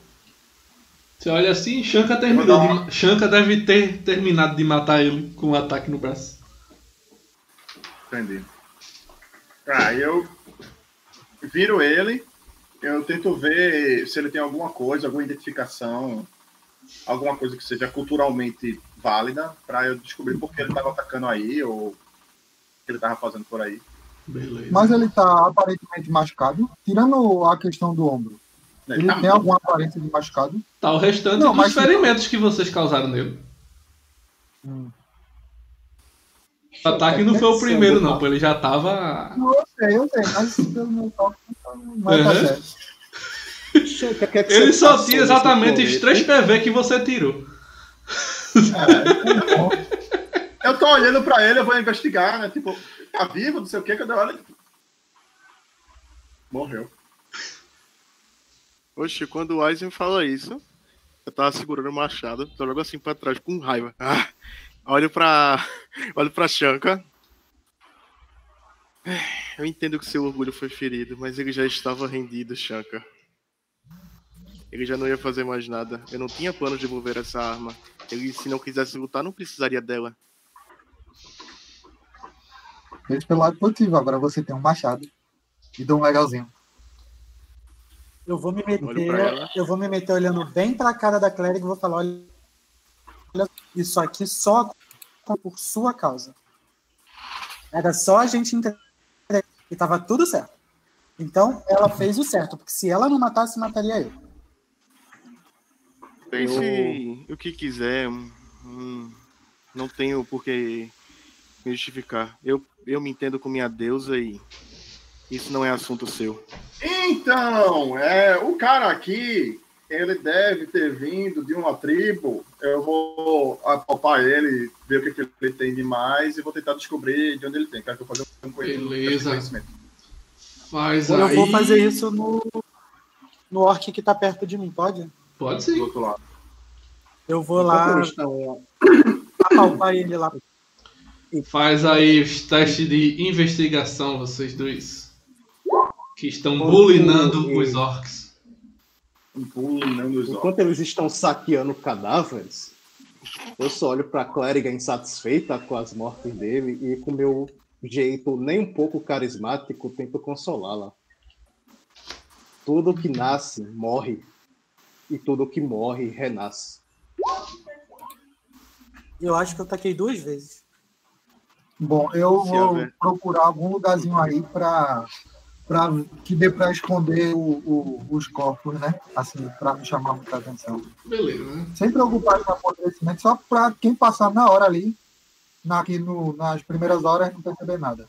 Você olha assim, Shanka terminou. De, Shanka deve ter terminado de matar ele com um ataque no braço. Entendi. Tá, eu viro ele, eu tento ver se ele tem alguma coisa, alguma identificação, alguma coisa que seja culturalmente válida, pra eu descobrir por que ele tava atacando aí, ou o que ele tava fazendo por aí. Beleza. Mas ele tá aparentemente machucado, tirando a questão do ombro. Ele Ele tá tem alguma aparência de machucado? Tá o restante Não, dos mas- ferimentos que vocês causaram nele. Hum. O ataque não foi o primeiro, não, pô. Ele já tava. Não, eu sei, eu sei, mas pelo meu toque, mas tá Uhum. certo. Ele só tinha exatamente os florete? 3 PV que você tirou. Eu tô olhando pra ele, eu vou investigar, né? Tipo, tá vivo, não sei o que, cada hora. Morreu. Oxe, quando o Aizen fala isso, eu tava segurando o machado, tô logo assim pra trás com raiva. Ah, olho pra. Olho pra Shanka. Eu entendo que seu orgulho foi ferido, mas ele já estava rendido, Shanka. Ele já não ia fazer mais nada. Eu não tinha plano de devolver essa arma. Ele, se não quisesse lutar, não precisaria dela. Veja pelo lado positivo, agora você tem um machado e dá um legalzinho. Eu vou me meter, eu vou me meter olhando bem pra cara da Clériga e vou falar, olha, olha, isso aqui só por sua causa. Era só a gente entender e tava tudo certo. Então, ela fez o certo, porque se ela não matasse, mataria eu. Pense o que quiser. hum, não tenho por que me justificar. Eu, eu me entendo com minha deusa e isso não é assunto seu. Então, é, o cara aqui, ele deve ter vindo de uma tribo. Eu vou apalpar ele, ver o que, que ele tem de mais e vou tentar descobrir de onde ele tem. Quero que eu faça um Beleza. conhecimento. Mas Eu aí. vou fazer isso no, no orc que tá perto de mim, pode? Pode Do sim. outro lado. Eu vou lá Enquanto eles estão apalpar ele lá. Faz aí os testes de investigação, vocês dois. Que estão bulinando os orcs. Não nos olhos. Enquanto eles estão saqueando cadáveres, eu só olho pra clériga insatisfeita com as mortes dele e com meu jeito nem um pouco carismático tento consolá-la. Tudo que nasce morre e tudo que morre renasce. Eu acho que eu taquei duas vezes. Bom, eu Se vou procurar algum lugarzinho aí para pra, que dê para esconder o, o, os corpos, né? Assim, para não chamar muita atenção. Beleza, né? Sem preocupar com o apodrecimento, só para quem passar na hora ali, na, aqui no, nas primeiras horas, não perceber nada.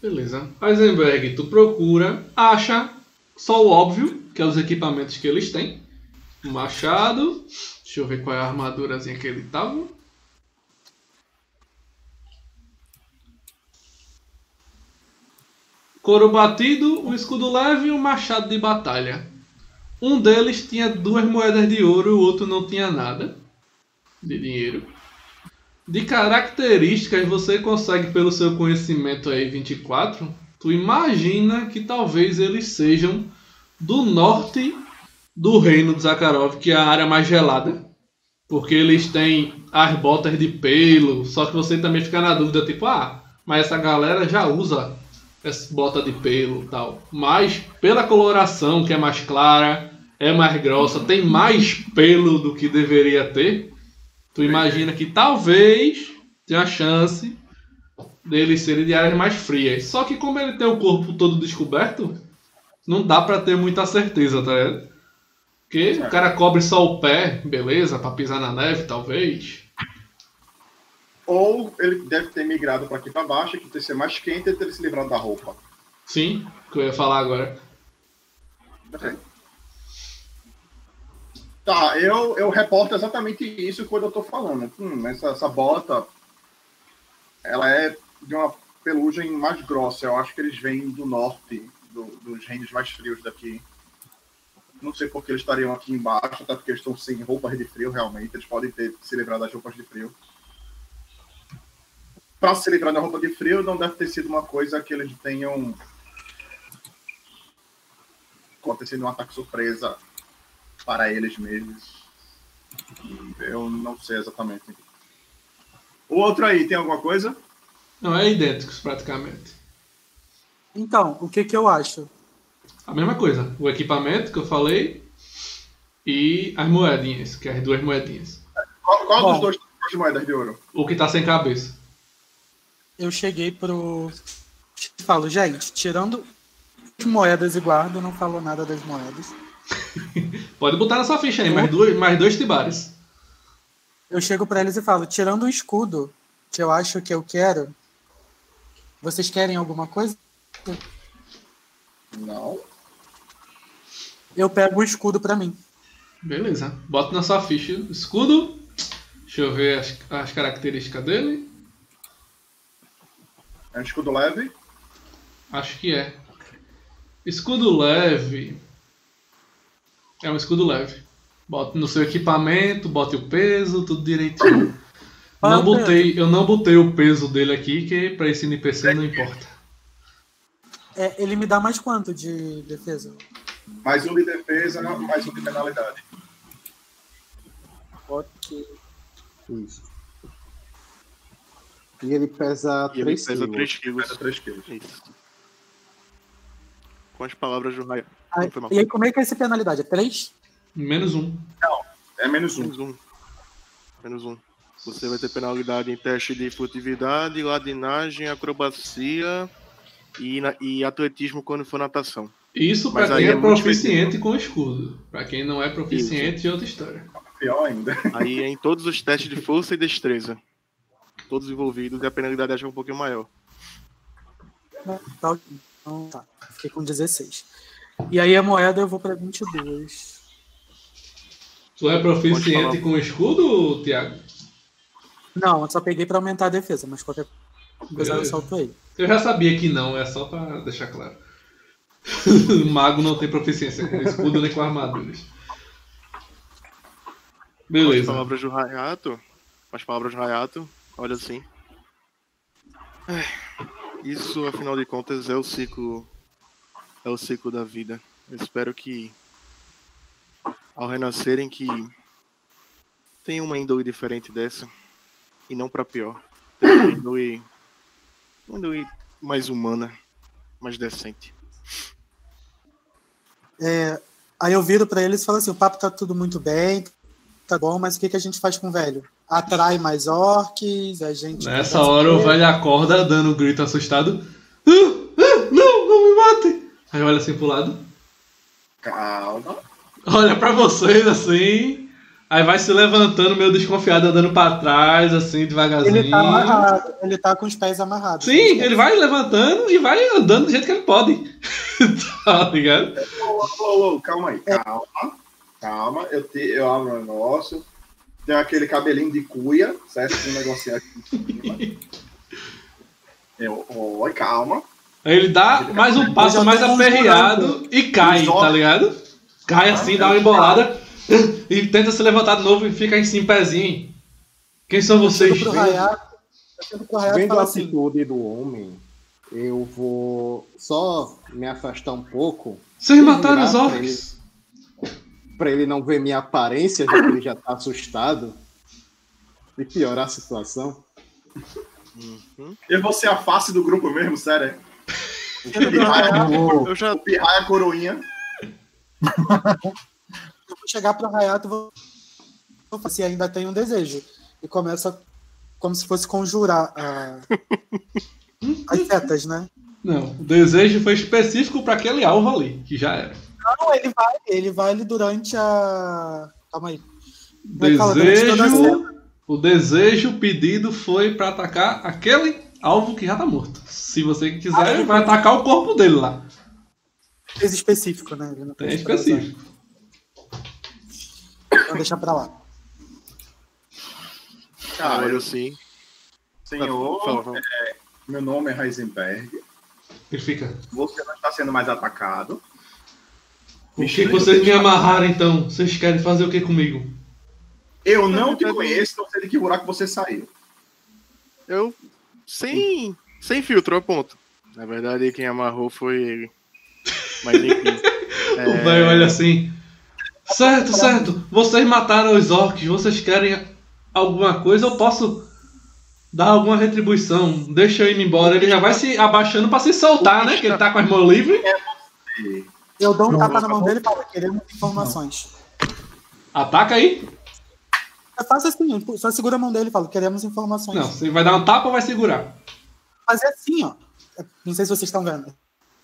Beleza. Eisenberg, tu procura, acha só o óbvio, que é os equipamentos que eles têm. Machado. Deixa eu ver qual é a armadurazinha que ele tava. Couro batido, um escudo leve e um machado de batalha. Um deles tinha duas moedas de ouro, o outro não tinha nada de dinheiro. De características, você consegue, pelo seu conhecimento aí, 24, tu imagina que talvez eles sejam do norte do reino de Zakharov, que é a área mais gelada. Porque eles têm as botas de pelo, só que você também fica na dúvida, tipo, ah, mas essa galera já usa bota de pelo tal. Mas pela coloração, que é mais clara, é mais grossa, tem mais pelo do que deveria ter, tu imagina que talvez tenha a chance deles serem de áreas mais frias. Só que como ele tem o corpo todo descoberto, não dá pra ter muita certeza, tá ligado? Porque o cara cobre só o pé, beleza, pra pisar na neve, talvez. Ou ele deve ter migrado para aqui para baixo, que ter ser mais quente e ter se livrado da roupa. Sim, que eu ia falar agora. Ok. Tá, eu, eu reporto exatamente isso quando eu tô falando. Hum, essa, essa bota, ela é de uma pelugem mais grossa. Eu acho que eles vêm do norte, do- dos reinos mais frios daqui. Não sei por que eles estariam aqui embaixo, até porque eles estão sem roupas de frio, realmente. Eles podem ter se livrado das roupas de frio. Para se livrar da roupa de frio, não deve ter sido uma coisa que eles tenham acontecido um ataque surpresa para eles mesmos. Eu não sei exatamente. O outro aí, tem alguma coisa? Não, é idênticos praticamente. Então, o que que eu acho? A mesma coisa. O equipamento que eu falei e as moedinhas, que é as duas moedinhas. Qual, qual Bom. dos dois tem duas moedas de ouro? O que tá sem cabeça. Eu cheguei pro. Falo, gente, tirando as moedas e guarda, não falou nada das moedas. Pode botar na sua ficha aí, mais, duas, mais dois tibares. Eu chego pra eles e falo, tirando o escudo, que eu acho que eu quero, vocês querem alguma coisa? Não. Eu pego o escudo pra mim. Beleza. Bota na sua ficha. Escudo. Deixa eu ver as, as características dele. É um escudo leve. Acho que é. Escudo leve. É um escudo leve. Bota no seu equipamento, bote o peso, tudo direitinho. Ah, Não botei, eu não botei o peso dele aqui, que pra esse NPC não importa. É, ele me dá mais quanto de defesa? Mais um de defesa, mais um de penalidade. Ok. Isso. E ele pesa E ele 3 pesa quilos. 3 quilos. Pesa 3 quilos. Isso. Com as palavras do Não foi mal. e aí, como é que é essa penalidade? É 3? Menos um. É menos um. Menos um. Menos um. Você vai ter penalidade em teste de furtividade, ladinagem, acrobacia e, na- e atletismo quando for natação. Isso pra Mas quem é, é proficiente com escudo. Pra quem não é proficiente, é outra história. Pior ainda. Aí é em todos os testes de força e destreza. Todos envolvidos e a penalidade acho que é um pouquinho maior. Tá, então, tá. Fiquei com 16. E aí a moeda eu vou pra 22. Tu é proficiente com escudo, Thiago? Não, eu só peguei pra aumentar a defesa, mas qualquer coisa eu Beleza. solto ele. Eu já sabia que não, é só pra deixar claro. o mago não tem proficiência com escudo nem com armaduras. Com as Beleza. palavras do Rayato, as palavras do Rayato, olha assim. Isso, afinal de contas, é o ciclo. É o ciclo da vida. Eu espero que ao renascerem que tenha uma índole diferente dessa. E não pra pior. Uma índole. Uma índole mais humana, mais decente. É, aí eu viro pra eles e falo assim: o papo tá tudo muito bem, tá bom, mas o que, que a gente faz com o velho? Atrai mais orques, a gente. Nessa hora o velho acorda dando um grito assustado. "Ah, ah, não, não me matem! Aí olha assim pro lado. Calma. Olha pra vocês assim. Aí vai se levantando, meio desconfiado, andando pra trás, assim, devagarzinho. Ele tá amarrado, ele tá com os pés amarrados. Sim, ele vai levantando e vai andando do jeito que ele pode. tá ligado? Ô, ô, ô, calma aí, calma. Calma, eu, te, eu abro um negócio. Tem aquele cabelinho de cuia, certo? Um negocinho aqui. Eu, oi, calma. Aí ele dá mais um passo mais aperreado e cai, tá ligado? Cai assim, dá uma embolada e tenta se levantar de novo e fica em cima, pezinho. Quem são vocês? Vendo a assim, atitude do homem, eu vou só me afastar um pouco. Vocês mataram os orcs? Pra ele não ver minha aparência, já que ele já tá assustado. E piorar a situação. Eu vou ser a face do grupo mesmo, sério. O Ô, Eu já. o pirraia coroinha. eu vou chegar pro Hayato e vou se ainda tem um desejo. E começa como se fosse conjurar a- as setas, né? Não, o desejo foi específico pra aquele alvo ali, que já era. Não, ele vai, ele vai ali durante a. Calma aí. Fala? Desejo. O desejo pedido foi pra atacar aquele alvo que já tá morto. Se você quiser, vai atacar o corpo dele lá. Fez específico, né? Ele não Tem específico. Então deixa pra lá. Ah, olho sim. Senhor, é, meu nome é Heisenberg. Ele fica. Você não está sendo mais atacado. O que vocês me amarraram então? Vocês querem fazer o que comigo? Eu não te conheço, não sei de que buraco você saiu. Eu. Sem. Sem filtro, é ponto. Na verdade, quem amarrou foi ele. Mas enfim. O velho olha assim. Certo, certo. Vocês mataram os orcs. Vocês querem alguma coisa? Eu posso dar alguma retribuição. Deixa eu ir embora. Ele já vai se abaixando pra se soltar, né? Que ele tá com as mãos livres. Eu dou um Não, tapa não, na mão não. dele e falo, queremos informações. Ataca aí. Eu faço assim, eu só segura a mão dele e falo, queremos informações. Não, você vai dar um tapa ou vai segurar? Fazer assim, ó. Não sei se vocês estão vendo.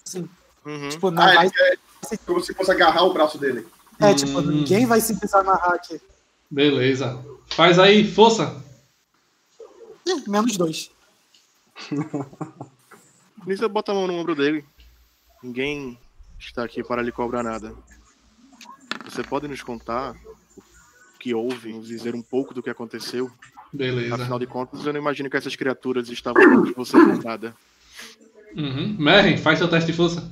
Assim, Uhum. tipo, não Ah, vai. quer como se fosse agarrar o braço dele. É, tipo, Hum. ninguém vai se precisar amarrar aqui. Beleza. Faz aí, força. Ih, menos dois. Nisso bota a mão no ombro dele. Ninguém está aqui para lhe cobrar nada. Você pode nos contar o que houve, nos dizer um pouco do que aconteceu? Beleza. Afinal de contas, eu não imagino que essas criaturas estavam contra você por nada. Uhum. Merren, faz seu teste de força.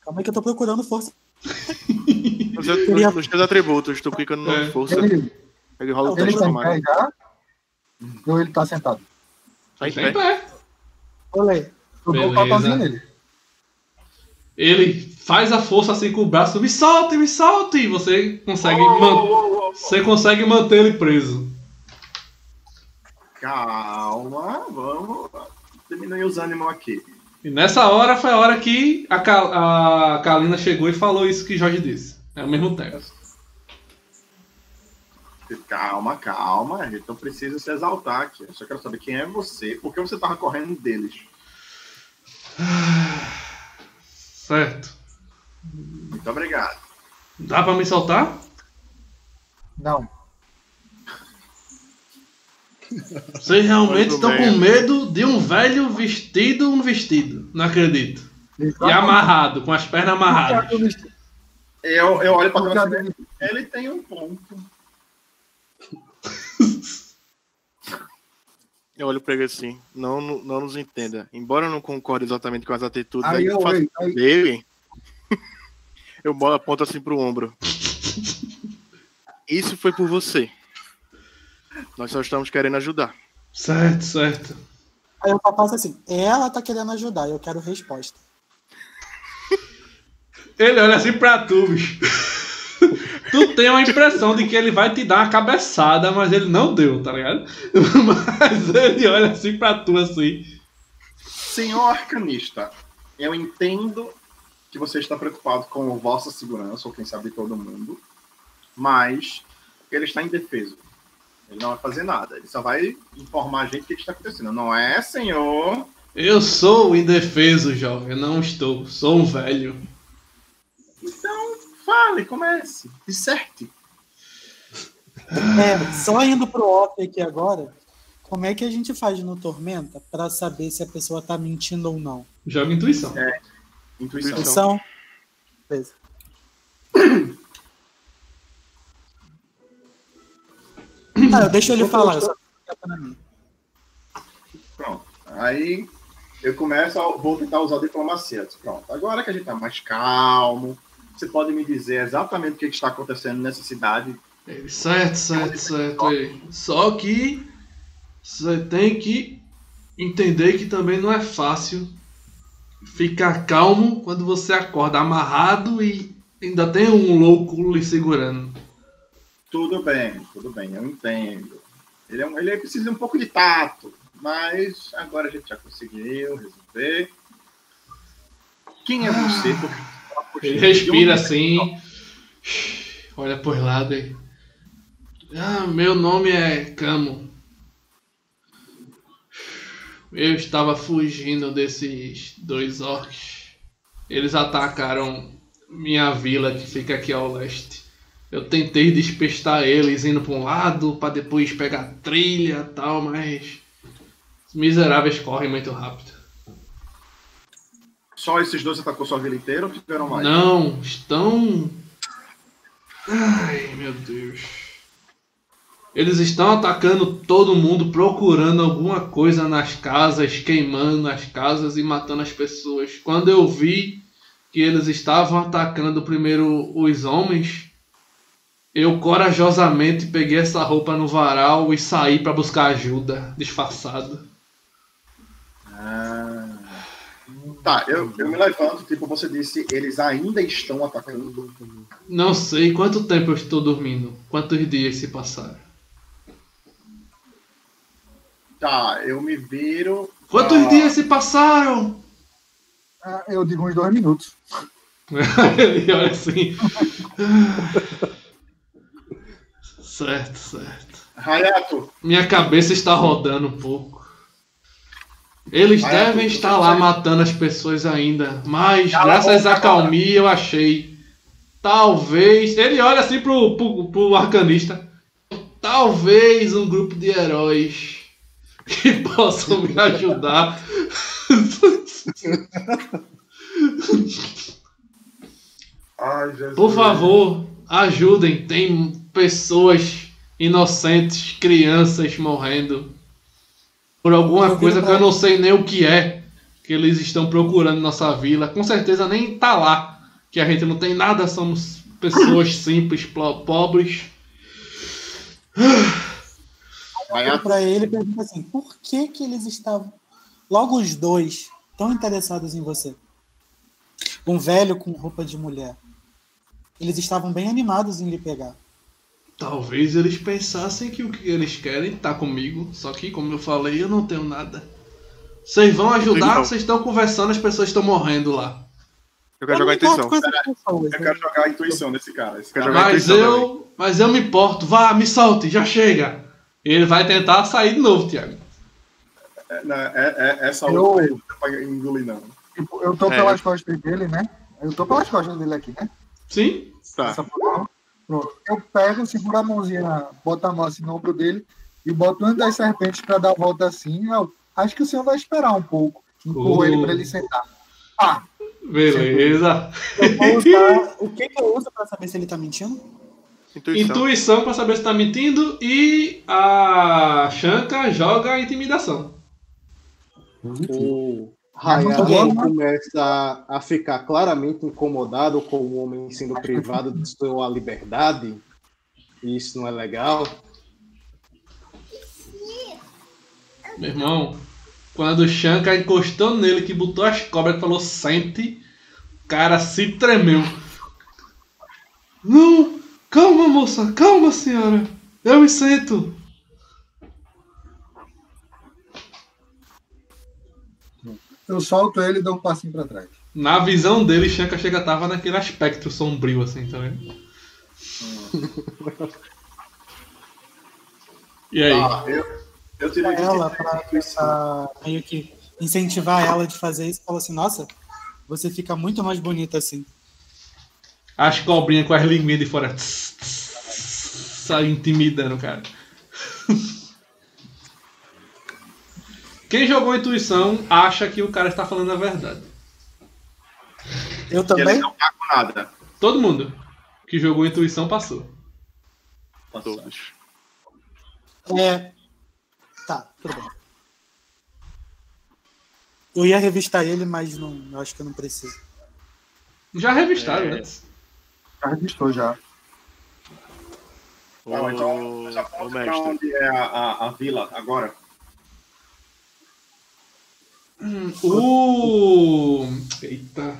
Calma aí que eu tô procurando força. Nos, nos, nos teus atributos, tu clica no É. força, Ele, ele rola o teste tá normal. já? Ou ele tá sentado? Tá em Tá pé. pé. Olê. Eu um papelzinho nele. Ele faz a força assim com o braço, me solte, me solte, e você consegue, Ô, man- ô, ô, você consegue manter ele preso. Calma, vamos diminuir os ânimos aqui. E nessa hora foi a hora que a, Ka- a Kalina chegou e falou isso que Jorge disse. É ao mesmo tempo. Calma, calma, a gente não precisa se exaltar aqui. Eu só quero saber quem é você, por que você tava correndo deles. Certo. Muito obrigado. Dá pra me soltar? Não. Vocês realmente estão com medo de um velho vestido um vestido. Não acredito. Ele E amarrado, com as pernas amarradas. Eu, eu olho para e ele tem um ponto. Eu olho pra ele assim, não, não, nos entenda. Embora eu não concorde exatamente com as atitudes Aí eu fa- olho, aí- dele, eu boto a ponta assim pro ombro. Isso foi por você. Nós só estamos querendo ajudar. Certo, certo. Aí eu faço assim, ela tá querendo ajudar, eu quero resposta. Ele olha assim pra tu, bicho. tu tem uma impressão de que ele vai te dar uma cabeçada, mas ele não deu, tá ligado? Mas ele olha assim pra tu assim. Senhor arcanista, eu entendo que você está preocupado com a vossa segurança, ou quem sabe todo mundo, mas ele está indefeso. Ele não vai fazer nada. Ele só vai informar a gente o que está acontecendo. Não é, senhor? Eu sou o indefeso, jovem. Eu não estou. Sou um velho. Então, fale, comece. Disserte. É, só indo pro off aqui agora, como é que a gente faz no Tormenta pra saber se a pessoa tá mentindo ou não? Joga intuição. Intuição. Intuição? Beleza. Ah, deixa ele falar. só- Pronto. Aí eu começo, a, vou tentar usar a diplomacia. Pronto. Agora que a gente tá mais calmo, você pode me dizer exatamente o que está acontecendo nessa cidade? Ele, Certo, certo, certo. Só que você tem que entender que também não é fácil ficar calmo quando você acorda amarrado e ainda tem um louco lhe segurando. Tudo bem, tudo bem, eu entendo. Ele, é um- ele precisa de um pouco de tato, mas agora a gente já conseguiu resolver. Quem é você? Porque- Ele respira assim, olha por lado e. Ah, meu nome é Camo. Eu estava fugindo desses dois orcs. Eles atacaram minha vila que fica aqui ao leste. Eu tentei despistar eles indo para um lado para depois pegar trilha e tal, mas os miseráveis correm muito rápido. Só esses dois atacou sua vila inteira ou tiveram mais? Não, estão. Ai, meu Deus. Eles estão atacando todo mundo, procurando alguma coisa nas casas, queimando as casas e matando as pessoas. Quando eu vi que eles estavam atacando primeiro os homens, eu corajosamente peguei essa roupa no varal e saí para buscar ajuda, disfarçado. Ah. Tá, eu, eu me levanto, tipo, você disse, eles ainda estão atacando. Não sei quanto tempo eu estou dormindo, quantos dias se passaram. Tá, eu me viro. Quantos Ah. dias se passaram? Ah, Eu digo uns dois minutos. Ele olha assim. certo, certo. Hayato, Minha cabeça está rodando um pouco. Eles devem estar lá matando as pessoas ainda, mas Cala a graças à calmia eu achei. Talvez. Ele olha assim pro, pro, pro arcanista. Talvez um grupo de heróis que possam me ajudar. Ai. Por favor, ajudem. Tem pessoas inocentes, crianças morrendo por alguma coisa que eu não sei nem o que é que eles estão procurando nossa vila. Com certeza nem tá lá, que a gente não tem nada, somos pessoas simples, pobres. Olha pra ele pergunta assim: por que que eles estavam, logo os dois, tão interessados em você? Um velho com roupa de mulher. Eles estavam bem animados em lhe pegar. Talvez eles pensassem que o que eles querem tá comigo, só que como eu falei, eu não tenho nada. Vocês vão ajudar, vocês estão conversando, as pessoas estão morrendo lá. Eu quero Eu jogar não importo intuição. Eu né? quero jogar a intuição desse cara. Esse cara jogar Mas eu, mas eu me importo. Vá, me solte, já chega. Ele vai tentar sair de novo, Thiago. é, não, é, é, essa Eu- outra pra engolir, não. Eu tô É. pelas costas dele, né? Eu tô pelas costas dele aqui, né? Sim? Tá. Essa. Pronto. Eu pego, seguro a mãozinha, boto a mão assim no ombro dele e boto uma das serpentes pra dar a volta assim. Eu acho que o senhor vai esperar um pouco. Empurro Uh. ele pra ele sentar. Ah, Beleza. Eu vou usar. O que, que eu uso pra saber se ele tá mentindo? Intuição. Intuição pra saber se tá mentindo e a Shanka joga intimidação. O Hayato bom, né? começa a, a ficar claramente incomodado com o homem sendo privado de sua liberdade. E isso não é legal. Meu irmão, quando o Shanka encostou nele, que botou as cobras e falou sente, o cara se tremeu. Não, calma moça, calma senhora, eu me sento. Eu solto ele e dou um passinho pra trás. Na visão dele, Shanka chega tava naquele aspecto sombrio assim, tá vendo? e aí? Ah, eu, eu tirei Pra ela, 23 pra tentar meio que incentivar ela de fazer isso. Fala assim, nossa, você fica muito mais bonita assim. As cobrinhas com as linguinhas de fora. Sai intimidando, cara. Quem jogou intuição acha que o cara está falando a verdade. Eu ele também? não tá com nada. Todo mundo que jogou intuição passou. Todos. É. Tá, tudo bem. Eu ia revistar ele, mas não, eu acho que eu não preciso. Já revistaram É. antes. Já registrou já. Ô, Tá, então, já pra mestre. onde é a, a, a vila agora. O. Eita.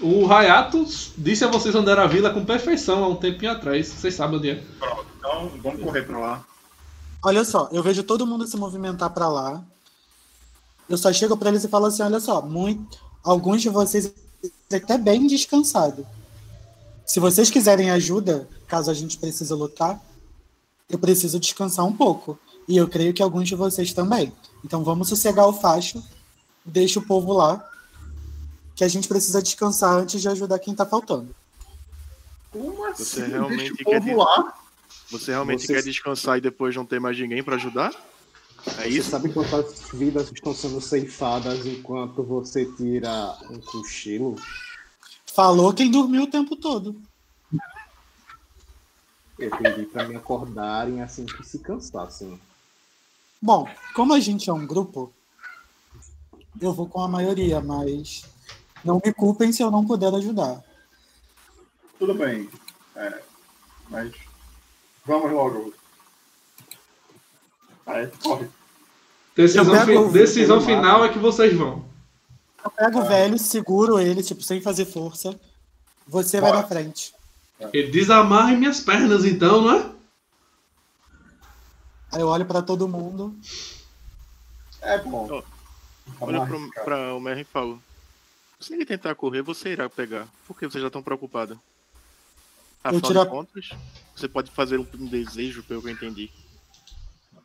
O Hayato disse a vocês onde era a vila com perfeição há um tempinho atrás. Vocês sabem onde é. Pronto, então vamos correr pra lá. Olha só, eu vejo todo mundo se movimentar pra lá. Eu só chego pra eles e falo assim: olha só, muito, alguns de vocês até bem descansado. Se vocês quiserem ajuda, caso a gente precise lutar, eu preciso descansar um pouco. E eu creio que alguns de vocês também. Então vamos sossegar o facho, deixa o povo lá, que a gente precisa descansar antes de ajudar quem tá faltando. Como assim? Você realmente Deixa o quer povo de- lá? Você realmente Vocês- quer descansar e depois não ter mais ninguém pra ajudar? É Você isso? sabe quantas vidas estão sendo ceifadas enquanto você tira um cochilo? Falou quem dormiu o tempo todo. Eu pedi pra me acordarem assim que se cansassem. Bom, como a gente é um grupo, eu vou com a maioria, mas não me culpem se eu não puder ajudar. Tudo bem. É, mas vamos logo. Aí, corre. Decisão, fi- o- final é que vocês vão. Eu pego o velho, seguro ele, tipo, sem fazer força. Você vai Bora. na frente. Ele desamarre minhas pernas, então, não é? Aí eu olho pra todo mundo. É bom. Vamos Olha pro, cara. pra o Merry e fala. Se ele tentar correr, você irá pegar. Por que vocês já estão preocupados? Eu Afinal tiro de contas, você pode fazer um, um desejo, pelo que eu entendi.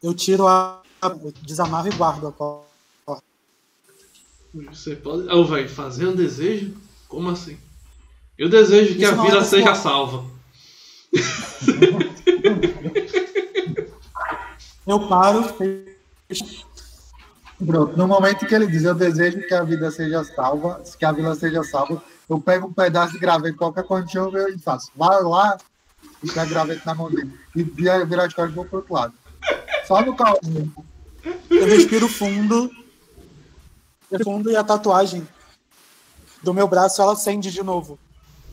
Eu tiro a. eu desamarro e guardo a corda. Você pode. Ô, velho, fazer um desejo? Como assim? Eu desejo que Isso a é vila da seja salva. Eu paro, fecho. Pronto, no momento que ele diz eu desejo que a vida seja salva, que a vila seja salva, eu pego um pedaço de graveto, qualquer coisa de chão e faço. Vai lá e pego o graveto na mão dele. E vira, vira as costas e vou pro outro lado. Só no carro. eu respiro fundo. Fundo e a tatuagem do meu braço ela acende de novo.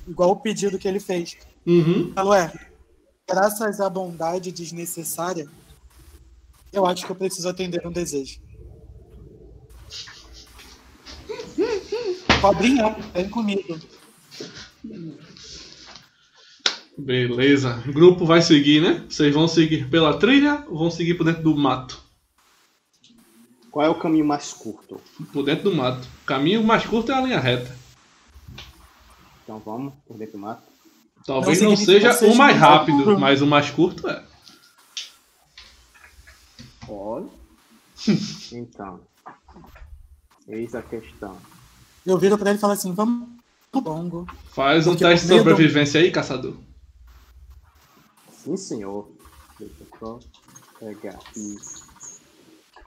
Igual o pedido que ele fez. Uhum. Falo, é, graças à bondade desnecessária, eu acho que eu preciso atender um desejo. Cobrinha, vem comigo. Beleza. O grupo vai seguir, né? Vocês vão seguir pela trilha ou vão seguir por dentro do mato? Qual é o caminho mais curto? Por dentro do mato. O caminho mais curto é a linha reta. Então vamos por dentro do mato. Talvez Não seja o mais mais rápido, rápido. mas o mais curto é. Olha. Então. Eis a questão. Eu viro pra ele e falo assim, vamos pro longo. Faz um teste de sobrevivência aí, caçador. Sim, senhor. Deixa eu só pegar aqui.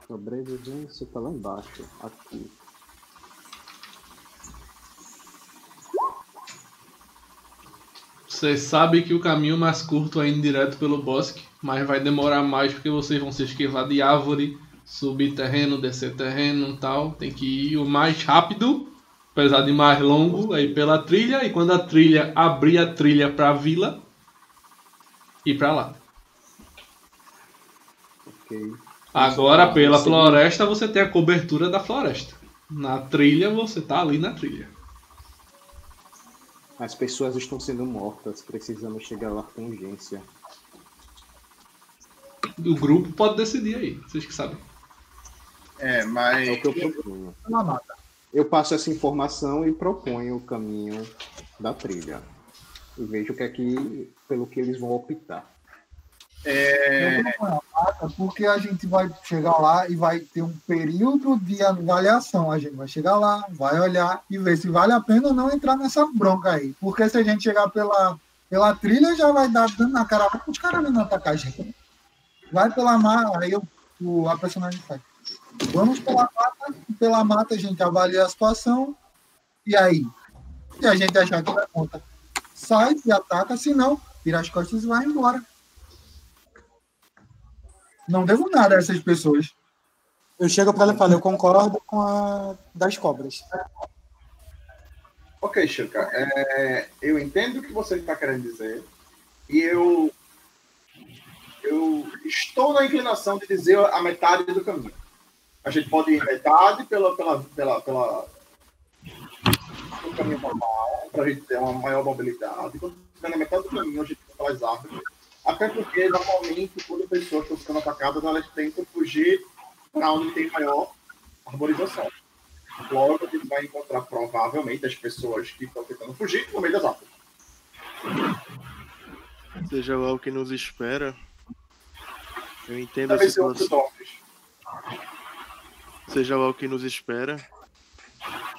Sobrevivência tá lá embaixo. Aqui. Você sabe que o caminho mais curto é indo direto pelo bosque, mas vai demorar mais porque vocês vão se esquivar de árvore, subir terreno, descer terreno e tal. Tem que ir o mais rápido, apesar de mais longo, aí pela trilha. E quando a trilha abrir a trilha pra vila, ir pra lá. Ok. Agora, pela Sim. floresta, você tem a cobertura da floresta. Na trilha, você tá ali na trilha. As pessoas estão sendo mortas. Precisamos chegar lá com urgência. O grupo pode decidir aí, vocês que sabem. É, É mas. o que eu proponho. Na mata. Eu passo essa informação e proponho o caminho da trilha. E vejo o que é que, pelo que eles vão optar. É, Eu proponho a mata porque a gente vai chegar lá e vai ter um período de avaliação. A gente vai chegar lá, vai olhar e ver se vale a pena ou não entrar nessa bronca aí. Porque se a gente chegar pela, pela trilha, já vai dar dando na cara os caras não atacar a gente. Vai pela mata, aí eu, o, a personagem faz. Vamos pela mata, pela mata a gente avalia a situação. E aí? Se a gente achar que dá conta, sai e ataca, se não, vira as costas e vai embora. Não devo nada a essas pessoas. Eu chego pra ela e falo, eu concordo com a das cobras. Ok, Chuka. É, eu entendo o que você está querendo dizer. E eu, eu estou na inclinação de dizer a metade do caminho. A gente pode ir metade pela, pela, pela, pela pelo caminho normal, para a gente ter uma maior mobilidade. Quando estiver na metade do caminho, a gente vai pelas árvores. Até porque, normalmente, quando pessoas estão sendo atacadas, elas tentam fugir para onde tem maior arborização. Logo, a gente vai encontrar provavelmente as pessoas que estão tentando fugir no meio das árvores. Seja lá o que nos espera. Eu entendo a ser outros situação. Seja lá o que nos espera.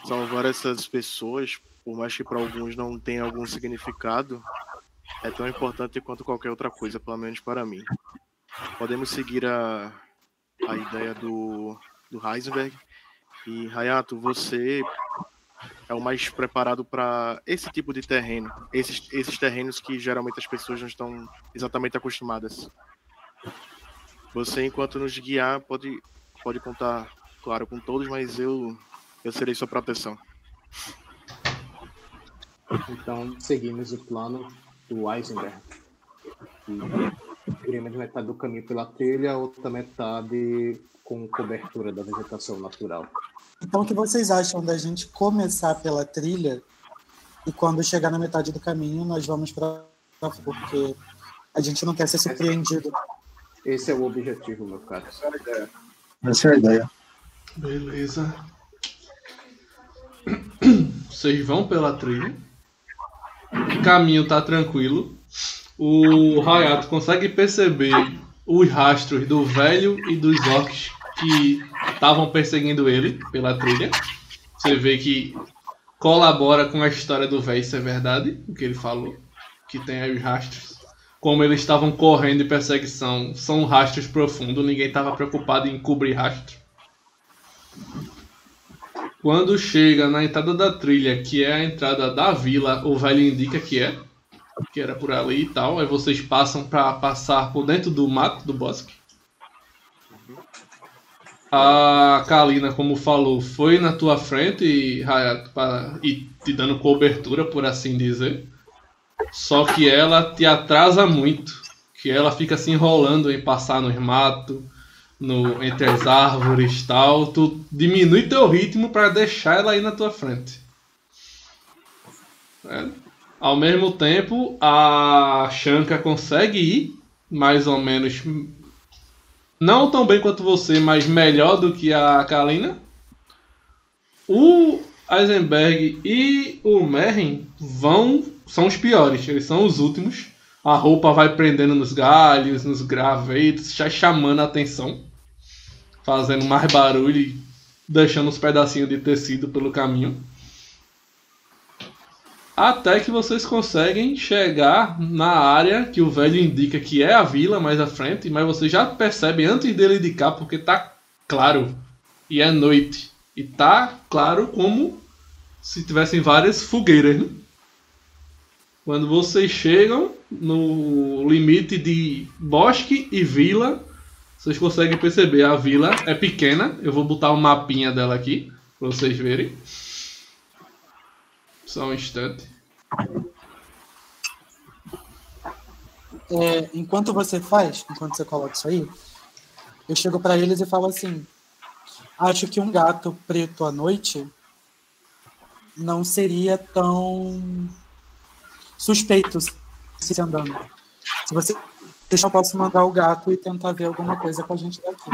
Salvar essas pessoas, por mais que para alguns não tenha algum significado, é tão importante quanto qualquer outra coisa, pelo menos para mim. Podemos seguir a, a ideia do, do Heisenberg. E, Hayato, você é o mais preparado para esse tipo de terreno. Esses, esses terrenos que geralmente as pessoas não estão exatamente acostumadas. Você, enquanto nos guiar, pode, pode contar, claro, com todos, mas eu, eu serei sua proteção. Então, seguimos o plano do Eisenberg. E iremos metade do caminho pela trilha, outra metade com cobertura da vegetação natural. Então, o que vocês acham da gente começar pela trilha e quando chegar na metade do caminho, nós vamos para porque a gente não quer ser surpreendido. Esse é o objetivo, meu caro. Essa é a ideia. Essa é a ideia. Beleza. Vocês vão pela trilha. O caminho tá tranquilo. O Hayato consegue perceber os rastros do velho e dos orcs que estavam perseguindo ele pela trilha. Você vê que colabora com a história do velho, isso é verdade, o que ele falou. Que tem aí os rastros. Como eles estavam correndo em perseguição, são rastros profundos, ninguém estava preocupado em cobrir rastro. Quando chega na entrada da trilha, que é a entrada da vila, o velho indica que é, que era por ali e tal. Aí vocês passam para passar por dentro do mato, do bosque. A Kalina, como falou, foi na tua frente, Hayato, para e te dando cobertura, por assim dizer. Só que ela te atrasa muito, que ela fica se enrolando em passar nos matos, no, entre as árvores e tal. Tu diminui teu ritmo para deixar ela aí na tua frente. É. Ao mesmo tempo, a Shanka consegue ir, mais ou menos, não tão bem quanto você, mas melhor do que a Kalina. O Eisenberg e o Merrin vão, são os piores, eles são os últimos. A roupa vai prendendo nos galhos, nos gravetos, já chamando a atenção, fazendo mais barulho e deixando uns pedacinhos de tecido pelo caminho. Até que vocês conseguem chegar na área que o velho indica que é a vila mais à frente, mas você já percebe antes dele indicar porque tá claro e é noite. E tá claro como se tivessem várias fogueiras. Né? Quando vocês chegam no limite de bosque e vila, vocês conseguem perceber a vila é pequena. Eu vou botar um mapinha dela aqui para vocês verem. Só um instante. É, enquanto você faz, enquanto você coloca isso aí, eu chego para eles e falo assim: acho que um gato preto à noite não seria tão suspeito se andando. Se você deixar, eu posso mandar o gato e tentar ver alguma coisa com a gente daqui.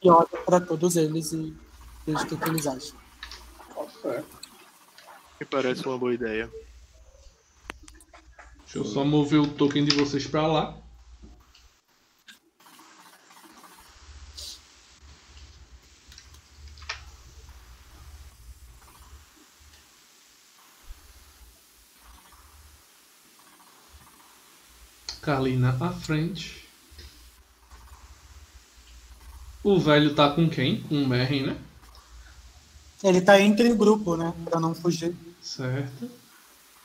E olha para todos eles e vejo o que, que eles acham. Me parece uma boa ideia. Deixa eu só mover o token de vocês pra lá. Carlina à frente. O velho tá com quem? Com o Merrin, né? Ele tá entre o grupo, né? Pra não fugir. Certo.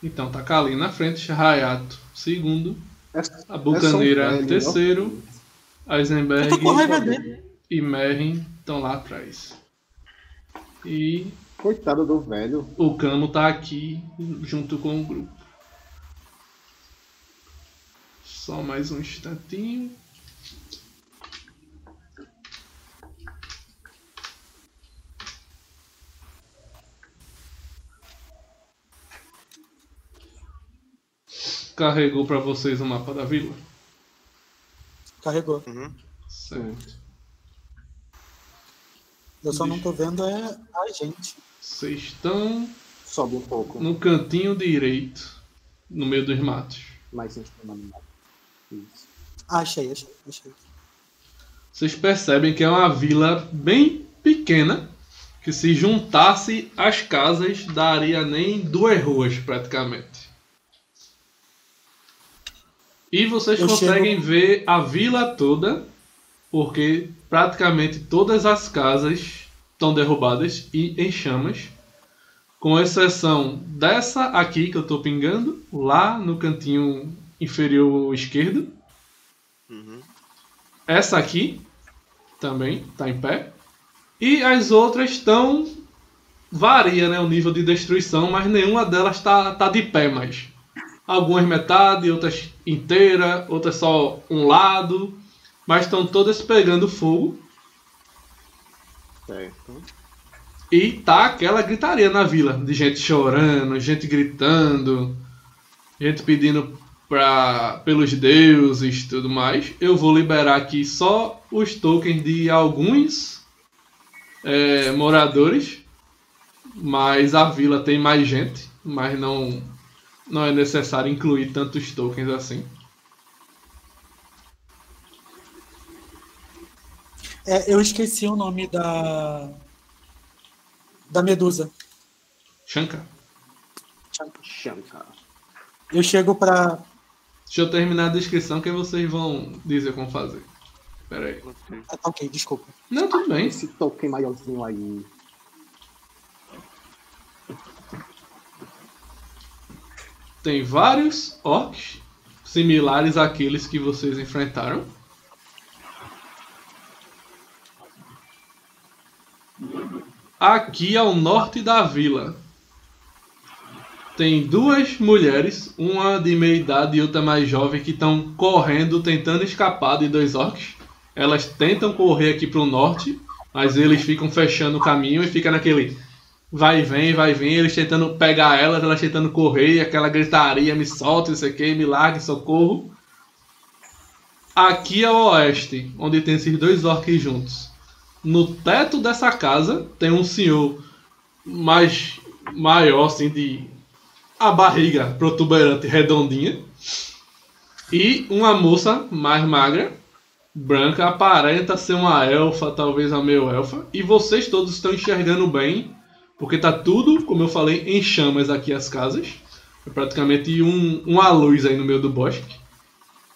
Então tá Kalina na frente, Hayato segundo, É, a Bucaneira é um velho, terceiro, Eisenberg e Merrin estão lá atrás. E. Coitado do velho. o Camo tá aqui junto com o grupo. Só mais um instantinho. Carregou pra vocês o mapa da vila? Carregou. Uhum. Certo. Eu só não tô vendo é a gente. Vocês estão Sobe um pouco. no cantinho direito, no meio dos matos. Mais do mapa. Isso. Achei, achei, achei. Vocês percebem que é uma vila bem pequena, que se juntasse as casas daria nem duas ruas praticamente. E vocês Eu conseguem ver a vila toda, porque praticamente todas as casas estão derrubadas e em chamas, com exceção dessa aqui que eu estou pingando, lá no cantinho inferior esquerdo. Uhum. Essa aqui também está em pé. E as outras estão. Varia né, o nível de destruição, mas nenhuma delas está tá de pé mais. Algumas metade, outras inteira, outras só um lado. Mas estão todas pegando fogo. Certo. E tá aquela gritaria na vila, de gente chorando, gente gritando, gente pedindo pra, pelos deuses e tudo mais. Eu vou liberar aqui só os tokens de alguns é, moradores, mas a vila tem mais gente, mas não, não é necessário incluir tantos tokens assim. É, eu esqueci o nome da. Da Medusa. Shankar, Shankar. Eu chego pra. Deixa eu terminar a descrição que vocês vão dizer como fazer. Pera aí. Ok. Ah, tá, ok, desculpa. Não, tudo bem. Esse token maiorzinho aí. Tem vários orcs similares àqueles que vocês enfrentaram. Aqui ao norte da vila tem duas mulheres, uma de meia idade e outra mais jovem, que estão correndo, tentando escapar de dois orcs. Elas tentam correr aqui para o norte, mas eles ficam fechando o caminho e fica naquele vai e vem, vai e vem, eles tentando pegar elas, elas tentando correr, aquela gritaria, me solta, isso aqui, me largue, socorro. Aqui ao oeste, onde tem esses dois orcs juntos. No teto dessa casa tem um senhor mais maior, assim, de a barriga protuberante, redondinha. E uma moça mais magra, branca, aparenta ser uma elfa, talvez a meio elfa. E vocês todos estão enxergando bem, porque tá tudo, como eu falei, em chamas aqui as casas. É praticamente um, uma luz aí no meio do bosque.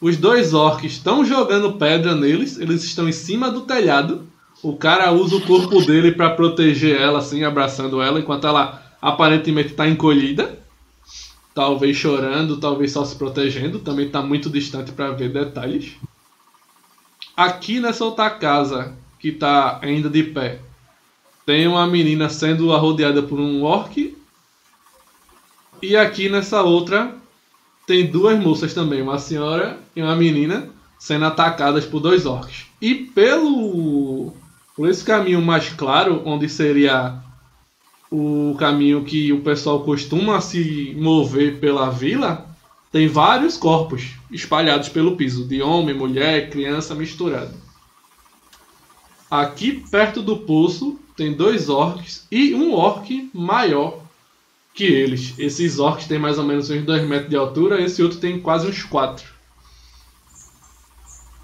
Os dois orcs estão jogando pedra neles, eles estão em cima do telhado. O cara usa o corpo dele para proteger ela, assim, abraçando ela, enquanto ela aparentemente está encolhida. Talvez chorando, talvez só se protegendo. Também está muito distante para ver detalhes. Aqui nessa outra casa, que está ainda de pé, tem uma menina sendo arrodeada por um orc. E aqui nessa outra tem duas moças também, uma senhora e uma menina, sendo atacadas por dois orcs. E pelo por esse caminho mais claro, onde seria o caminho que o pessoal costuma se mover pela vila, tem vários corpos espalhados pelo piso, de homem, mulher, criança misturado. Aqui perto do poço tem dois orcs e um orc maior que eles. Esses orcs têm mais ou menos uns 2 metros de altura, esse outro tem quase uns 4.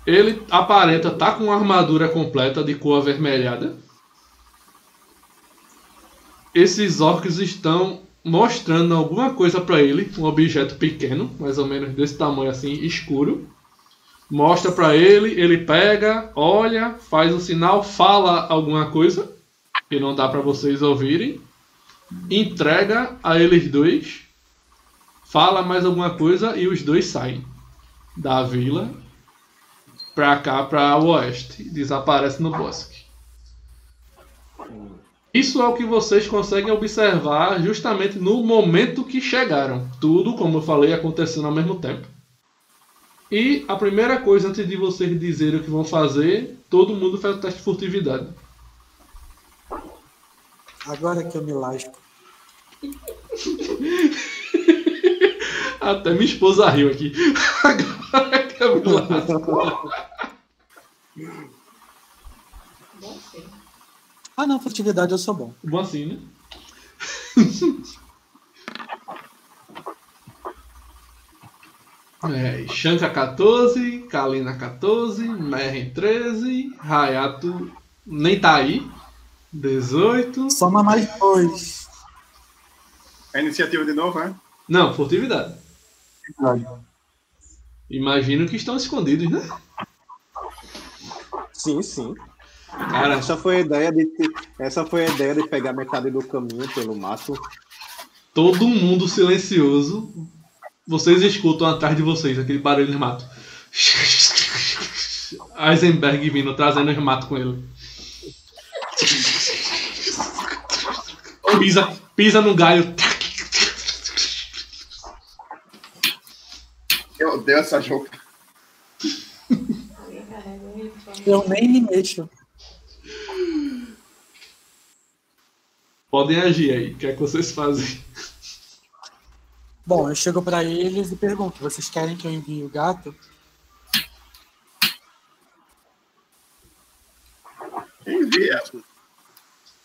Ele aparenta estar tá com uma armadura completa de cor avermelhada. Esses orcs estão mostrando alguma coisa para ele, um objeto pequeno, mais ou menos desse tamanho assim, escuro. Mostra para ele, ele pega, olha, faz o sinal, fala alguma coisa que não dá para vocês ouvirem, entrega a eles dois, fala mais alguma coisa e os dois saem da vila para cá, para o oeste, desaparece no bosque. Isso é o que vocês conseguem observar justamente no momento que chegaram. Tudo, como eu falei, acontecendo ao mesmo tempo. E a primeira coisa, antes de vocês dizerem o que vão fazer, todo mundo faz o teste de furtividade. Agora que eu me lasco. Até minha esposa riu aqui. Agora que eu me lasco. Ah, não, furtividade eu sou bom. Bom assim, né? É, Shanka 14, Kalina 14, Merren 13, Hayato nem tá aí. 18. Soma mais dois. A iniciativa de novo, é? Não, furtividade. Imagino que estão escondidos, né? Sim, sim. Cara, Essa foi a ideia de essa foi a ideia de pegar metade do caminho pelo mato. todo mundo silencioso. Vocês escutam atrás de vocês aquele barulho de mato. Eisenberg vindo, trazendo os matos com ele. Pisa, pisa no galho. Eu odeio essa jogo. Eu nem me mexo. Podem agir aí. O que é que vocês fazem? Bom, eu chego pra eles e pergunto: vocês querem que eu envie o gato? Envia.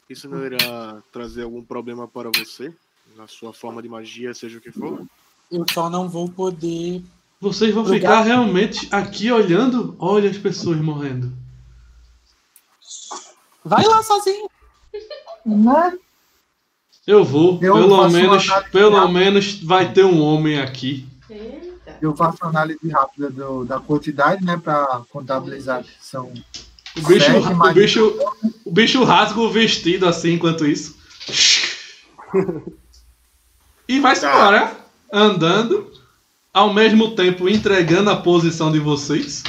Isso não irá trazer algum problema para você? Na sua forma de magia, seja o que for? Eu só não vou poder. Vocês vão ficar gato. realmente aqui olhando? Olha as pessoas morrendo. Vai lá sozinho. Né? Eu vou. Eu pelo menos, pelo rápida. menos vai ter um homem aqui. Eita. Eu faço análise rápida do- da quantidade, né, para contabilizar que são O bicho, Sete o bicho, o bicho rasga o vestido assim enquanto isso. E vai se embora, andando, ao mesmo tempo entregando a posição de vocês.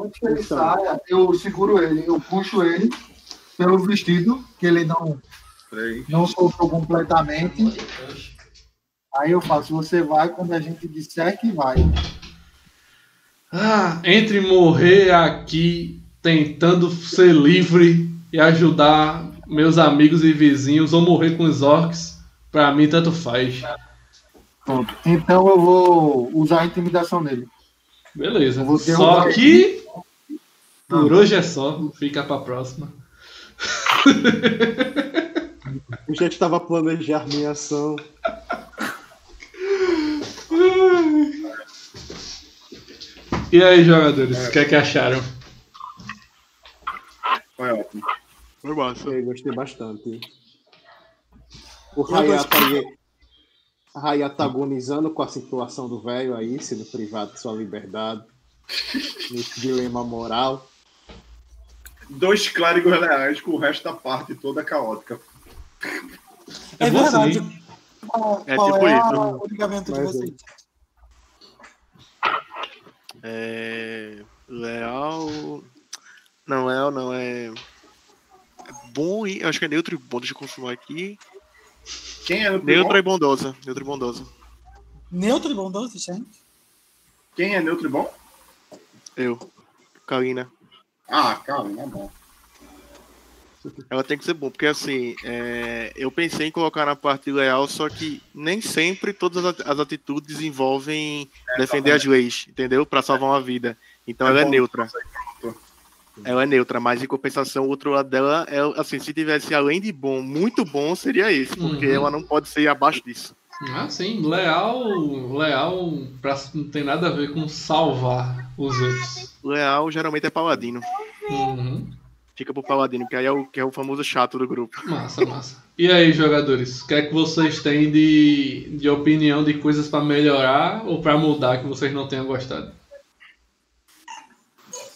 Antes que ele saia, eu seguro ele, eu puxo ele pelo vestido, que ele não. Não soltou completamente. Aí eu faço, você vai quando a gente disser que vai. Ah, entre morrer aqui tentando ser livre e ajudar meus amigos e vizinhos ou morrer com os orcs, pra mim tanto faz. Pronto. Então eu vou usar a intimidação nele. Beleza. Só que por hoje é só. Fica pra próxima. Eu já estava planejando minha ação. E aí, jogadores, o que é que acharam? Foi ótimo. Foi massa. Eu gostei bastante. O Hayato. Hayato agonizando com a situação do velho aí, sendo privado de sua liberdade. Nesse dilema moral. Dois clérigos reais com o resto da parte toda caótica. É, bom verdade. assim. Qual, É qual tipo é isso. a- o ligamento de Mas, vocês? É. Leal. Não, leal não, é. é Bom e. Acho que é neutro e bom. Deixa eu confirmar aqui. Quem é neutro Neutra e bondosa. Neutra e bondosa. Neutro e bondoso, gente? Quem é neutro e bom? Eu. Kalina. Ah, calma, não é bom. Ela tem que ser bom, porque assim, é, eu pensei em colocar na parte leal, só que nem sempre todas as ati- as atitudes envolvem defender as leis, entendeu? Pra salvar uma vida. Então É ela é neutra. Ela é neutra, mas em compensação, o outro lado dela é assim, se tivesse além de bom, muito bom, seria esse, porque Uhum. ela não pode ser abaixo disso. Ah, sim, leal, leal pra, não tem nada a ver com salvar os outros. Leal geralmente é paladino. Uhum. Fica pro paladino, que aí é o, que é o famoso chato do grupo. Massa, massa. E aí, jogadores, o que é que vocês têm de, de opinião de coisas pra melhorar ou pra mudar que vocês não tenham gostado?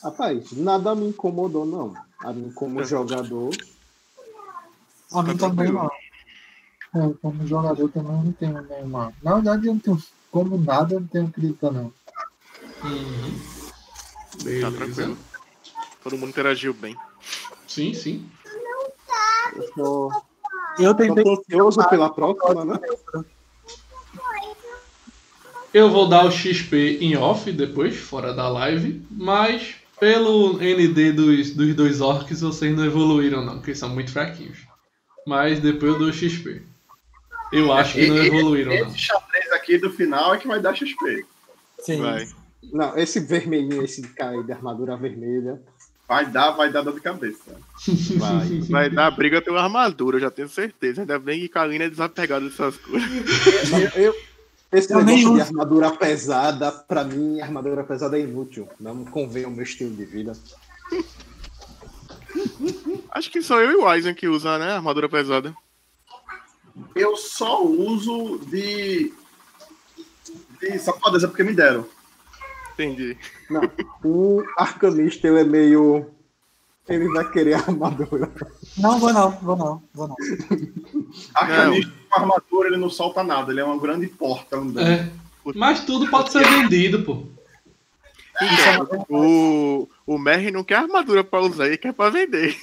Rapaz, nada me incomodou, não. A mim, como jogador, A mim também não. É, como jogador também não tenho nenhuma. Na verdade, eu não tenho como nada, eu não tenho crítica, não. Uhum. Tá Beleza. tranquilo. Todo mundo interagiu bem. Sim, sim. eu tô, Eu eu tentei. tô ansioso pela próxima, né? Eu vou dar o XP em off depois, fora da live, mas pelo ND dos, dos dois orcs vocês não evoluíram não, porque são muito fraquinhos. Mas depois eu dou o XP. Eu acho que não E- e- evoluíram não. Esse xadrez aqui do final é que vai dar XP. Sim. Vai. Não, esse vermelhinho, esse cara aí de armadura vermelha, Vai dar, vai dar dor de cabeça. vai. Vai dar briga pela armadura, eu já tenho certeza. Ainda bem que Kalina é desapegada dessas coisas. Eu, esse Eu negócio de uso. armadura pesada, pra mim, armadura pesada é inútil. Não convém ao meu estilo de vida. Acho que só eu e o Aizen que usam, né? Armadura pesada. Eu só uso de. de safadeza porque me deram. Entendi. Não, o arcanista, ele é meio... Ele vai querer armadura. Não, vou não, vou não, vou não. Arcanista com armadura, ele não solta nada, ele é uma grande porta andando. É. Mas tudo pode ser vendido, pô. Então, o, o Merry não quer armadura pra usar, ele quer pra vender.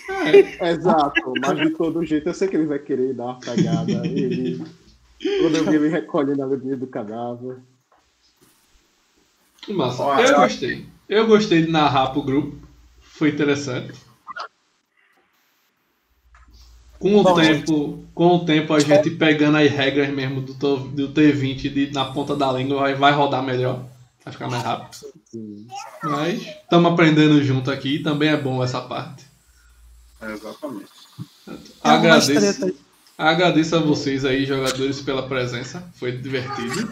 Exato, mas de todo jeito eu sei que ele vai querer dar uma cagada. Ele... Quando eu vi ele recolhendo a bebida do cadáver. Massa. Olha, Eu gostei. Eu gostei de narrar pro grupo. Foi interessante. Com o Bom, tempo, com o tempo a gente pegando as regras mesmo do, do T20 de- na ponta da língua vai, vai rodar melhor. Vai ficar mais rápido. Mas estamos aprendendo junto aqui, também é bom essa parte. É, exatamente. Agradeço, agradeço a vocês aí, jogadores, pela presença. Foi divertido.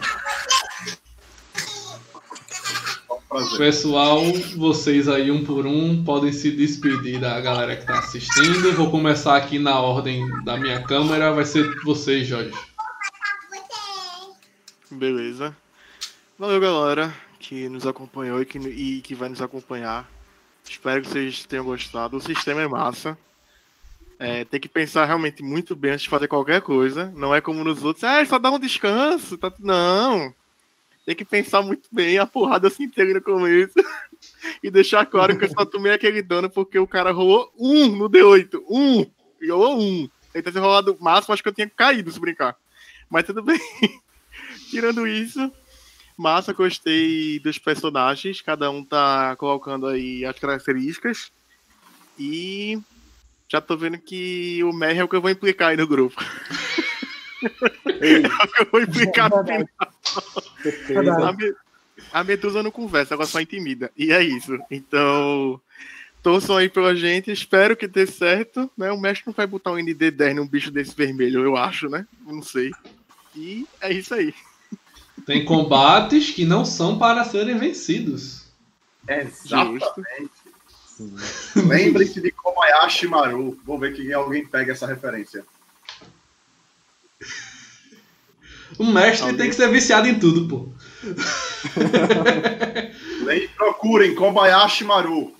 Prazer. Pessoal, vocês aí um por um podem se despedir da galera que está assistindo. Vou começar aqui na ordem da minha câmera. Vai ser vocês, Jorge. Beleza. Valeu, galera, que nos acompanhou e que, e que vai nos acompanhar. Espero que vocês tenham gostado. O sistema é massa. É, tem que pensar realmente muito bem antes de fazer qualquer coisa. Não é como nos outros. Ah, só dá um descanso. Tá... Não. Tem que pensar muito bem. A porrada se integra no começo. e deixar claro que eu só tomei aquele dano porque o cara rolou um no D8. Um. Rolou um. Ele ter rolado o máximo, acho que eu tinha caído se brincar. Mas tudo bem. Tirando isso, massa, gostei dos personagens. Cada um tá colocando aí as características. E já tô vendo que o Merry é o que eu vou implicar aí no grupo. é eu vou implicar no final. A, Me- a Medusa não conversa, ela só intimida. E é isso. Então, torçam aí pela gente. Espero que dê certo. Né? O mestre não vai botar um ND10 num bicho desse vermelho, eu acho, né? Não sei. E é isso aí. Tem combates que não são para serem vencidos. Exatamente. Sim. Lembre-se de Kobayashi Maru. Vou ver que alguém pega essa referência. O mestre Alguém- tem que ser viciado em tudo, pô. Lem- Procurem Kobayashi Maru.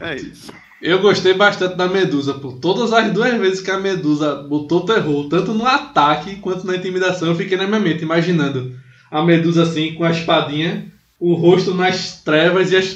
É isso. Eu gostei bastante da Medusa, pô. Todas as duas vezes que a Medusa botou terror, tanto no ataque quanto na intimidação, eu fiquei na minha mente imaginando a Medusa assim, com a espadinha, o rosto nas trevas e as